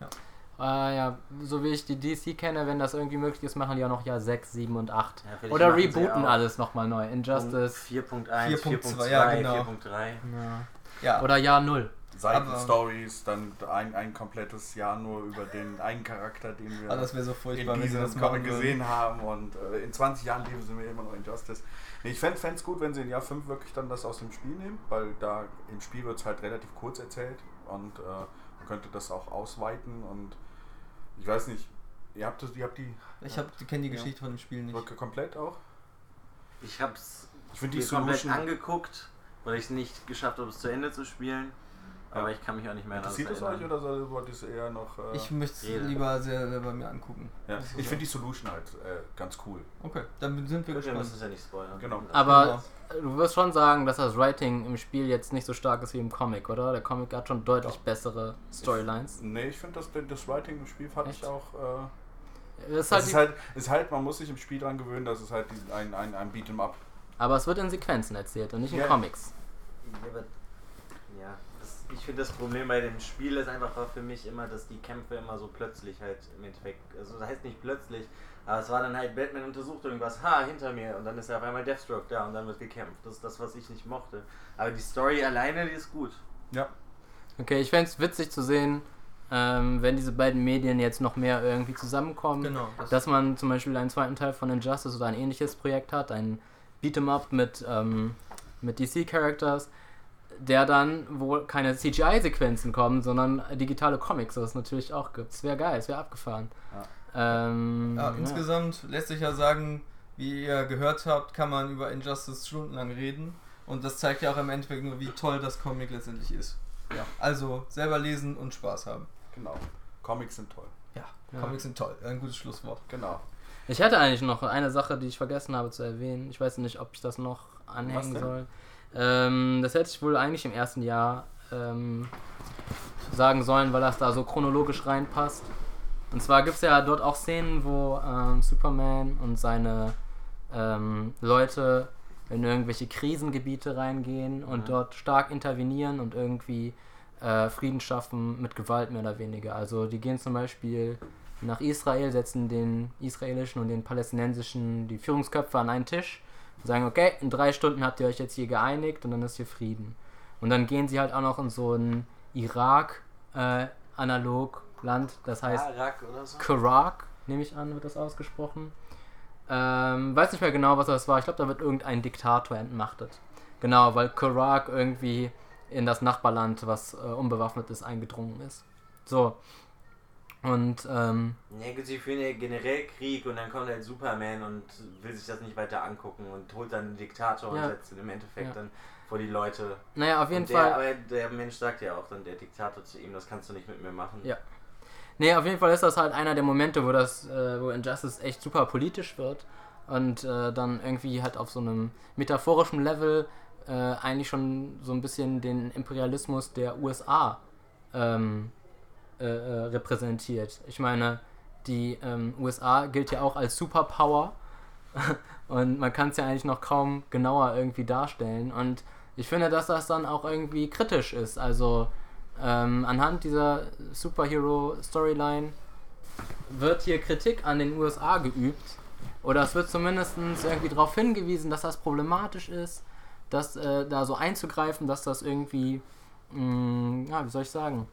[SPEAKER 1] Äh, ja, so wie ich die DC kenne, wenn das irgendwie möglich ist, machen die auch noch Jahr 6, 7 und 8.
[SPEAKER 4] Ja,
[SPEAKER 1] Oder rebooten alles nochmal neu. Injustice.
[SPEAKER 4] 4.1,
[SPEAKER 2] 4.2,
[SPEAKER 4] 4.2,
[SPEAKER 2] ja, genau.
[SPEAKER 4] 4.3.
[SPEAKER 1] Ja.
[SPEAKER 2] Ja,
[SPEAKER 1] Oder Jahr 0.
[SPEAKER 3] Seitenstories, dann ein, ein komplettes Jahr nur über den einen Charakter, den wir
[SPEAKER 2] wäre so
[SPEAKER 3] in diesem Comic gesehen haben und äh, in 20 Jahren leben sie mir immer noch Injustice. Nee, ich fände es gut, wenn sie in Jahr 5 wirklich dann das aus dem Spiel nehmen, weil da im Spiel wird es halt relativ kurz erzählt und äh, man könnte das auch ausweiten und ich weiß nicht, ihr habt, das, ihr habt die
[SPEAKER 2] Ich hab, kenne die
[SPEAKER 3] Ja.
[SPEAKER 2] Geschichte von dem Spiel nicht.
[SPEAKER 3] Komplett auch?
[SPEAKER 4] Ich hab's
[SPEAKER 3] Ich die
[SPEAKER 4] komplett angeguckt, weil ich es nicht geschafft habe, es zu Ende zu spielen. Aber ich kann mich auch nicht mehr
[SPEAKER 3] Interessiert es euch oder soll- wollt ihr es eher noch... Äh,
[SPEAKER 2] Ich möchte es lieber sehr selber mir angucken.
[SPEAKER 3] ja. Ich
[SPEAKER 2] so.
[SPEAKER 3] finde die Solution halt äh, ganz cool.
[SPEAKER 2] Okay, dann sind wir
[SPEAKER 4] Gut, wir
[SPEAKER 2] gespannt.
[SPEAKER 4] müssen es ja nicht spoilern.
[SPEAKER 3] Genau.
[SPEAKER 1] Aber du wirst schon sagen, dass das Writing im Spiel jetzt nicht so stark ist wie im Comic, oder? Der Comic hat schon deutlich
[SPEAKER 3] Ja.
[SPEAKER 1] bessere Storylines.
[SPEAKER 3] Nee, ich finde das, das Writing im Spiel fand
[SPEAKER 1] Echt?
[SPEAKER 3] ich auch... Äh,
[SPEAKER 1] Es ist halt
[SPEAKER 3] ist halt, ist halt, man muss sich im Spiel dran gewöhnen, dass es halt ein, ein, ein Beat'em Up.
[SPEAKER 1] aber es wird in Sequenzen erzählt und nicht in
[SPEAKER 3] Ja.
[SPEAKER 1] Comics.
[SPEAKER 4] Ja, aber, ja das, ich finde das Problem bei dem Spiel ist einfach für mich immer, dass die Kämpfe immer so plötzlich halt im Endeffekt, also das heißt nicht plötzlich, aber es war dann halt, Batman untersucht irgendwas, ha, hinter mir und dann ist ja auf einmal Deathstroke da und dann wird gekämpft. Das ist das, was ich nicht mochte. Aber die Story alleine, die ist gut.
[SPEAKER 3] Ja.
[SPEAKER 1] Okay, ich fände es witzig zu sehen, ähm, wenn diese beiden Medien jetzt noch mehr irgendwie zusammenkommen.
[SPEAKER 2] Genau. Das
[SPEAKER 1] Dass man zum Beispiel einen zweiten Teil von Injustice oder ein ähnliches Projekt hat, ein Beat'em Up mit, ähm, mit DC-Characters, der dann, wo keine CGI-Sequenzen kommen, sondern digitale Comics, das es natürlich auch gibt. Das wäre geil, das wäre abgefahren. Ähm,
[SPEAKER 2] ja, insgesamt lässt sich ja sagen, Wie ihr gehört habt, kann man über Injustice stundenlang reden. Und das zeigt ja auch im Endeffekt nur, wie toll das Comic letztendlich ist.
[SPEAKER 3] Ja.
[SPEAKER 2] Also selber lesen und Spaß haben.
[SPEAKER 3] Genau. Comics sind toll.
[SPEAKER 2] Ja,
[SPEAKER 1] Ja.
[SPEAKER 2] Comics sind toll. Ein gutes Schlusswort.
[SPEAKER 3] Genau.
[SPEAKER 1] Ich hätte eigentlich noch eine Sache, die ich vergessen habe zu erwähnen. Ich weiß nicht, ob ich das noch anhängen soll. Ähm, das hätte ich wohl eigentlich im ersten Jahr ähm, sagen sollen, weil das da so chronologisch reinpasst. Und zwar gibt es ja dort auch Szenen, wo ähm, Superman und seine ähm, Leute in irgendwelche Krisengebiete reingehen und
[SPEAKER 4] Mhm.
[SPEAKER 1] dort stark intervenieren und irgendwie äh, Frieden schaffen mit Gewalt mehr oder weniger. Also die gehen zum Beispiel nach Israel, setzen den israelischen und den palästinensischen, die Führungsköpfe an einen Tisch und sagen, okay, in drei Stunden habt ihr euch jetzt hier geeinigt und dann ist hier Frieden. Und dann gehen sie halt auch noch in so ein Irak-Analog-Land, das heißt
[SPEAKER 4] Arak oder so?
[SPEAKER 1] Karak, nehme ich an, wird das ausgesprochen. Ähm, weiß nicht mehr genau, was das war. Ich glaube, da wird irgendein Diktator entmachtet. Genau, weil Karak irgendwie in das Nachbarland, was äh, unbewaffnet ist, eingedrungen ist. So. Und, ähm,
[SPEAKER 4] Ja gut, sie führen ja generell Krieg und dann kommt halt Superman und will sich das nicht weiter angucken und holt dann den Diktator
[SPEAKER 1] Ja.
[SPEAKER 4] und setzt ihn im Endeffekt
[SPEAKER 1] Ja.
[SPEAKER 4] dann vor die Leute.
[SPEAKER 1] naja, auf jeden
[SPEAKER 4] der,
[SPEAKER 1] Fall.
[SPEAKER 4] Aber der Mensch sagt ja auch dann, der Diktator zu ihm, das kannst du nicht mit mir machen.
[SPEAKER 1] Ja. Nee, auf jeden Fall ist das halt einer der Momente, wo das, äh, wo Injustice echt super politisch wird und äh, dann irgendwie halt auf so einem metaphorischen Level äh, eigentlich schon so ein bisschen den Imperialismus der USA ähm, äh, äh, repräsentiert. Ich meine, die ähm, USA gilt ja auch als Superpower und man kann es ja eigentlich noch kaum genauer irgendwie darstellen und ich finde, dass das dann auch irgendwie kritisch ist. Also ähm, anhand dieser Superhero-Storyline wird hier Kritik an den USA geübt. Oder es wird zumindest irgendwie darauf hingewiesen, dass das problematisch ist, dass äh, da so einzugreifen, dass das irgendwie, mh, ja, wie soll ich sagen,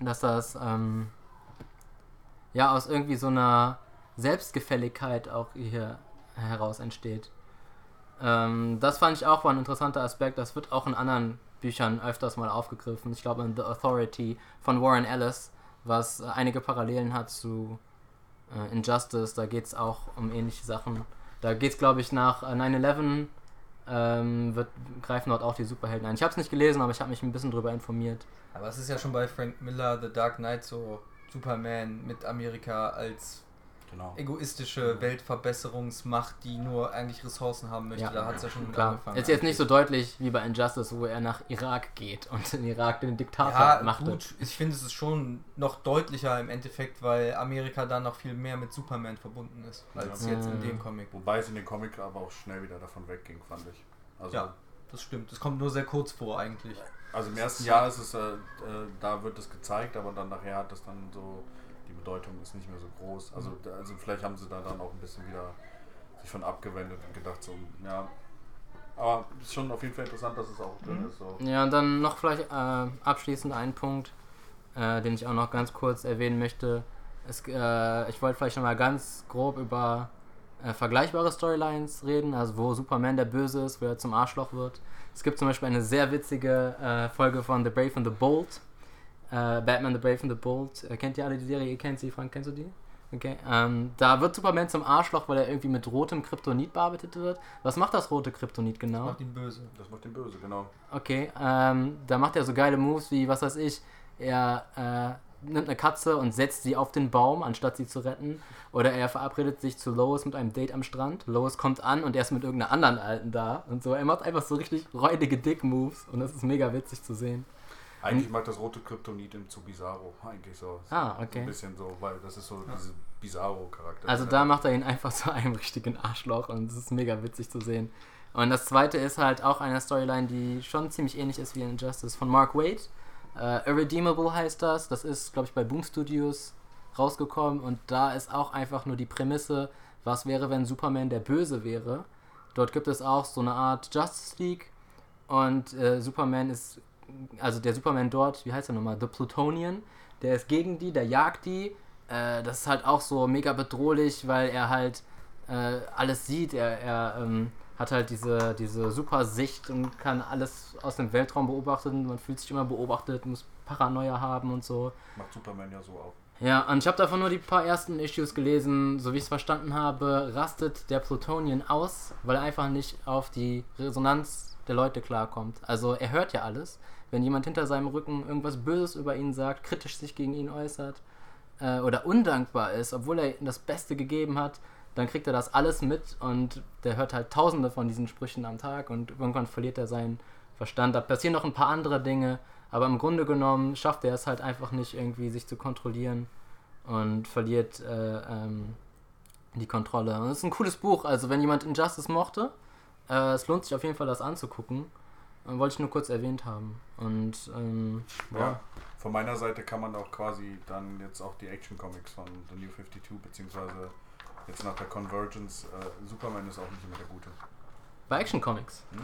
[SPEAKER 1] dass das ähm, ja aus irgendwie so einer Selbstgefälligkeit auch hier heraus entsteht. Ähm, das fand ich auch war ein interessanter Aspekt. Das wird auch in anderen Büchern öfters mal aufgegriffen. Ich glaube in The Authority von Warren Ellis, was einige Parallelen hat zu äh, Injustice. Da geht es auch um ähnliche Sachen. Da geht es, glaube ich, nach äh, 9-11 ähm, wird, greifen dort auch die Superhelden ein. Ich habe es nicht gelesen, aber ich habe mich ein bisschen drüber informiert.
[SPEAKER 2] Aber es ist ja schon bei Frank Miller, The Dark Knight, so Superman mit Amerika als
[SPEAKER 3] Genau.
[SPEAKER 2] egoistische Weltverbesserungsmacht, die nur eigentlich Ressourcen haben möchte.
[SPEAKER 1] Ja.
[SPEAKER 2] da hat es ja schon mit
[SPEAKER 1] Klar.
[SPEAKER 2] angefangen.
[SPEAKER 1] Ist jetzt nicht so deutlich wie bei Injustice, wo er nach Irak geht und in Irak den Diktator
[SPEAKER 2] Ja,
[SPEAKER 1] macht.
[SPEAKER 2] gut, ich finde es ist schon noch deutlicher im Endeffekt, weil Amerika da noch viel mehr mit Superman verbunden ist, als
[SPEAKER 3] Ja.
[SPEAKER 2] jetzt in
[SPEAKER 1] Mhm.
[SPEAKER 2] dem Comic.
[SPEAKER 3] Wobei es in den Comic aber auch schnell wieder davon wegging, fand ich. Also,
[SPEAKER 2] Ja. Das stimmt, das kommt nur sehr kurz vor eigentlich.
[SPEAKER 3] also im ersten Jahr ist es, äh, äh, da wird es gezeigt, aber dann nachher hat das dann so, Bedeutung ist nicht mehr so groß. Also, da- also vielleicht haben sie da dann auch ein bisschen wieder sich von abgewendet und gedacht so, ja. Aber ist schon auf jeden Fall interessant, dass es auch drin
[SPEAKER 2] Mhm.
[SPEAKER 3] ist. So.
[SPEAKER 1] Ja, und dann noch vielleicht äh, abschließend ein Punkt, äh, den ich auch noch ganz kurz erwähnen möchte. Es, äh, ich wollte vielleicht noch mal ganz grob über äh, vergleichbare Storylines reden, also wo Superman der Böse ist, wo er zum Arschloch wird. Es gibt zum Beispiel eine sehr witzige äh, Folge von The Brave and the Bold. Äh, Batman The Brave and the Bold. Äh, kennt ihr alle die Serie? Ihr kennt sie, Frank, kennst du die? Okay. Ähm, da wird Superman zum Arschloch, weil er irgendwie mit rotem Kryptonit bearbeitet wird. Was macht das rote Kryptonit genau?
[SPEAKER 2] Macht ihn böse.
[SPEAKER 3] Das macht den Böse, genau.
[SPEAKER 1] Okay, ähm, da macht er so geile Moves wie, was weiß ich, er äh, nimmt eine Katze und setzt sie auf den Baum, anstatt sie zu retten. Oder er verabredet sich zu Lois mit einem Date am Strand. Lois kommt an und er ist mit irgendeiner anderen Alten da und so. Er macht einfach so richtig räudige Dick-Moves und das ist mega witzig zu sehen.
[SPEAKER 3] Eigentlich mag das rote Kryptonit im zu Bizarro. Eigentlich so.
[SPEAKER 1] Ah,
[SPEAKER 3] So
[SPEAKER 1] okay.
[SPEAKER 3] ein bisschen so, weil das ist so diese Bizarro-Charakter.
[SPEAKER 1] Also da macht er ihn einfach zu einem richtigen Arschloch und es ist mega witzig zu sehen. Und das zweite ist halt auch eine Storyline, die schon ziemlich ähnlich ist wie in Injustice von Mark Waid. Äh, Irredeemable heißt das. Das ist, glaube ich, bei Boom Studios rausgekommen und da ist auch einfach nur die Prämisse, was wäre, wenn Superman der Böse wäre. Dort gibt es auch so eine Art Justice League und äh, Superman ist, also der Superman dort, wie heißt er nochmal, The Plutonian, der ist gegen die, der jagt die. Äh, das ist halt auch so mega bedrohlich, weil er halt äh, alles sieht. Er, er ähm, hat halt diese, diese super Sicht und kann alles aus dem Weltraum beobachten. Man fühlt sich immer beobachtet, muss Paranoia haben und so.
[SPEAKER 3] Macht Superman ja so auch.
[SPEAKER 1] Ja, und ich habe davon nur die paar ersten Issues gelesen. So wie ich es verstanden habe, rastet der Plutonian aus, weil er einfach nicht auf die Resonanz der Leute klarkommt. Also er hört ja alles. Wenn jemand hinter seinem Rücken irgendwas Böses über ihn sagt, kritisch sich gegen ihn äußert äh, oder undankbar ist, obwohl er das Beste gegeben hat, dann kriegt er das alles mit und der hört halt tausende von diesen Sprüchen am Tag und irgendwann verliert er seinen Verstand. Da passieren noch ein paar andere Dinge, aber im Grunde genommen schafft er es halt einfach nicht irgendwie, sich zu kontrollieren und verliert äh, ähm, die Kontrolle. Und es ist ein cooles Buch, also wenn jemand Injustice mochte, äh, es lohnt sich auf jeden Fall, das anzugucken. Wollte ich nur kurz erwähnt haben. Und ähm,
[SPEAKER 3] Ja.
[SPEAKER 1] ja.
[SPEAKER 3] Von meiner Seite kann man auch quasi dann jetzt auch die Action Comics von The New 52, beziehungsweise jetzt nach der Convergence, äh, Superman ist auch nicht immer der Gute.
[SPEAKER 1] bei Action Comics.
[SPEAKER 3] Hm?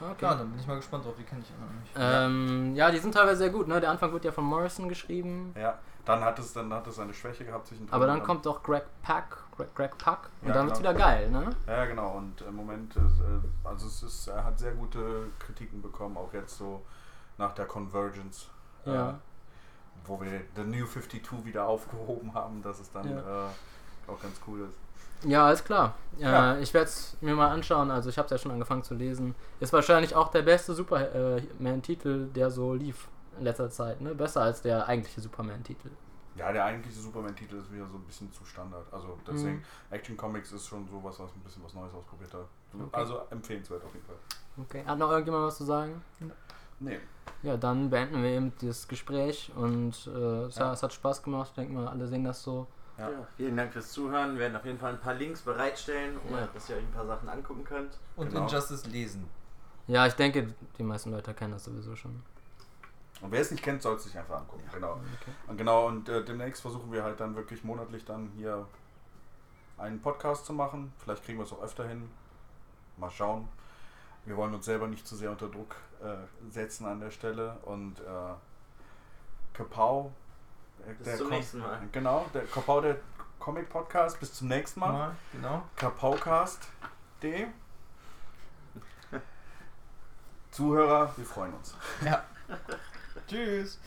[SPEAKER 1] Okay.
[SPEAKER 2] Klar, dann bin ich mal gespannt drauf, die kenne ich immer noch nicht.
[SPEAKER 1] Ähm, ja, die sind teilweise sehr gut, ne? Der Anfang wird ja von Morrison geschrieben.
[SPEAKER 3] Ja, dann hat es dann hat es eine Schwäche gehabt zwischendrin.
[SPEAKER 1] Aber dann
[SPEAKER 3] und
[SPEAKER 1] kommt doch Greg Pack, Greg, Greg Pack und
[SPEAKER 3] Ja,
[SPEAKER 1] dann wird's
[SPEAKER 3] genau.
[SPEAKER 1] wieder geil, ne?
[SPEAKER 3] Ja, genau. Und im Moment, ist, äh, also es ist, er hat sehr gute Kritiken bekommen, auch jetzt so nach der Convergence.
[SPEAKER 1] Ja.
[SPEAKER 3] Äh, wo wir The New 52 wieder aufgehoben haben, dass es dann
[SPEAKER 1] Ja.
[SPEAKER 3] äh, auch ganz cool ist.
[SPEAKER 1] Ja, alles klar. Äh,
[SPEAKER 3] Ja.
[SPEAKER 1] Ich werde es mir mal anschauen. Also ich habe es ja schon angefangen zu lesen. Ist wahrscheinlich auch der beste Superman-Titel, der so lief in letzter Zeit. Ne? Besser als der eigentliche Superman-Titel.
[SPEAKER 3] Ja, der eigentliche Superman-Titel ist wieder so ein bisschen zu Standard. Also deswegen,
[SPEAKER 1] Mhm.
[SPEAKER 3] Action Comics ist schon sowas, was ein bisschen was Neues ausprobiert hat.
[SPEAKER 1] Okay.
[SPEAKER 3] Also empfehlenswert auf jeden Fall.
[SPEAKER 1] Okay. Hat noch irgendjemand was zu sagen?
[SPEAKER 3] Nee.
[SPEAKER 1] Ja, dann beenden wir eben das Gespräch und äh, es,
[SPEAKER 3] Ja.
[SPEAKER 1] es hat Spaß gemacht. Ich denke mal, alle sehen das so.
[SPEAKER 3] Ja.
[SPEAKER 4] Ja, vielen Dank fürs Zuhören. Wir werden auf jeden Fall ein paar Links bereitstellen, um,
[SPEAKER 1] Ja.
[SPEAKER 4] dass ihr euch ein paar Sachen angucken könnt.
[SPEAKER 2] Und
[SPEAKER 3] Genau.
[SPEAKER 2] Injustice lesen.
[SPEAKER 1] Ja, ich denke, die meisten Leute kennen das sowieso schon.
[SPEAKER 3] Und wer es nicht kennt, soll es sich einfach angucken. Genau.
[SPEAKER 1] Okay.
[SPEAKER 3] Und genau, und äh, demnächst versuchen wir halt dann wirklich monatlich dann hier einen Podcast zu machen. Vielleicht kriegen wir es auch öfter hin. Mal schauen. Wir wollen uns selber nicht zu sehr unter Druck äh, setzen an der Stelle. Und äh, Kapau. äh,
[SPEAKER 4] Bis
[SPEAKER 3] der
[SPEAKER 4] zum
[SPEAKER 3] Com-
[SPEAKER 4] nächsten Mal.
[SPEAKER 3] Genau, der Kapau, der Comic Podcast. Bis zum nächsten Mal.
[SPEAKER 2] Mal, genau.
[SPEAKER 3] Kapaucast.de Zuhörer, wir freuen uns.
[SPEAKER 2] Ja. Tschüss.